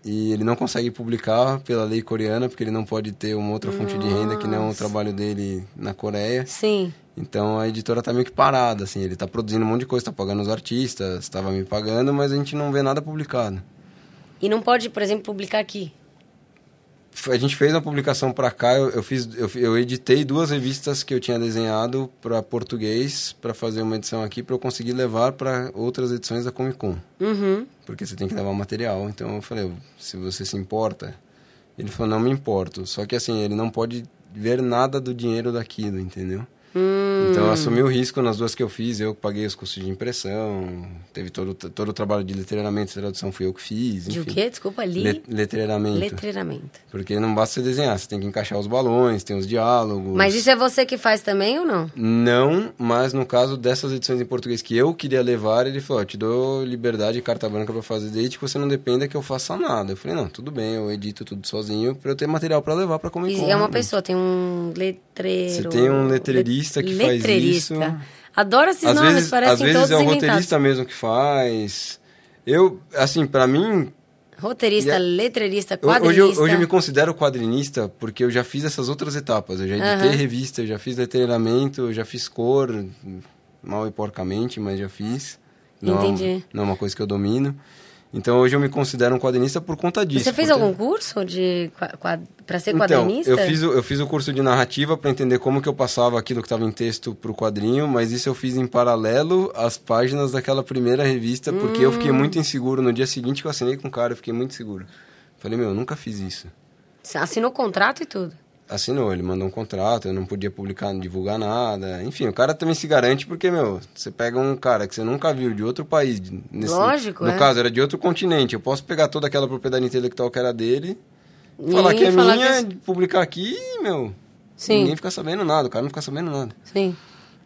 E ele não consegue publicar pela lei coreana, porque ele não pode ter uma outra fonte de renda que não o Nossa. trabalho dele na Coreia. Sim. Então a editora tá meio que parada, assim. Ele tá produzindo um monte de coisa, tá pagando os artistas, tava me pagando, mas a gente não vê nada publicado. E não pode, por exemplo, publicar aqui. A gente fez uma publicação para cá, eu, eu fiz, eu, eu editei duas revistas que eu tinha desenhado para português para fazer uma edição aqui para eu conseguir levar para outras edições da Comic Con, Uhum. porque você tem que levar material. Então eu falei, se você se importa, ele falou não me importo. Só que assim ele não pode ver nada do dinheiro daquilo, entendeu? Hum. Então eu assumi o risco nas duas que eu fiz, eu que paguei os custos de impressão, teve todo, todo o trabalho de letreiramento e tradução fui eu que fiz. De o enfim. quê? Desculpa, li. Le- letreiramento. Letreiramento. Porque não basta você desenhar, você tem que encaixar os balões, tem os diálogos. Mas isso é você que faz também ou não? Não, mas no caso dessas edições em português que eu queria levar, ele falou, te dou liberdade e carta branca pra fazer, desde que você não dependa que eu faça nada. Eu falei, não, tudo bem, eu edito tudo sozinho pra eu ter material pra levar pra Comic Con. E é uma pessoa, tem um letreiro. Você tem um letreirista que faz Letreirista. isso. Adoro esses às nomes, vezes, parecem às vezes todos é o inventados. roteirista mesmo que faz. Eu, assim, pra mim, Roteirista, é- letreirista, eu- hoje, quadrinista. eu, hoje eu me considero quadrinista porque eu já fiz essas outras etapas. Eu já editei Aham. revista, eu já fiz letreiramento, eu já fiz cor, mal e porcamente, mas já fiz. Não é uma- Entendi. não é uma coisa que eu domino. Então hoje eu me considero um quadrinista por conta disso. Você fez porque- algum curso de para ser Então, quadrinista? eu fiz, o, eu fiz o curso de narrativa para entender como que eu passava aquilo que estava em texto pro quadrinho, mas isso eu fiz em paralelo às páginas daquela primeira revista, porque eu Hum. fiquei muito inseguro. No dia seguinte que eu assinei com o cara, eu fiquei muito inseguro. Falei, meu, eu nunca fiz isso. Você assinou contrato e tudo. Assinou, ele mandou um contrato, eu não podia publicar, divulgar nada. Enfim, o cara também se garante porque, meu, você pega um cara que você nunca viu de outro país. Nesse, Lógico, No é. caso, era de outro continente. Eu posso pegar toda aquela propriedade intelectual que era dele, falar E que é falar minha, que é- publicar aqui meu, Sim. ninguém fica sabendo nada, o cara não fica sabendo nada. Sim.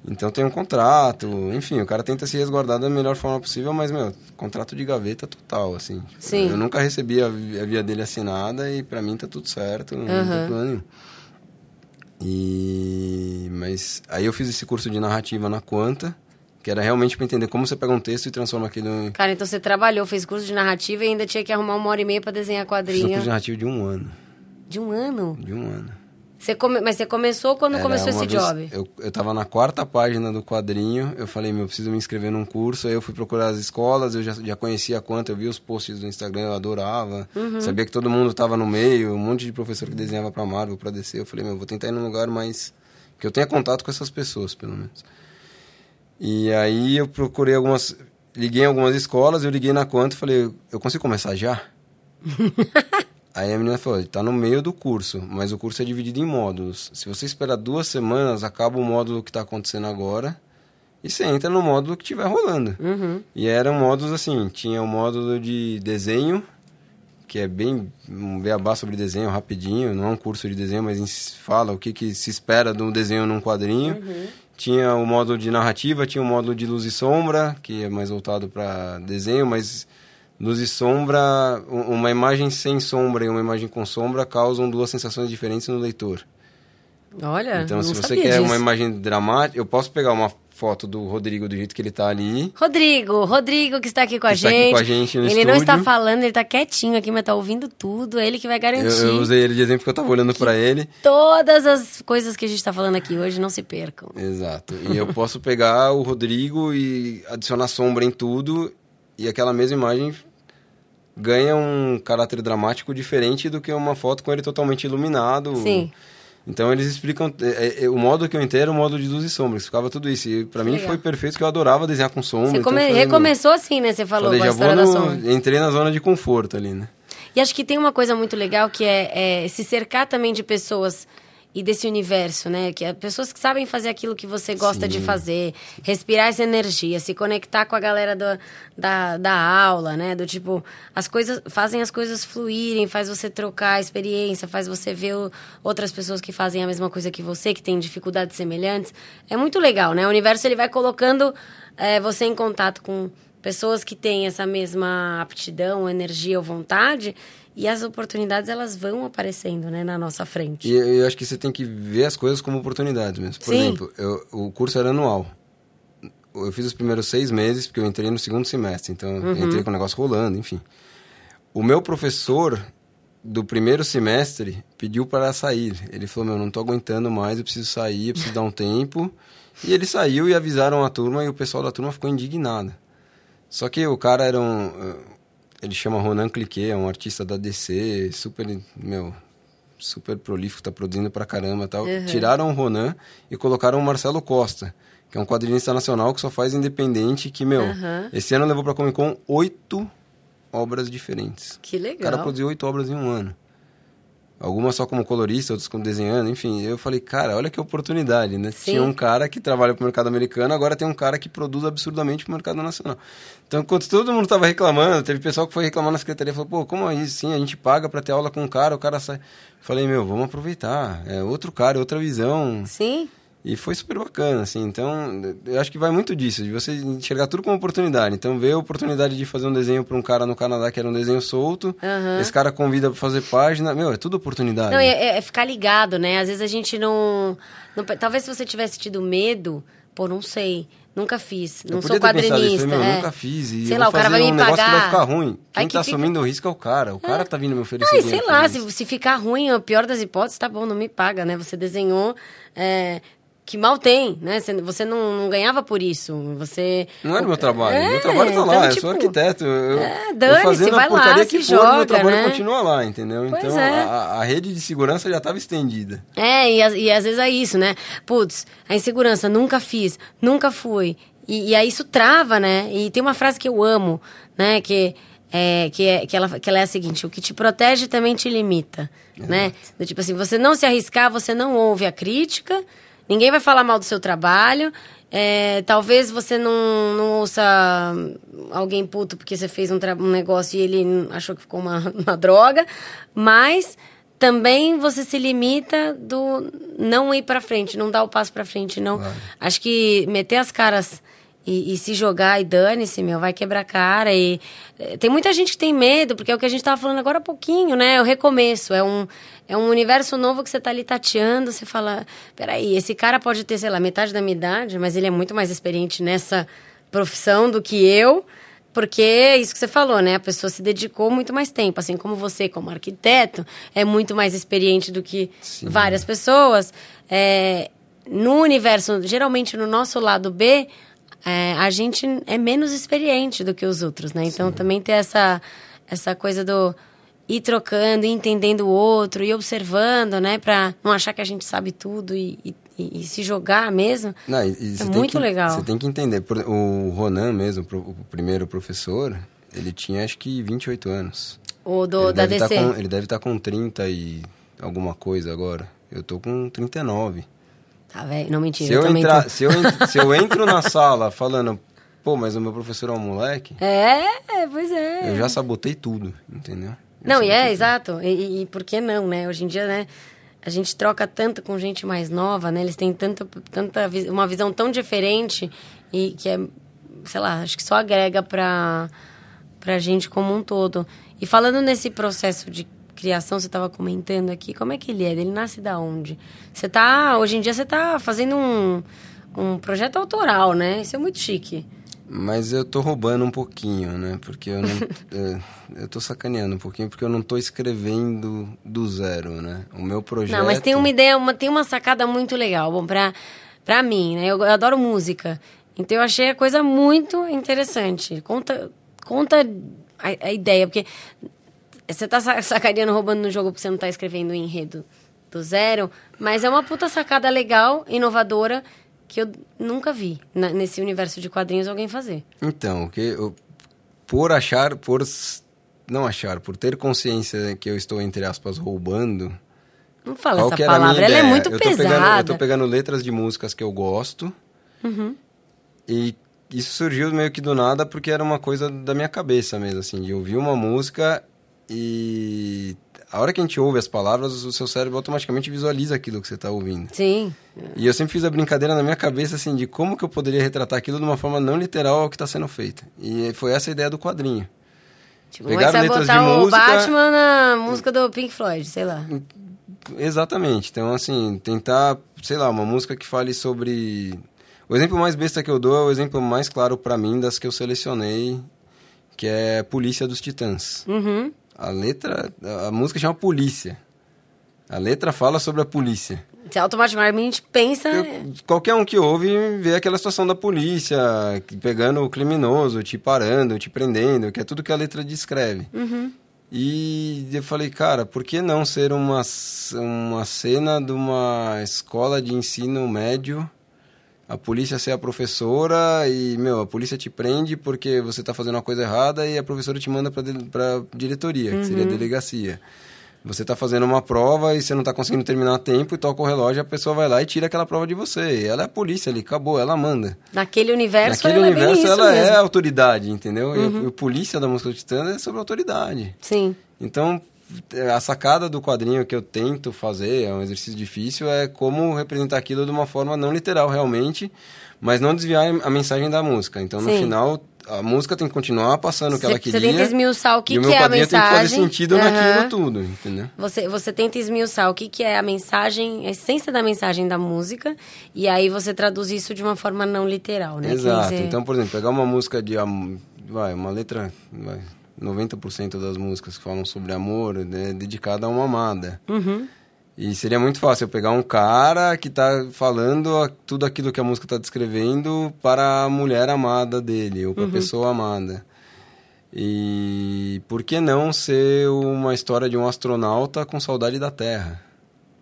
Então tem um contrato, enfim, o cara tenta se resguardar da melhor forma possível, mas, meu, contrato de gaveta total, assim. Sim. Eu nunca recebi a, a via dele assinada e pra mim tá tudo certo, não Aham. tem problema nenhum. E... Mas aí eu fiz esse curso de narrativa na Quanta, que era realmente pra entender como você pega um texto e transforma aquilo em... Cara, então você trabalhou, fez curso de narrativa e ainda tinha que arrumar uma hora e meia pra desenhar Fiz um curso de narrativa de um ano, De um ano? de um ano. Você come... Mas você começou quando Era começou esse vez- job? Eu, eu tava na quarta página do quadrinho, eu falei, meu, eu preciso me inscrever num curso. Aí eu fui procurar as escolas, eu já, já conhecia quanto, eu vi os posts do Instagram, eu adorava. Uhum. Sabia que todo mundo tava no meio, um monte de professor que desenhava pra Marvel, pra DC. Eu falei, meu, vou tentar ir num lugar mais... que eu tenha contato com essas pessoas, pelo menos. E aí eu procurei algumas... Liguei em algumas escolas, eu liguei na Quanto e falei, eu consigo começar já? *laughs* Aí a menina falou, tá no meio do curso, mas o curso é dividido em módulos. Se você esperar duas semanas, acaba o módulo que está acontecendo agora e você entra no módulo que estiver rolando. E eram módulos assim, tinha o módulo de desenho, que é bem um beabá sobre desenho rapidinho, não é um curso de desenho, mas fala o que, que se espera de um desenho num quadrinho. Tinha o módulo de narrativa, tinha o módulo de luz e sombra, que é mais voltado para desenho, mas luz e sombra, uma imagem sem sombra e uma imagem com sombra causam duas sensações diferentes no leitor. Olha, Então, se você quer disso. uma imagem dramática, eu posso pegar uma foto do Rodrigo do jeito que ele tá ali. Rodrigo, Rodrigo que está aqui com a está gente. aqui com a gente no ele não está estúdio. falando, ele está quietinho aqui, mas está ouvindo tudo. É ele que vai Eu, garantir. eu usei ele de exemplo porque eu tava olhando para ele. Todas as coisas que a gente está falando aqui hoje não se percam. Exato. E eu posso pegar o Rodrigo e adicionar sombra em tudo e aquela mesma imagem ganha um caráter dramático diferente do que uma foto com ele totalmente iluminado. Sim. Então eles explicam é, é, o modo que eu entrei era o modo de luz e sombras, ficava tudo isso. E pra mim legal. foi perfeito porque eu adorava desenhar com sombra. Você então come- falei, recomeçou assim, né? Você falou Falei, com a história da no... sombra. Entrei na zona de conforto ali, né? E acho que tem uma coisa muito legal que é, é se cercar também de pessoas e desse universo, né? Que é pessoas que sabem fazer aquilo que você gosta de fazer, respirar essa energia, se conectar com a galera do, da, da aula, né? Do tipo, as coisas fazem as coisas fluírem, faz você trocar a experiência, faz você ver o- outras pessoas que fazem a mesma coisa que você, que têm dificuldades semelhantes. É muito legal, né? O universo ele vai colocando é, você em contato com pessoas que têm essa mesma aptidão, energia ou vontade, e as oportunidades elas vão aparecendo, né, na nossa frente. E eu, acho que você tem que ver as coisas como oportunidades mesmo. Por Sim. exemplo, eu- o curso era anual. Eu fiz os primeiros seis meses, porque eu entrei no segundo semestre. Então, Uhum. entrei com o negócio rolando, enfim. O meu professor do primeiro semestre pediu para sair. Ele falou, meu, não tô aguentando mais, eu preciso sair, eu preciso dar um *laughs* tempo. E ele saiu e avisaram a turma e o pessoal da turma ficou indignado. Só que o cara era um... Ele chama Ronan Cliquet, é um artista da DC, super, meu, super prolífico, tá produzindo pra caramba tal. Tiraram o Ronan e colocaram o Marcelo Costa, que é um quadrinista nacional que só faz independente, que, meu, Aham. esse ano levou pra Comic Con oito obras diferentes. Que O legal. cara produziu oito obras em um ano. Algumas só como colorista, outras como desenhando, enfim. Eu falei, cara, olha que oportunidade, né? Sim. Tinha um cara que trabalha pro mercado americano, agora tem um cara que produz absurdamente pro mercado nacional. Então, enquanto todo mundo tava reclamando, teve pessoal que foi reclamar na secretaria, falou, pô, como é isso? Sim, a gente paga pra ter aula com um cara, o cara sai... Falei, meu, vamos aproveitar. É outro cara, outra visão. Sim. E foi super bacana, assim. Então, eu acho que vai muito disso, de você enxergar tudo como oportunidade. Então, ver a oportunidade de fazer um desenho para um cara no Canadá que era um desenho solto. Aham. Esse cara convida para fazer página. Meu, é tudo oportunidade. Não, é, é ficar ligado, né? Às vezes a gente não, não- Talvez se você tivesse tido medo, pô, não sei. Nunca fiz. Não sou quadrinista. falei, é. nunca fiz. E sei lá, o cara vai me um negócio pagar. que vai ficar ruim. Quem que tá fica- assumindo o risco é o cara. O cara tá vindo me oferecer dinheiro sei lá, se, se ficar ruim, a pior das hipóteses, tá bom, não me paga, né? Você desenhou. é, que mal tem, né? Você, não, não ganhava por isso. Você. Não era meu trabalho. É, meu trabalho tá lá, então, eu tipo, sou arquiteto. Eu, é, eu dane-se, vai lá, se for, joga, meu trabalho né? continua lá, entendeu? Pois então, é. a, a rede de segurança já estava estendida. É, e, às- e às vezes é isso, né? Putz, a insegurança, nunca fiz, nunca fui. E, e aí isso trava, né? E tem uma frase que eu amo, né? Que, é, que, é, que, ela, que ela é a seguinte: o que te protege também te limita, né? Do tipo assim, você não se arriscar, você não ouve a crítica, ninguém vai falar mal do seu trabalho. é, talvez você não, não ouça alguém puto porque você fez um, um negócio e ele achou que ficou uma, *laughs* uma droga, mas também você se limita do não ir pra frente, não dar o passo pra frente, não. Acho que meter as caras e, e se jogar e dane-se, meu, vai quebrar a cara. E eh, tem muita gente que tem medo, porque é o que a gente tava falando agora há pouquinho, né? É o recomeço, é um, é um universo novo que você tá ali tateando. Você fala, peraí, esse cara pode ter, sei lá, metade da minha idade, mas ele é muito mais experiente nessa profissão do que eu. Porque é isso que você falou, né? A pessoa se dedicou muito mais tempo. Assim como você, como arquiteto, é muito mais experiente do que Sim. várias pessoas. É, no universo, geralmente no nosso lado B, é, a gente é menos experiente do que os outros, né? Então também tem essa, essa coisa do ir trocando, ir entendendo o outro, ir observando, né? Pra não achar que a gente sabe tudo e, e- e- se jogar mesmo. Não, e- É muito que- legal. Você tem que entender. O Ronan mesmo, o primeiro professor, ele tinha acho que 28 anos. O do, ele, da deve tá DC. com, ele deve estar com 30 e alguma coisa agora. Eu tô com 39. Tá, velho. Não, mentira. Se eu, também entrar, tô. se, eu, *laughs* se eu entro na sala falando, pô, mas o meu professor é um moleque, É, pois é. eu já sabotei tudo, entendeu? Eu Não, e é, tudo. exato. E, e- por que não, né? Hoje em dia, né? A gente troca tanto com gente mais nova, né? Eles têm tanta, tanta uma visão tão diferente e que é, sei lá, acho que só agrega pra, pra gente como um todo. E falando nesse processo de criação, você estava comentando aqui, como é que ele é? Ele nasce da onde? Você tá, hoje em dia você tá fazendo um, um projeto autoral, né? Isso é muito chique. Mas eu tô roubando um pouquinho, né? Porque eu não. *laughs* é, eu tô sacaneando um pouquinho porque eu não tô escrevendo do zero, né? O meu projeto. Não, mas tem uma ideia, uma, tem uma sacada muito legal. Bom, pra, pra mim, né? Eu, eu adoro música. Então eu achei a coisa muito interessante. Conta, conta a, a ideia, porque você tá sa- sacaneando, roubando no jogo porque você não tá escrevendo o enredo do zero, mas é uma puta sacada legal, inovadora, que eu nunca vi na- nesse universo de quadrinhos alguém fazer. Então, que eu, por achar, por não achar, por ter consciência que eu estou entre aspas roubando, Não fala essa palavra, ela é muito eu tô Pegando, eu pesada. tô pegando letras de músicas que eu gosto. Uhum. E isso surgiu meio que do nada porque era uma coisa da minha cabeça mesmo, assim, de ouvir uma música e a hora que a gente ouve as palavras, o seu cérebro automaticamente visualiza aquilo que você está ouvindo. Sim. E eu sempre fiz a brincadeira na minha cabeça, assim, de como que eu poderia retratar aquilo de uma forma não literal ao que está sendo feito. E foi essa a ideia do quadrinho. Tipo, Pegaram letras botar de o música- Batman na música do Pink Floyd, sei lá. Exatamente. Então, assim, tentar, sei lá, uma música que fale sobre. O exemplo mais besta que eu dou é o exemplo mais claro pra mim das que eu selecionei, que é Polícia dos Titãs. Uhum. A letra, a música chama Polícia. A letra fala sobre a polícia. Você automaticamente pensa. Eu- qualquer um que ouve vê aquela situação da polícia que- pegando o criminoso, te parando, te prendendo, que é tudo que a letra descreve. E eu falei, cara, por que não ser uma, uma cena de uma escola de ensino médio? A polícia ser a professora e, meu, a polícia te prende porque você está fazendo uma coisa errada e a professora te manda para diretoria, que seria a delegacia. Você está fazendo uma prova e você não está conseguindo terminar a tempo e toca o relógio, a pessoa vai lá e tira aquela prova de você. E ela é a polícia ali, acabou, ela manda. Naquele universo, Naquele ela é universo isso ela mesmo. Uhum. é a autoridade, entendeu? E a, a polícia da música do Titã é sobre autoridade. Sim. Então, a sacada do quadrinho que eu tento fazer, é um exercício difícil, é como representar aquilo de uma forma não literal realmente, mas não desviar a mensagem da música. Então, no Sim. final, a música tem que continuar passando o que Você- ela você queria. tenta esmiuçar o que e o que é a quadrinho tem que fazer mensagem. sentido Aham. naquilo tudo, entendeu? Você, você tenta esmiuçar o que, que é a mensagem, a essência da mensagem da música, e aí você traduz isso de uma forma não literal, né? Exato. você- Então, por exemplo, pegar uma música de... Vai, uma letra... Vai, 90% das músicas que falam sobre amor é dedicada a uma amada. Uhum. E seria muito fácil eu pegar um cara que está falando a- tudo aquilo que a música está descrevendo para a mulher amada dele, ou para a pessoa amada. E por que não ser uma história de um astronauta com saudade da Terra?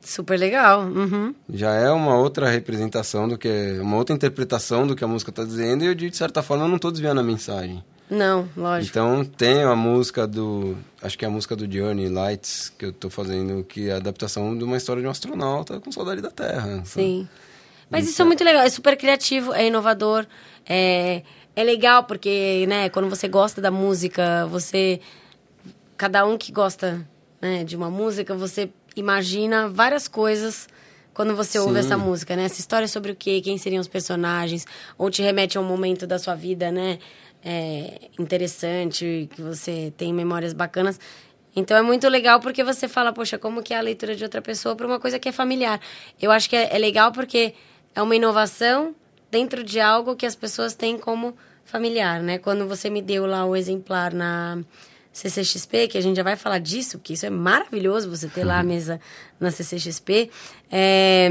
Super legal. Uhum. Já é uma outra representação do que... Uma outra interpretação do que a música está dizendo e eu, de certa forma, não estou desviando a mensagem. Não, lógico. Então tem a música do. Acho que é a música do Journey Lights que eu tô fazendo, que é a adaptação de uma história de um astronauta com saudade da Terra. Sim. Mas isso é muito legal, é super criativo, é inovador, é, é legal porque, né, quando você gosta da música, você. Cada um que gosta né, de uma música, você imagina várias coisas quando você ouve Sim. essa música, né? Essa história sobre o quê, quem seriam os personagens, ou te remete a um momento da sua vida, né? É, interessante, que você tem memórias bacanas. Então é muito legal porque você fala, poxa, como que é a leitura de outra pessoa para uma coisa que é familiar. Eu acho que é, é legal porque é uma inovação dentro de algo que as pessoas têm como familiar, né? Quando você me deu lá o exemplar na CCXP, que a gente já vai falar disso, que isso é maravilhoso você ter lá a mesa na CCXP. É,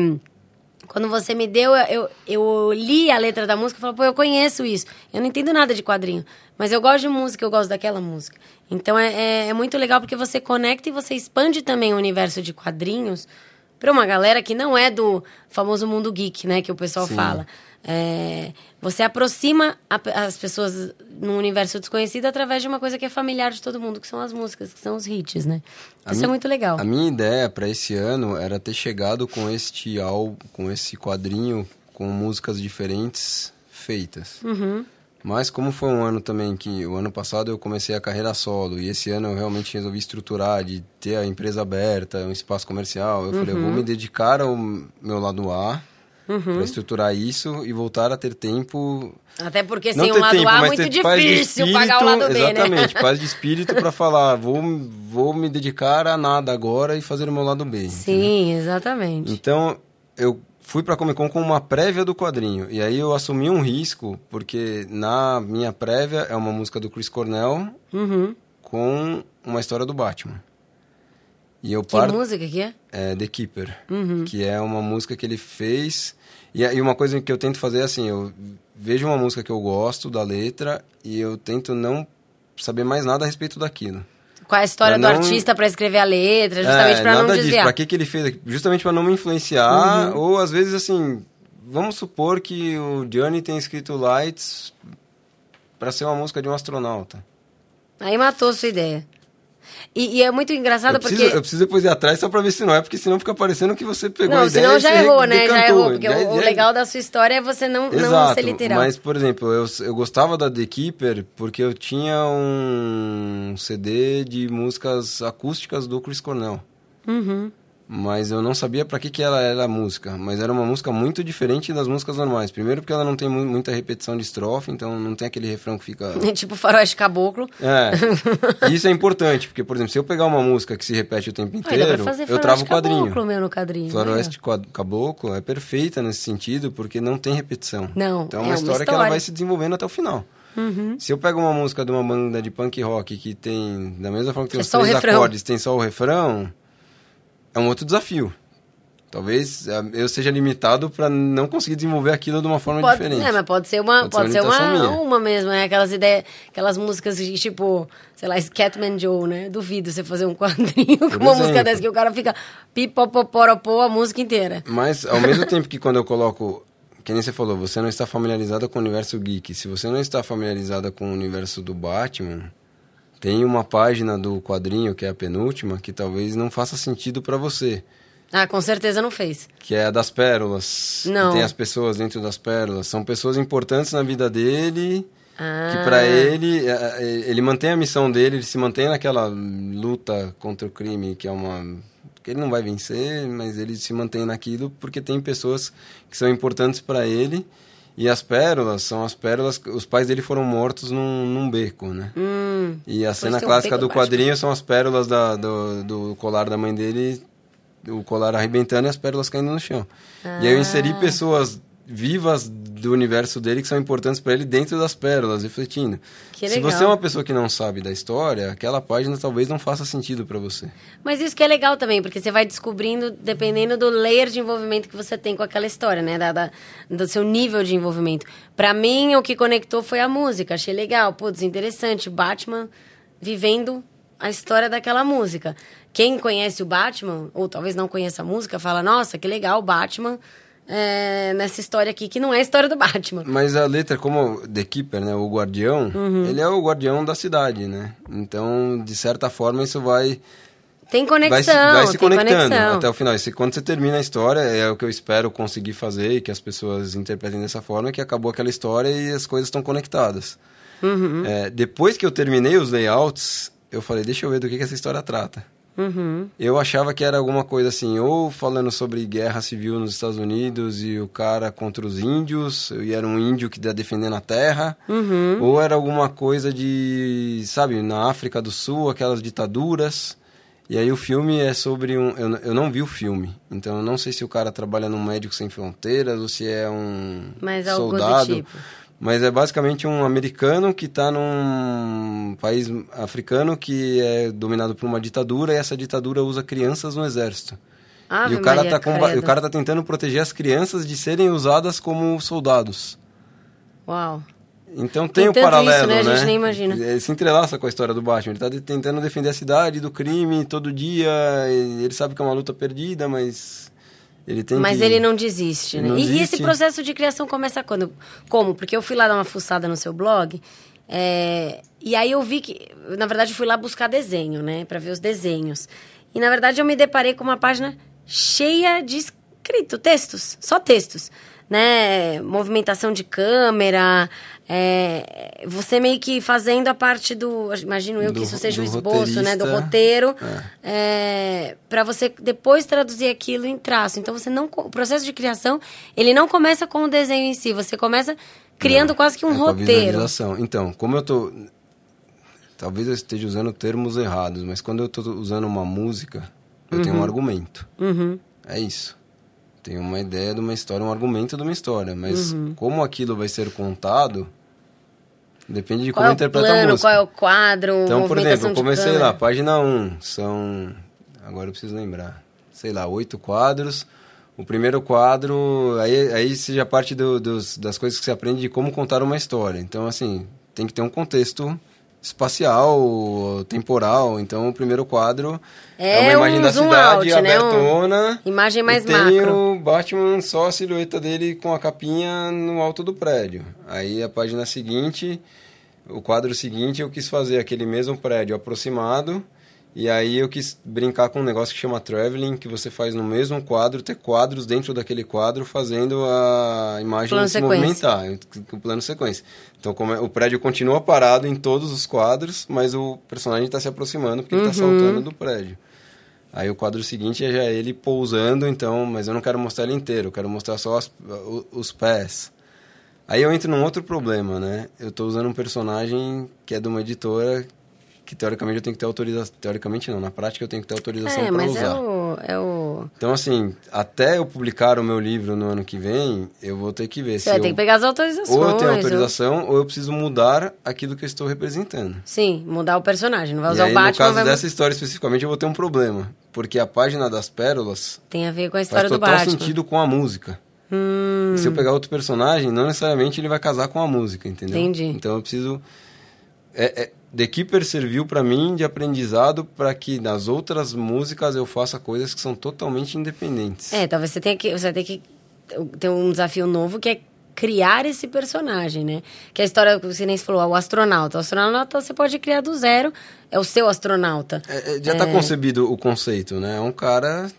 quando você me deu, eu, eu li a letra da música e falei, pô, eu conheço isso. Eu não entendo nada de quadrinho, mas eu gosto de música, eu gosto daquela música. Então é, é, é muito legal porque você conecta e você expande também o universo de quadrinhos para uma galera que não é do famoso mundo geek, né, que o pessoal Sim. fala. É, você aproxima a- as pessoas num universo desconhecido através de uma coisa que é familiar de todo mundo, que são as músicas, que são os hits, né? A Isso é muito legal. A minha ideia para esse ano era ter chegado com este álbum, com esse quadrinho com músicas diferentes feitas. Uhum. Mas como foi um ano também que o ano passado eu comecei a carreira solo e esse ano eu realmente resolvi estruturar de ter a empresa aberta, um espaço comercial, eu falei, eu Uhum. vou me dedicar ao meu lado A para estruturar isso e voltar a ter tempo Até porque sem um lado tempo, A é muito difícil pagar o lado B, né? Exatamente, paz de *laughs* espírito para falar, vou, vou me dedicar a nada agora e fazer o meu lado B. entendeu? Sim, exatamente. Então, eu fui pra Comic Con com uma prévia do quadrinho. E aí eu assumi um risco, porque na minha prévia é uma música do Chris Cornell Uhum. com uma história do Batman. E eu Que parto música que é? é The Keeper, Uhum. que é uma música que ele fez. E, e uma coisa que eu tento fazer é assim, eu vejo uma música que eu gosto da letra e eu tento não saber mais nada a respeito daquilo. Qual é a história Pra do não- artista pra escrever a letra, justamente é, pra não nada disso. Pra que, que ele fez? Justamente pra não me influenciar. Ou às vezes assim, vamos supor que o Johnny tem escrito Lights pra ser uma música de um astronauta. Aí matou sua ideia. E, e é muito engraçado Eu preciso, porque. eu preciso depois ir atrás só pra ver se não é, porque senão fica parecendo que você pegou a Não, ideia senão e já errou, né? Já errou. Porque Já- o, o já- legal da sua história é você não, não Exato, ser literal. mas por exemplo, eu, eu gostava da The Keeper porque eu tinha um CD de músicas acústicas do Chris Cornell. Uhum. Mas eu não sabia pra que, que ela era a música. Mas era uma música muito diferente das músicas normais. Primeiro porque ela não tem mu- muita repetição de estrofe, então não tem aquele refrão que fica... *laughs* tipo faroeste caboclo. É, isso é importante, porque, por exemplo, se eu pegar uma música que se repete o tempo inteiro, eu faroeste travo o quadrinho. caboclo, meu, no quadrinho. Floroeste Qua- Caboclo é perfeita nesse sentido, porque não tem repetição. Não, Então é é uma uma história que ela história. vai se desenvolvendo até o final. Uhum. Se eu pego uma música de uma banda de punk rock que tem, da mesma forma que tem É os três acordes, tem só o refrão, é um outro desafio. Talvez eh, eu seja limitado para não conseguir desenvolver aquilo de uma forma Pode, diferente. é, mas pode ser uma, Pode pode ser ser uma uma, uma mesmo, né? Aquelas ideias, aquelas músicas de tipo, sei lá, Scatman Joe, né? Duvido você fazer um *laughs* quadrinho com uma música exemplo. dessa que o cara fica pipopoporopô a música inteira. Mas ao mesmo *laughs* tempo que quando eu coloco, que nem você falou, você não está familiarizada com o universo geek. Se você não está familiarizada com o universo do Batman, tem uma página do quadrinho que é a penúltima que talvez não faça sentido para você, Ah, com certeza não fez. que é a das pérolas. Não. Tem as pessoas dentro das pérolas, são pessoas importantes na vida dele. Ah, Que pra ele, eh, eh, ele mantém a missão dele, ele se mantém naquela luta contra o crime, que é uma. que ele não vai vencer, mas ele se mantém naquilo porque tem pessoas que são importantes pra ele. E as pérolas são as pérolas. Os pais dele foram mortos num, num beco, né? Hum, E a cena um clássica beco do quadrinho são as pérolas da- do, do colar da mãe dele, o colar arrebentando e as pérolas caindo no chão. E aí eu inseri Ah. pessoas vivas do universo dele que são importantes para ele dentro das pérolas, refletindo. Que Se legal. você é uma pessoa que não sabe da história, aquela página talvez não faça sentido para você. Mas isso que é legal também, porque você vai descobrindo, dependendo do layer de envolvimento que você tem com aquela história, né? Da, da- do seu nível de envolvimento. Pra mim, o que conectou foi a música. Achei legal, putz, interessante. Batman vivendo a história daquela música. Quem conhece o Batman, ou talvez não conheça a música, fala, nossa, que legal, o Batman é, nessa história aqui, que não é a história do Batman. Mas a letra, como The Keeper, né, o guardião, Uhum. ele é o guardião da cidade, né? Então, de certa forma, isso vai Tem conexão, vai se, vai se conectando conexão. até o final. E quando você termina a história, é o que eu espero conseguir fazer e que as pessoas interpretem dessa forma, que acabou aquela história e as coisas estão conectadas. Uhum. É, depois que eu terminei os layouts, eu falei, deixa eu ver do que, que essa história trata. Uhum. Eu achava que era alguma coisa assim, ou falando sobre guerra civil nos Estados Unidos e o cara contra os índios, e era um índio que ia defendendo a terra, Uhum. ou era alguma coisa de, sabe, na África do Sul, aquelas ditaduras. E aí o filme é sobre um. Eu, eu não vi o filme, então eu não sei se o cara trabalha no Médico Sem Fronteiras ou se é um Mas algo do soldado. tipo. Mas é basicamente um americano que está num país africano que é dominado por uma ditadura e essa ditadura usa crianças no exército. Ave e o cara, Maria, tá comba- o cara tá tentando proteger as crianças de serem usadas como soldados. Uau. Então tem, Tem o paralelo, isso, né? A né? gente nem imagina. Ele se entrelaça com a história do Batman. Ele tá de- tentando defender a cidade do crime todo dia. Ele sabe que é uma luta perdida, mas ele tem Mas que... ele não desiste, né? Não e, e esse desiste. processo de criação começa quando? Como? Porque eu fui lá dar uma fuçada no seu blog, é, e aí eu vi que, na verdade, eu fui lá buscar desenho, né? Pra ver os desenhos. E na verdade eu me deparei com uma página cheia de escrito, textos, só textos. Né? Movimentação de câmera, é, você meio que fazendo a parte do. Imagino eu que Do- isso seja o esboço, né? Do roteiro é, para você depois traduzir aquilo em traço. Então você não o processo de criação ele não começa com o desenho em si, você começa criando Não, quase que um é roteiro. Então, como eu tô... Talvez eu esteja usando termos errados, mas quando eu tô usando uma música, eu tenho um argumento. Uhum. É isso. Tenho uma ideia de uma história, um argumento de uma história. Mas Uhum. como aquilo vai ser contado, depende de Qual como é eu o interpreto a plano, música. qual é o quadro, Então, por exemplo, eu comecei lá, página 1, são. Agora eu preciso lembrar. Sei lá, oito quadros. O primeiro quadro, aí, aí seja parte do, dos, das coisas que você aprende de como contar uma história. Então, assim, tem que ter um contexto espacial, temporal. Então, o primeiro quadro É uma imagem um da cidade out, né? Um- abertona. imagem mais e tem macro. o Batman só a silhueta dele com a capinha no alto do prédio. Aí a página seguinte, o quadro seguinte, eu quis fazer aquele mesmo prédio aproximado. E aí eu quis brincar com um negócio que chama traveling, que você faz no mesmo quadro, ter quadros dentro daquele quadro fazendo a imagem Plano se sequência. movimentar, o plano sequência. Então como é- o prédio continua parado em todos os quadros, mas o personagem está se aproximando porque ele está Uhum. saltando do prédio. Aí o quadro seguinte é já ele pousando, então, mas eu não quero mostrar ele inteiro, eu quero mostrar só as- o- os pés. Aí eu entro num outro problema, né? Eu estou usando um personagem que é de uma editora que teoricamente eu tenho que ter autorização. Teoricamente não, na prática eu tenho que ter autorização É, para mas usar. é o, é o... Então, assim, até eu publicar o meu livro no ano que vem, eu vou ter que ver Você se vai eu, ter que pegar as autorizações. ou eu tenho ou- autorização ou eu preciso mudar aquilo que eu estou representando. Sim, mudar o personagem. Não vai E usar aí, o no Batman, caso vai... dessa história especificamente, eu vou ter um problema. Porque a página das pérolas tem a ver com a faz história do total Batman. sentido com a música. Hum, E se eu pegar outro personagem, não necessariamente ele vai casar com a música, entendeu? Entendi. Então eu preciso. É, é, The Keeper serviu para mim de aprendizado para que nas outras músicas eu faça coisas que são totalmente independentes. É, talvez você tenha que, você ter que ter um desafio novo que é criar esse personagem, né? Que é a história que você nem falou, o astronauta. O astronauta você pode criar do zero, é o seu astronauta. É, é, já está concebido o conceito, né? É um cara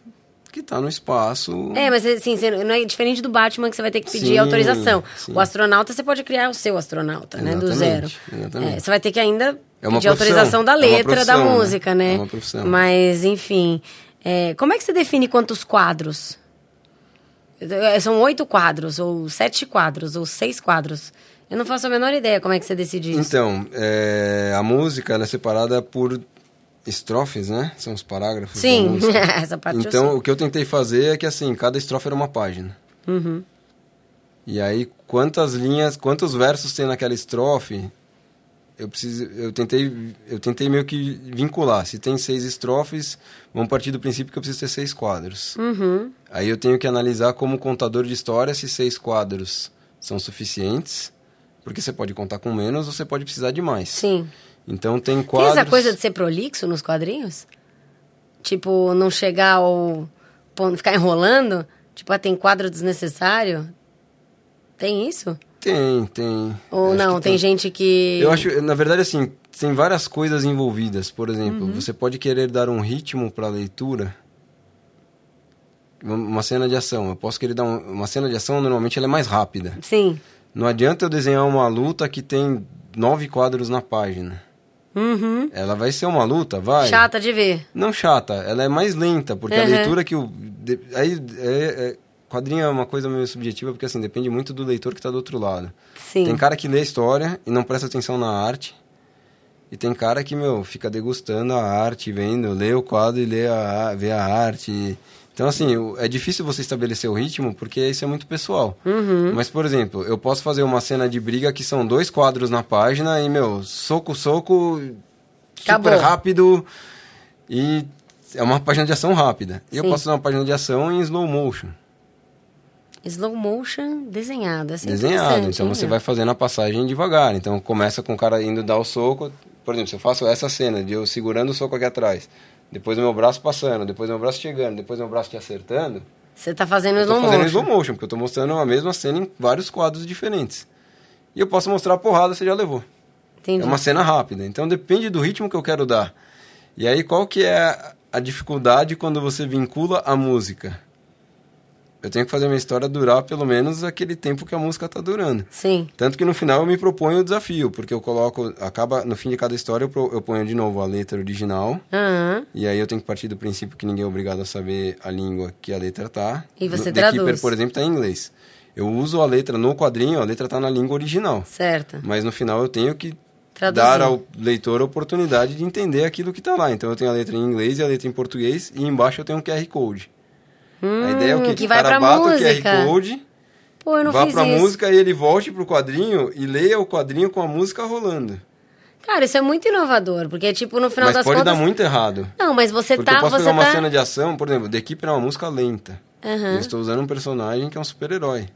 que está no espaço. É, mas assim, não é diferente do Batman que você vai ter que pedir Sim, autorização. sim. O astronauta você pode criar o seu astronauta, né? Do zero. Exatamente, exatamente. É, você vai ter que ainda É pedir profissão, autorização da é letra da profissão, né? música, né? É uma profissão. Mas, enfim. é, como é que você define quantos quadros? É, São oito quadros, ou sete quadros, ou seis quadros. Eu não faço a menor ideia como é que você decide isso. Então, é, a música ela é separada por estrofes, né? São os parágrafos. Sim, *laughs* essa parte Então, o que eu tentei fazer é que, assim, cada estrofe era uma página. Uhum. E aí, quantas linhas, quantos versos tem naquela estrofe, eu preciso, eu tentei, eu tentei meio que vincular. Se tem seis estrofes, vamos partir do princípio que eu preciso ter seis quadros. Uhum. Aí eu tenho que analisar como contador de história se seis quadros são suficientes, porque você pode contar com menos ou você pode precisar de mais. Sim. Então tem Tem quadros... essa coisa de ser prolixo nos quadrinhos? Tipo, não chegar ao ficar enrolando? Tipo, ah, tem quadro desnecessário? Tem isso? Tem, tem. Ou não? que Tem, gente que. Eu acho, na verdade, assim, tem várias coisas envolvidas. Por exemplo, Uhum. você pode querer dar um ritmo para a leitura. Uma cena de ação. Eu posso querer dar um- uma cena de ação, normalmente ela é mais rápida. Sim. Não adianta eu desenhar uma luta que tem nove quadros na página. Uhum. Ela vai ser uma luta, vai. Chata de ver. Não chata, ela é mais lenta, porque a Uhum. leitura que o. de- aí, é, é- quadrinho é uma coisa meio subjetiva, porque assim, depende muito do leitor que está do outro lado. Sim. Tem cara que lê a história e não presta atenção na arte. E tem cara que, meu, fica degustando a arte, vendo, lê o quadro e lê a, vê a arte. Então, assim, é difícil você estabelecer o ritmo porque isso é muito pessoal. Uhum. Mas, por exemplo, eu posso fazer uma cena de briga que são dois quadros na página e, meu, soco, soco, super Acabou. rápido e é uma página de ação rápida. E eu posso fazer uma página de ação em slow motion. Slow motion desenhado. Assim, desenhado. Então hein, você vai fazendo a passagem devagar. Então começa com o cara indo dar o soco. Por exemplo, se eu faço essa cena de eu segurando o soco aqui atrás, depois o meu braço passando, depois o meu braço chegando, depois o meu braço te acertando, Você tá fazendo slow fazendo motion. slow motion, porque eu tô mostrando a mesma cena em vários quadros diferentes. E eu posso mostrar a porrada, você já levou. Entendi. É uma cena rápida. Então depende do ritmo que eu quero dar. E aí qual que é a dificuldade quando você vincula a música? Eu tenho que fazer a minha história durar pelo menos aquele tempo que a música tá durando. Sim. Tanto que no final eu me proponho o desafio, porque eu coloco, acaba, no fim de cada história eu, eu ponho de novo a letra original, Aham. e aí eu tenho que partir do princípio que ninguém é obrigado a saber a língua que a letra tá. E você no, The Keeper, traduz. por exemplo, tá em inglês. Eu uso a letra no quadrinho, a letra tá na língua original. Certo. Mas no final eu tenho que Traduzir. dar ao leitor a oportunidade de entender aquilo que tá lá. Então eu tenho a letra em inglês e a letra em português, e embaixo eu tenho um QR Code. A ideia é o quê? Hum, que o vai cara bata música. o QR Code Pô, vá pra isso. música e ele volte pro quadrinho e leia o quadrinho com a música rolando. Cara, isso é muito inovador, porque, tipo, no final mas das pode contas... dar muito errado. Não, mas você Porque tá... eu posso pegar uma tá... cena de ação, por exemplo, The Keeper é uma música lenta. Aham. Eu estou usando um personagem que é um super-herói.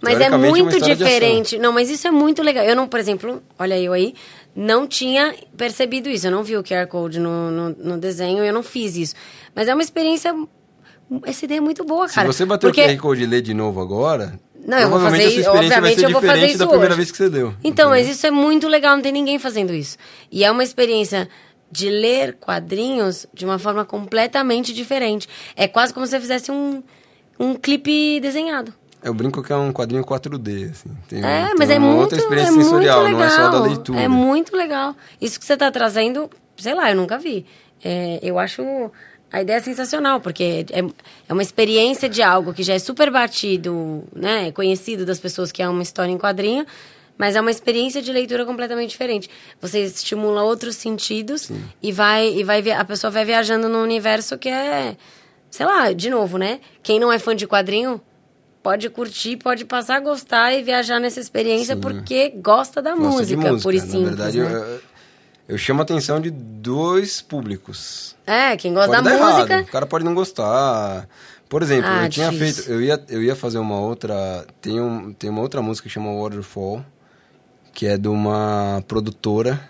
Mas é uma muito diferente. Não, mas isso é muito legal. Eu não, por exemplo, olha eu aí, não tinha percebido isso. Eu não vi o QR Code no, no, no desenho, eu não fiz isso. Mas é uma experiência. Essa ideia é muito boa, Se cara. você bater porque... o QR Code e ler de novo agora, Não, eu vou fazer vai obviamente eu vou fazer isso da primeira hoje. vez que você deu. Então, mas isso é muito legal, não tem ninguém fazendo isso. E é uma experiência de ler quadrinhos de uma forma completamente diferente. É quase como se você fizesse um, um clipe desenhado. Eu brinco que é um quadrinho 4D, assim. Tem, É, tem mas é uma muito, outra experiência é sensorial, legal. não é só da leitura. É muito legal. Isso que você está trazendo, sei lá, eu nunca vi. É, eu acho a ideia sensacional, porque é, é uma experiência de algo que já é super batido, né, é conhecido das pessoas que é uma história em quadrinho, mas é uma experiência de leitura completamente diferente. Você estimula outros sentidos e vai e vai a pessoa vai viajando num universo que é, sei lá, de novo, né? Quem não é fã de quadrinho pode curtir, pode passar a gostar e viajar nessa experiência Sim. porque gosta da Gosta música, música. por e Na simples, verdade, né? eu, eu chamo a atenção de dois públicos. É, quem gosta pode da música. errado. O cara pode não gostar. Por exemplo, Ah, eu tinha difícil. feito. Eu ia, eu ia fazer uma outra. Tem, um, tem uma outra música que chama Waterfall, que é de uma produtora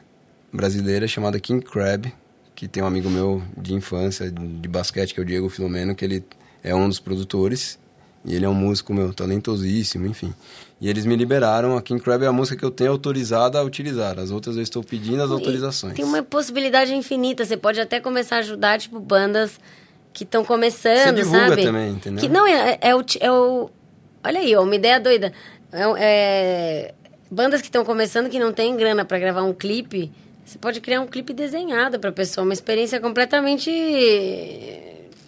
brasileira chamada King Crab, que tem um amigo meu de infância, de, de basquete, que é o Diego Filomeno, que ele é um dos produtores. E ele é um músico meu talentosíssimo, enfim. E eles me liberaram. A King Crab é a música que eu tenho autorizada a utilizar. As outras eu estou pedindo as E autorizações. Tem uma possibilidade infinita. Você pode até começar a ajudar, tipo, bandas que estão começando, Você divulga sabe? também, entendeu? Que, não, é, é, o, ti- é o... Olha aí, ó, uma ideia doida. É, o- é- bandas que estão começando, que não tem grana pra gravar um clipe, você pode criar um clipe desenhado pra pessoa. Uma experiência completamente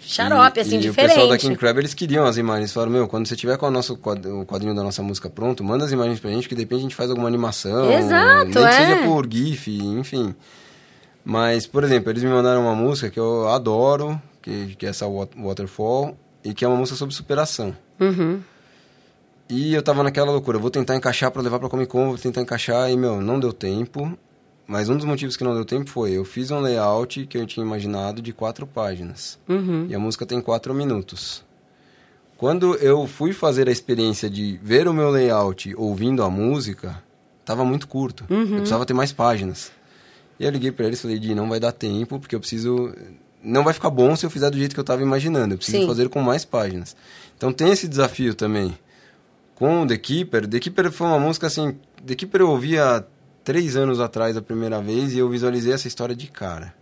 xarope, E- assim, e diferente. o pessoal da King Crab, eles queriam as imagens. Falaram, meu, quando você tiver com o nosso o quadrinho da nossa música pronto, manda as imagens pra gente, que de repente a gente faz alguma animação. Exato, Nem que é. seja por GIF, enfim. Mas, por exemplo, eles me mandaram uma música que eu adoro, que, que é essa Wat- Waterfall, e que é uma música sobre superação. Uhum. E eu tava naquela loucura, vou tentar encaixar pra levar pra Comic Con, vou tentar encaixar, e, meu, não deu tempo. Mas um dos motivos que não deu tempo foi, eu fiz um layout que eu tinha imaginado de quatro páginas. Uhum. E a música tem quatro minutos. Quando eu fui fazer a experiência de ver o meu layout ouvindo a música, tava muito curto. Eu precisava ter mais páginas. E eu liguei pra eles e falei, Di, não vai dar tempo, porque eu preciso... Não vai ficar bom se eu fizer do jeito que eu tava imaginando. Eu preciso Sim. fazer com mais páginas. Então tem esse desafio também. Com The Keeper, The Keeper foi uma música assim... The Keeper eu ouvi há três anos atrás a primeira vez e eu visualizei essa história de cara.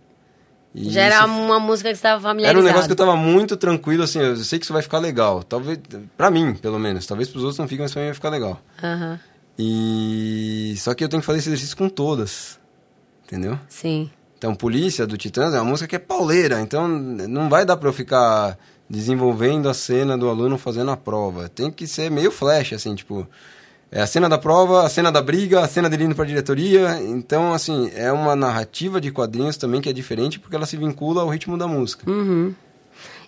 E Já era uma música que você estava era familiarizado. um negócio que eu tava muito tranquilo, assim, eu sei que isso vai ficar legal. Talvez, pra mim, pelo menos. Talvez pros outros não fique, mas pra mim vai ficar legal. Aham, E... Só que eu tenho que fazer esse exercício com todas, entendeu? sim. Então, Polícia, do Titãs, é uma música que é pauleira. Então, não vai dar pra eu ficar desenvolvendo a cena do aluno fazendo a prova. Tem que ser meio flash, assim, tipo... É a cena da prova, a cena da briga, a cena dele indo pra diretoria. Então, assim, é uma narrativa de quadrinhos também que é diferente porque ela se vincula ao ritmo da música. Uhum.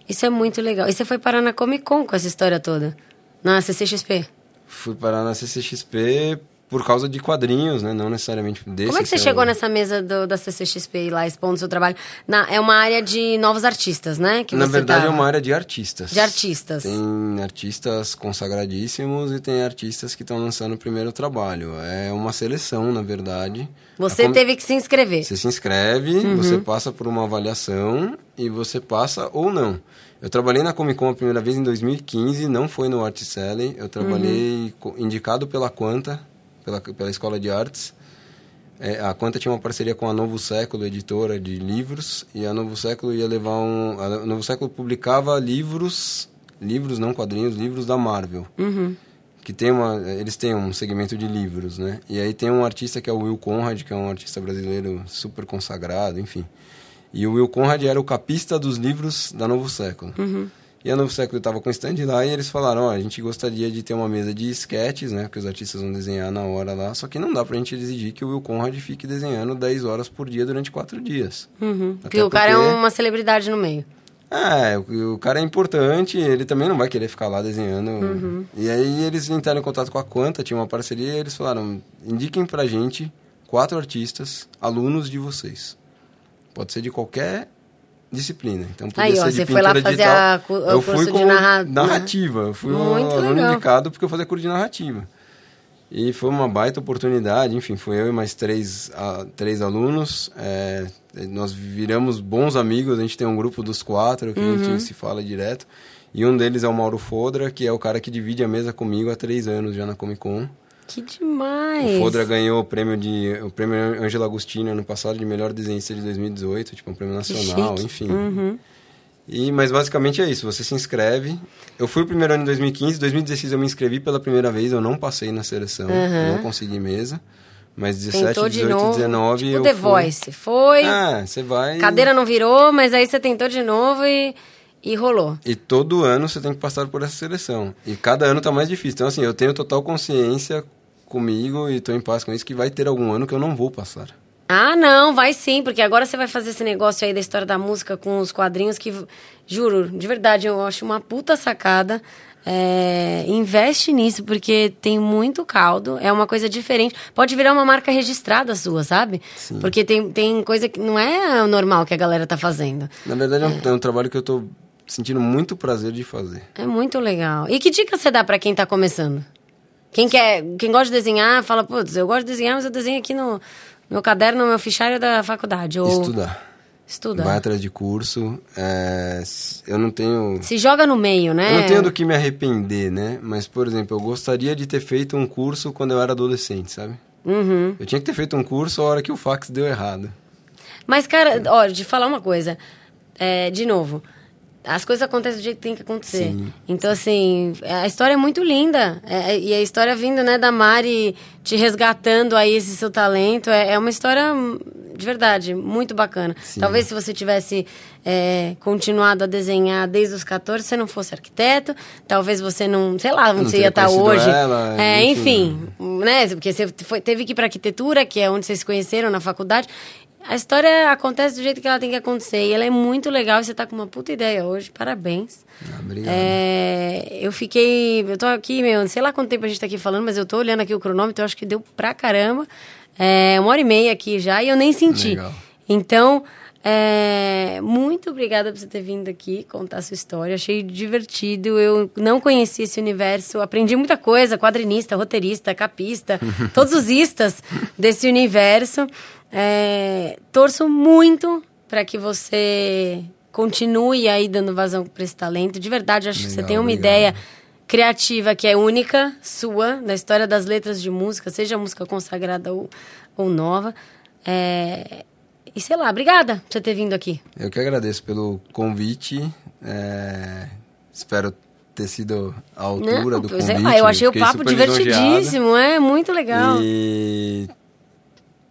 Isso é muito legal. E você foi parar na Comic Con com essa história toda? Na CCXP? Fui parar na CCXP por causa de quadrinhos, né? Não necessariamente desse. Como é que você que chegou nessa mesa do- da CCXP e lá expondo seu trabalho? Na- é uma área de novos artistas, né? Que Na verdade, tá- é uma área de artistas. De artistas. Tem artistas consagradíssimos e tem artistas que estão lançando o primeiro trabalho. É uma seleção, na verdade. Você com- teve que se inscrever. Você se inscreve, Uhum. você passa por uma avaliação e você passa ou não. Eu trabalhei na Comic Con a primeira vez em 2015, não foi no Art Selling. Eu trabalhei Uhum. indicado pela Quanta, pela, pela Escola de Artes. É, a Quanta tinha uma parceria com a Novo Século, editora de livros, e a Novo Século ia levar um. A Novo Século publicava livros, livros não quadrinhos, livros da Marvel. Que tem uma, eles têm um segmento de livros, né? E aí tem um artista que é o Will Conrad, que é um artista brasileiro super consagrado, enfim. E o Will Conrad era o capista dos livros da Novo Século. E a Novo Século estava com stand lá e eles falaram, ó, a gente gostaria de ter uma mesa de sketches, né? Que os artistas vão desenhar na hora lá. Só que não dá pra gente exigir que o Will Conrad fique desenhando 10 horas por dia durante 4 dias. Uhum. Porque o cara é uma celebridade no meio. É, o, o cara é importante, ele também não vai querer ficar lá desenhando. Uhum. E aí eles entraram em contato com a Quanta, tinha uma parceria, e eles falaram, indiquem pra gente quatro artistas, alunos de vocês. Pode ser de qualquer disciplina. Então podia Aí, ó, você foi lá fazer digital. a cu- Eu curso fui de como narra- narrativa, eu fui um Muito aluno legal. indicado porque eu fazia curso de narrativa. E foi uma baita oportunidade, enfim, foi eu e mais três, ah, três alunos. é, nós viramos bons amigos, a gente tem um grupo dos quatro que a Uhum. gente se fala direto. E um deles é o Mauro Fodra, que é o cara que divide a mesa comigo há três anos já na Comic Con. Que demais. O Fodra ganhou o prêmio de o prêmio Angela Agostini ano passado de melhor desenhista de 2018, tipo um prêmio nacional, enfim. Uhum. E, mas basicamente é isso, você se inscreve. Eu fui o primeiro ano em 2015, 2016 eu me inscrevi pela primeira vez, eu não passei na seleção, Uhum. não consegui mesa. Mas 17, Tentou de 18, novo. 19 tipo eu The fui. Voice. Foi, Ah, você vai... cadeira não virou, mas aí você tentou de novo e, e rolou. E todo ano você tem que passar por essa seleção. E cada ano tá mais difícil. Então, assim, eu tenho total consciência comigo e tô em paz com isso que vai ter algum ano que eu não vou passar. Ah, não, vai sim, porque agora você vai fazer esse negócio aí da história da música com os quadrinhos que, juro, de verdade, eu acho uma puta sacada. É, investe nisso, porque tem muito caldo, é uma coisa diferente. Pode virar uma marca registrada sua, sabe? Sim. Porque tem, tem coisa que não é normal que a galera tá fazendo. Na verdade, é um, é um trabalho que eu tô sentindo muito prazer de fazer. É muito legal. E que dica você dá pra quem tá começando? Quem quer, quem gosta de desenhar, fala, putz, eu gosto de desenhar, mas eu desenho aqui no meu caderno, no meu fichário da faculdade. Ou Estudar. Estuda. Vai atrás de curso. é, eu não tenho... Se joga no meio, né? Eu não tenho do que me arrepender, né? Mas, por exemplo, eu gostaria de ter feito um curso quando eu era adolescente, sabe? Uhum. Eu tinha que ter feito um curso a hora que o fax deu errado. Mas, cara, ó, de falar uma coisa. É, de novo, as coisas acontecem do jeito que tem que acontecer. Sim. Então, assim, a história é muito linda. É, e a história vindo, né, da Mari te resgatando aí esse seu talento. É, é uma história, hum, de verdade, muito bacana. Sim. Talvez se você tivesse é, continuado a desenhar desde os 14, você não fosse arquiteto. Talvez você não, sei lá, onde não você ia teria estar hoje. ela, é, enfim. enfim, né? Porque você foi- teve que ir para arquitetura, que é onde vocês se conheceram na faculdade. A história acontece do jeito que ela tem que acontecer. E ela é muito legal. Você tá com uma puta ideia hoje. Parabéns. Ah, obrigado. É, eu fiquei. Eu tô aqui, meu, sei lá quanto tempo a gente tá aqui falando, mas eu tô olhando aqui o cronômetro, eu acho que deu pra caramba. É, uma hora e meia aqui já e eu nem senti. Legal. Então, é, muito obrigada por você ter vindo aqui contar a sua história. Achei divertido. Eu não conhecia esse universo. Aprendi muita coisa: quadrinista, roteirista, capista, *laughs* todos os istas desse universo. É, torço muito para que você continue aí dando vazão para esse talento. De verdade, acho que você Legal, tem uma obrigado. ideia criativa que é única, sua, da história das letras de música, seja música consagrada ou, ou nova. É, E sei lá, obrigada por você ter vindo aqui. Eu que agradeço pelo convite. é, Espero ter sido à altura Não, do pois convite. é, ah, eu achei o fiquei papo divertidíssimo, é muito legal. E.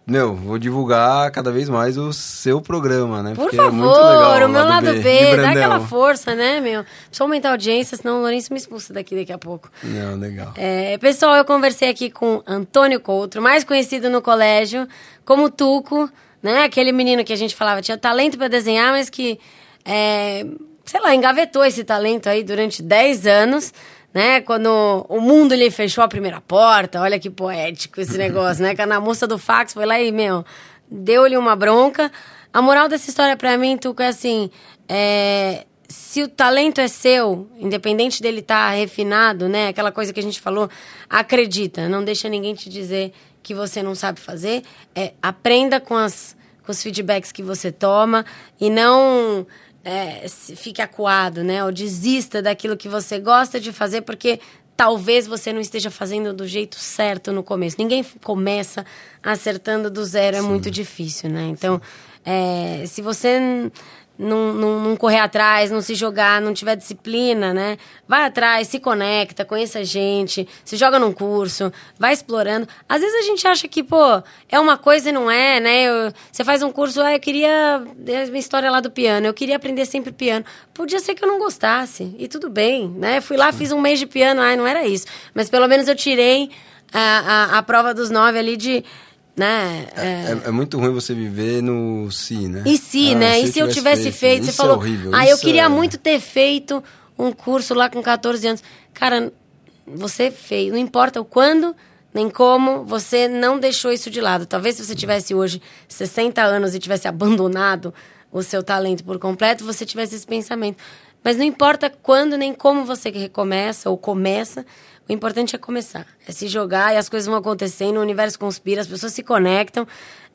Meu, vou divulgar cada vez mais o seu programa, né? Por Porque favor, é muito legal, o meu lado de B, dá aquela força, né, meu? Precisa aumentar a audiência, senão o Lourenço me expulsa daqui daqui a pouco. Não, legal. É, pessoal, eu conversei aqui com Antônio Coutro, mais conhecido no colégio como Tuco, né? Aquele menino que a gente falava tinha talento para desenhar, mas que é, sei lá, engavetou esse talento aí durante 10 anos, né? Quando o mundo lhe fechou a primeira porta, olha que poético esse negócio, né? Quando a moça do fax foi lá e, meu, deu-lhe uma bronca. A moral dessa história pra mim, Tuco, é assim, é, se o talento é seu, independente dele estar tá refinado, né? Aquela coisa que a gente falou, acredita, não deixa ninguém te dizer que você não sabe fazer. É, aprenda com, as, com os feedbacks que você toma e não é, fique acuado, né? Ou desista daquilo que você gosta de fazer, porque talvez você não esteja fazendo do jeito certo no começo. Ninguém começa acertando do zero, é Sim. muito difícil, né? Então, é, se você não, não, não, correr atrás, não se jogar, não tiver disciplina, né? Vai atrás, se conecta, conheça gente, se joga num curso, vai explorando. Às vezes a gente acha que, pô, é uma coisa e não é, né? Eu, você faz um curso, ah, eu queria. Minha história lá do piano, eu queria aprender sempre piano. Podia ser que eu não gostasse, e tudo bem, né? Fui lá, fiz um mês de piano, ai, não era isso. Mas pelo menos eu tirei a, a, a prova dos nove ali de né? É, é, é, muito ruim você viver no si, né? E se, ah, né? Se e se eu tivesse feito, feito você é falou, horrível, ah, eu queria é... muito ter feito um curso lá com 14 anos. Cara, você fez, não importa o quando, nem como, você não deixou isso de lado. Talvez se você tivesse hoje 60 anos e tivesse abandonado o seu talento por completo, você tivesse esse pensamento. Mas não importa quando nem como você recomeça ou começa, o importante é começar, é se jogar e as coisas vão acontecendo, o universo conspira, as pessoas se conectam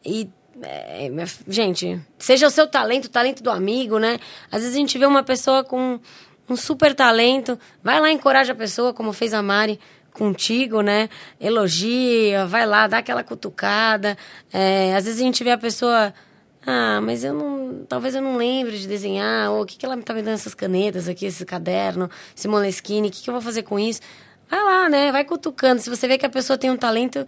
e é, é, gente, seja o seu talento, o talento do amigo, né? Às vezes a gente vê uma pessoa com um super talento, vai lá encoraja a pessoa, como fez a Mari contigo, né? Elogia, vai lá, dá aquela cutucada. É, às vezes a gente vê a pessoa, ah, mas eu não, talvez eu não lembre de desenhar, ou o que, que ela tá me dando essas canetas aqui, esse caderno, esse moleskine, o que, que eu vou fazer com isso? Vai lá, né? Vai cutucando. Se você vê que a pessoa tem um talento,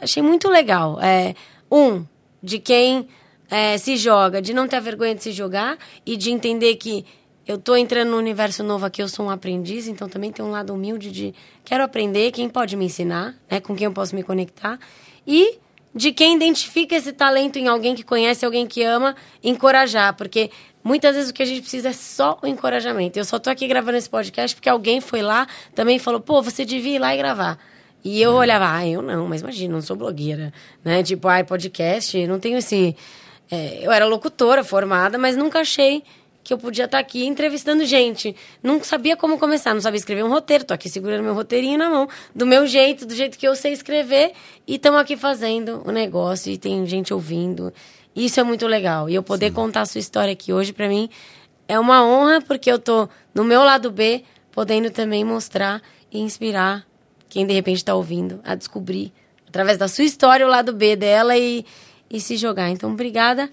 achei muito legal. É, um, de quem é, se joga, de não ter vergonha de se jogar e de entender que eu tô entrando no universo novo aqui, eu sou um aprendiz, então também tem um lado humilde de quero aprender, quem pode me ensinar, né? Com quem eu posso me conectar. E de quem identifica esse talento em alguém que conhece, alguém que ama, encorajar, porque Muitas vezes o que a gente precisa é só o encorajamento. Eu só tô aqui gravando esse podcast porque alguém foi lá, também falou, pô, você devia ir lá e gravar. E eu olhava, ah, eu não, mas imagina, não sou blogueira, né? Tipo, ai, podcast, não tenho esse... É, eu era locutora formada, mas nunca achei que eu podia estar tá aqui entrevistando gente. Não sabia como começar, não sabia escrever um roteiro. Tô aqui segurando meu roteirinho na mão, do meu jeito, do jeito que eu sei escrever. E estamos aqui fazendo o negócio e tem gente ouvindo. Isso é muito legal. E eu poder Sim. contar a sua história aqui hoje, para mim, é uma honra, porque eu tô no meu lado B, podendo também mostrar e inspirar quem de repente está ouvindo a descobrir, através da sua história, o lado B dela e, e se jogar. Então, obrigada.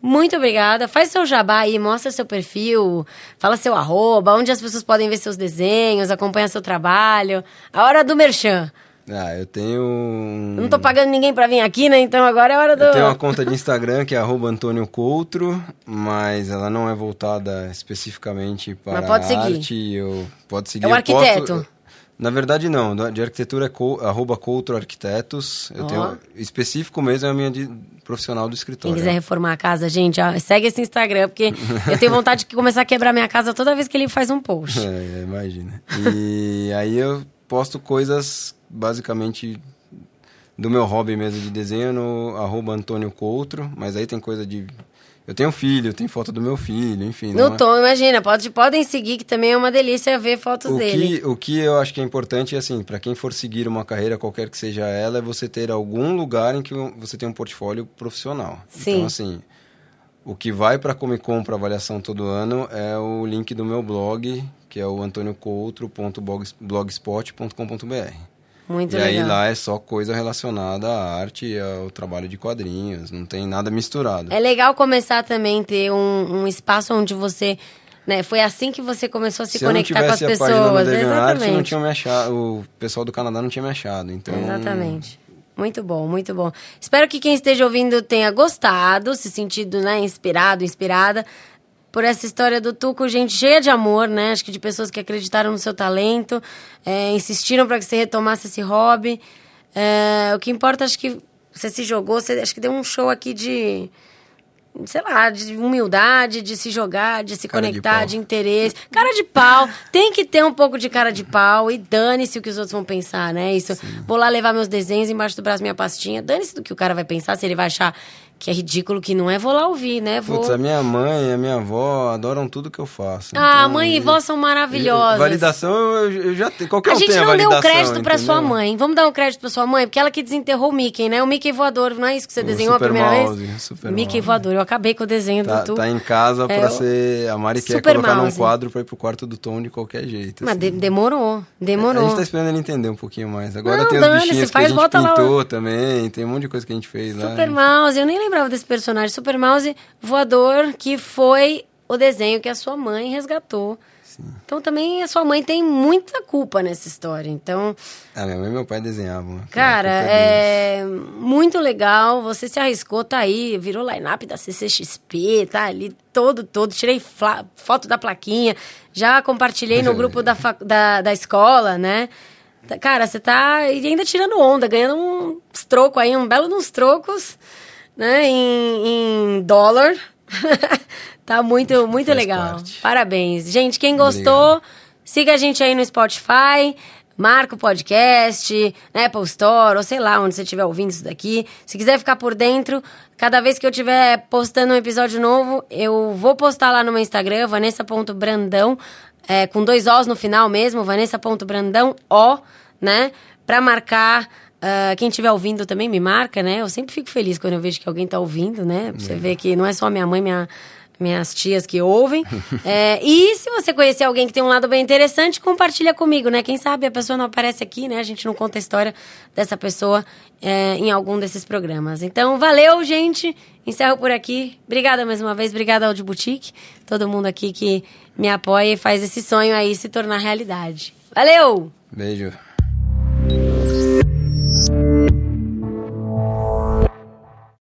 Muito obrigada. Faz seu jabá aí, mostra seu perfil, fala seu arroba, onde as pessoas podem ver seus desenhos, acompanhar seu trabalho. A hora do merchan. Ah, eu tenho. Eu não tô pagando ninguém pra vir aqui, né? Então agora é hora do. Eu tenho uma conta de Instagram que é Antônio Coutro, mas ela não é voltada especificamente para mas pode arte. Seguir. Eu, pode seguir. É o arquiteto. Posto... Na verdade, não. De arquitetura é co... arroba Coutro Arquitetos. Eu oh. tenho. Específico mesmo é a minha de... profissional do escritório. Quem quiser reformar a casa, gente, ó, segue esse Instagram, porque eu tenho vontade de começar a quebrar minha casa toda vez que ele faz um post. É, imagina. E aí eu posto coisas basicamente do meu hobby mesmo de desenho no arroba Antônio Coutro, mas aí tem coisa de. Eu tenho filho, tem foto do meu filho, enfim. No é... tom, imagina, pode, podem seguir, que também é uma delícia ver fotos o dele. Que, o que eu acho que é importante é assim, para quem for seguir uma carreira, qualquer que seja ela, é você ter algum lugar em que você tem um portfólio profissional. Sim. Então, assim, o que vai para Comic Con para avaliação todo ano é o link do meu blog, que é o antoniocoutro.blogspot.com.br. Muito e legal. aí lá é só coisa relacionada à arte e ao trabalho de quadrinhos, não tem nada misturado. É legal começar também a ter um, um espaço onde você né? Foi assim que você começou a se, se conectar com as pessoas. Exatamente. não tinha me achado, o pessoal do Canadá não tinha me achado, então. Exatamente. Muito bom, muito bom. Espero que quem esteja ouvindo tenha gostado, se sentido, né, inspirado, inspirada por essa história do Tuco, gente cheia de amor, né? Acho que de pessoas que acreditaram no seu talento, é, insistiram para que você retomasse esse hobby. É, o que importa, acho que você se jogou, você acho que deu um show aqui de sei lá, de humildade, de se jogar, de se Cara de conectar, pau. de, interesse. Cara de pau. Tem que ter um pouco de cara de pau e dane-se o que os outros vão pensar, né? Isso. Vou lá levar meus desenhos embaixo do braço, minha pastinha. Dane-se do que o cara vai pensar, se ele vai achar que é ridículo, que não é, vou lá ouvir, né? Vou... Putz, a minha mãe e a minha avó adoram tudo que eu faço. Ah, Então, mãe e vó são maravilhosas. Validação, eu, eu já tenho. Qualquer A um gente não deu validação, crédito pra sua mãe. Vamos dar um crédito pra sua mãe, porque ela que desenterrou o Mickey, né? O Mickey voador, não é isso que você O desenhou a Super primeira Mouse, vez? Super Mickey Mouse. voador. Eu acabei com o desenho Tá, do tu. tá em casa É, pra eu- ser. A Mari quer Super colocar Mouse. num quadro pra ir pro quarto do Tom de qualquer jeito. Mas de- assim. demorou, demorou. A gente tá esperando ele entender um pouquinho mais. Agora Não, tem os bichinhos que faz, a gente bota lá pintou também. Tem um monte de coisa que a gente fez lá. Super Mouse, eu nem lembrava desse personagem. Super Mouse voador, que foi o desenho que a sua mãe resgatou. Então também a sua mãe tem muita culpa nessa história. Então, Ah, minha mãe e meu pai desenhavam. cara, A culpa deles. é muito legal. Você se arriscou, tá aí, virou line-up da CCXP, tá ali todo, todo. Tirei foto da plaquinha, já compartilhei no grupo da, da, da escola, né? Cara, você tá e ainda tirando onda, ganhando uns trocos aí, um belo de uns trocos, né? Em, em dólar. *laughs* tá muito, muito legal. parte. Parabéns. Gente, quem gostou, siga a gente aí no Spotify. Marca o podcast, na Apple Store, ou sei lá onde você estiver ouvindo isso daqui. Se quiser ficar por dentro, cada vez que eu estiver postando um episódio novo, eu vou postar lá no meu Instagram, vanessa.brandão, é, com dois Os no final mesmo, vanessa.brandão, O, né? Pra marcar. Ah, quem estiver ouvindo também me marca, né? Eu sempre fico feliz quando eu vejo que alguém tá ouvindo, né? Pra você ver que não é só minha mãe, minha, minhas tias que ouvem. *laughs* É, e se você conhecer alguém que tem um lado bem interessante, compartilha comigo, né? Quem sabe a pessoa não aparece aqui, né? A gente não conta a história dessa pessoa é, em algum desses programas. Então, valeu, gente. Encerro por aqui. Obrigada mais uma vez. Obrigada ao de Boutique. Todo mundo aqui que me apoia e faz esse sonho aí se tornar realidade. Valeu! Beijo.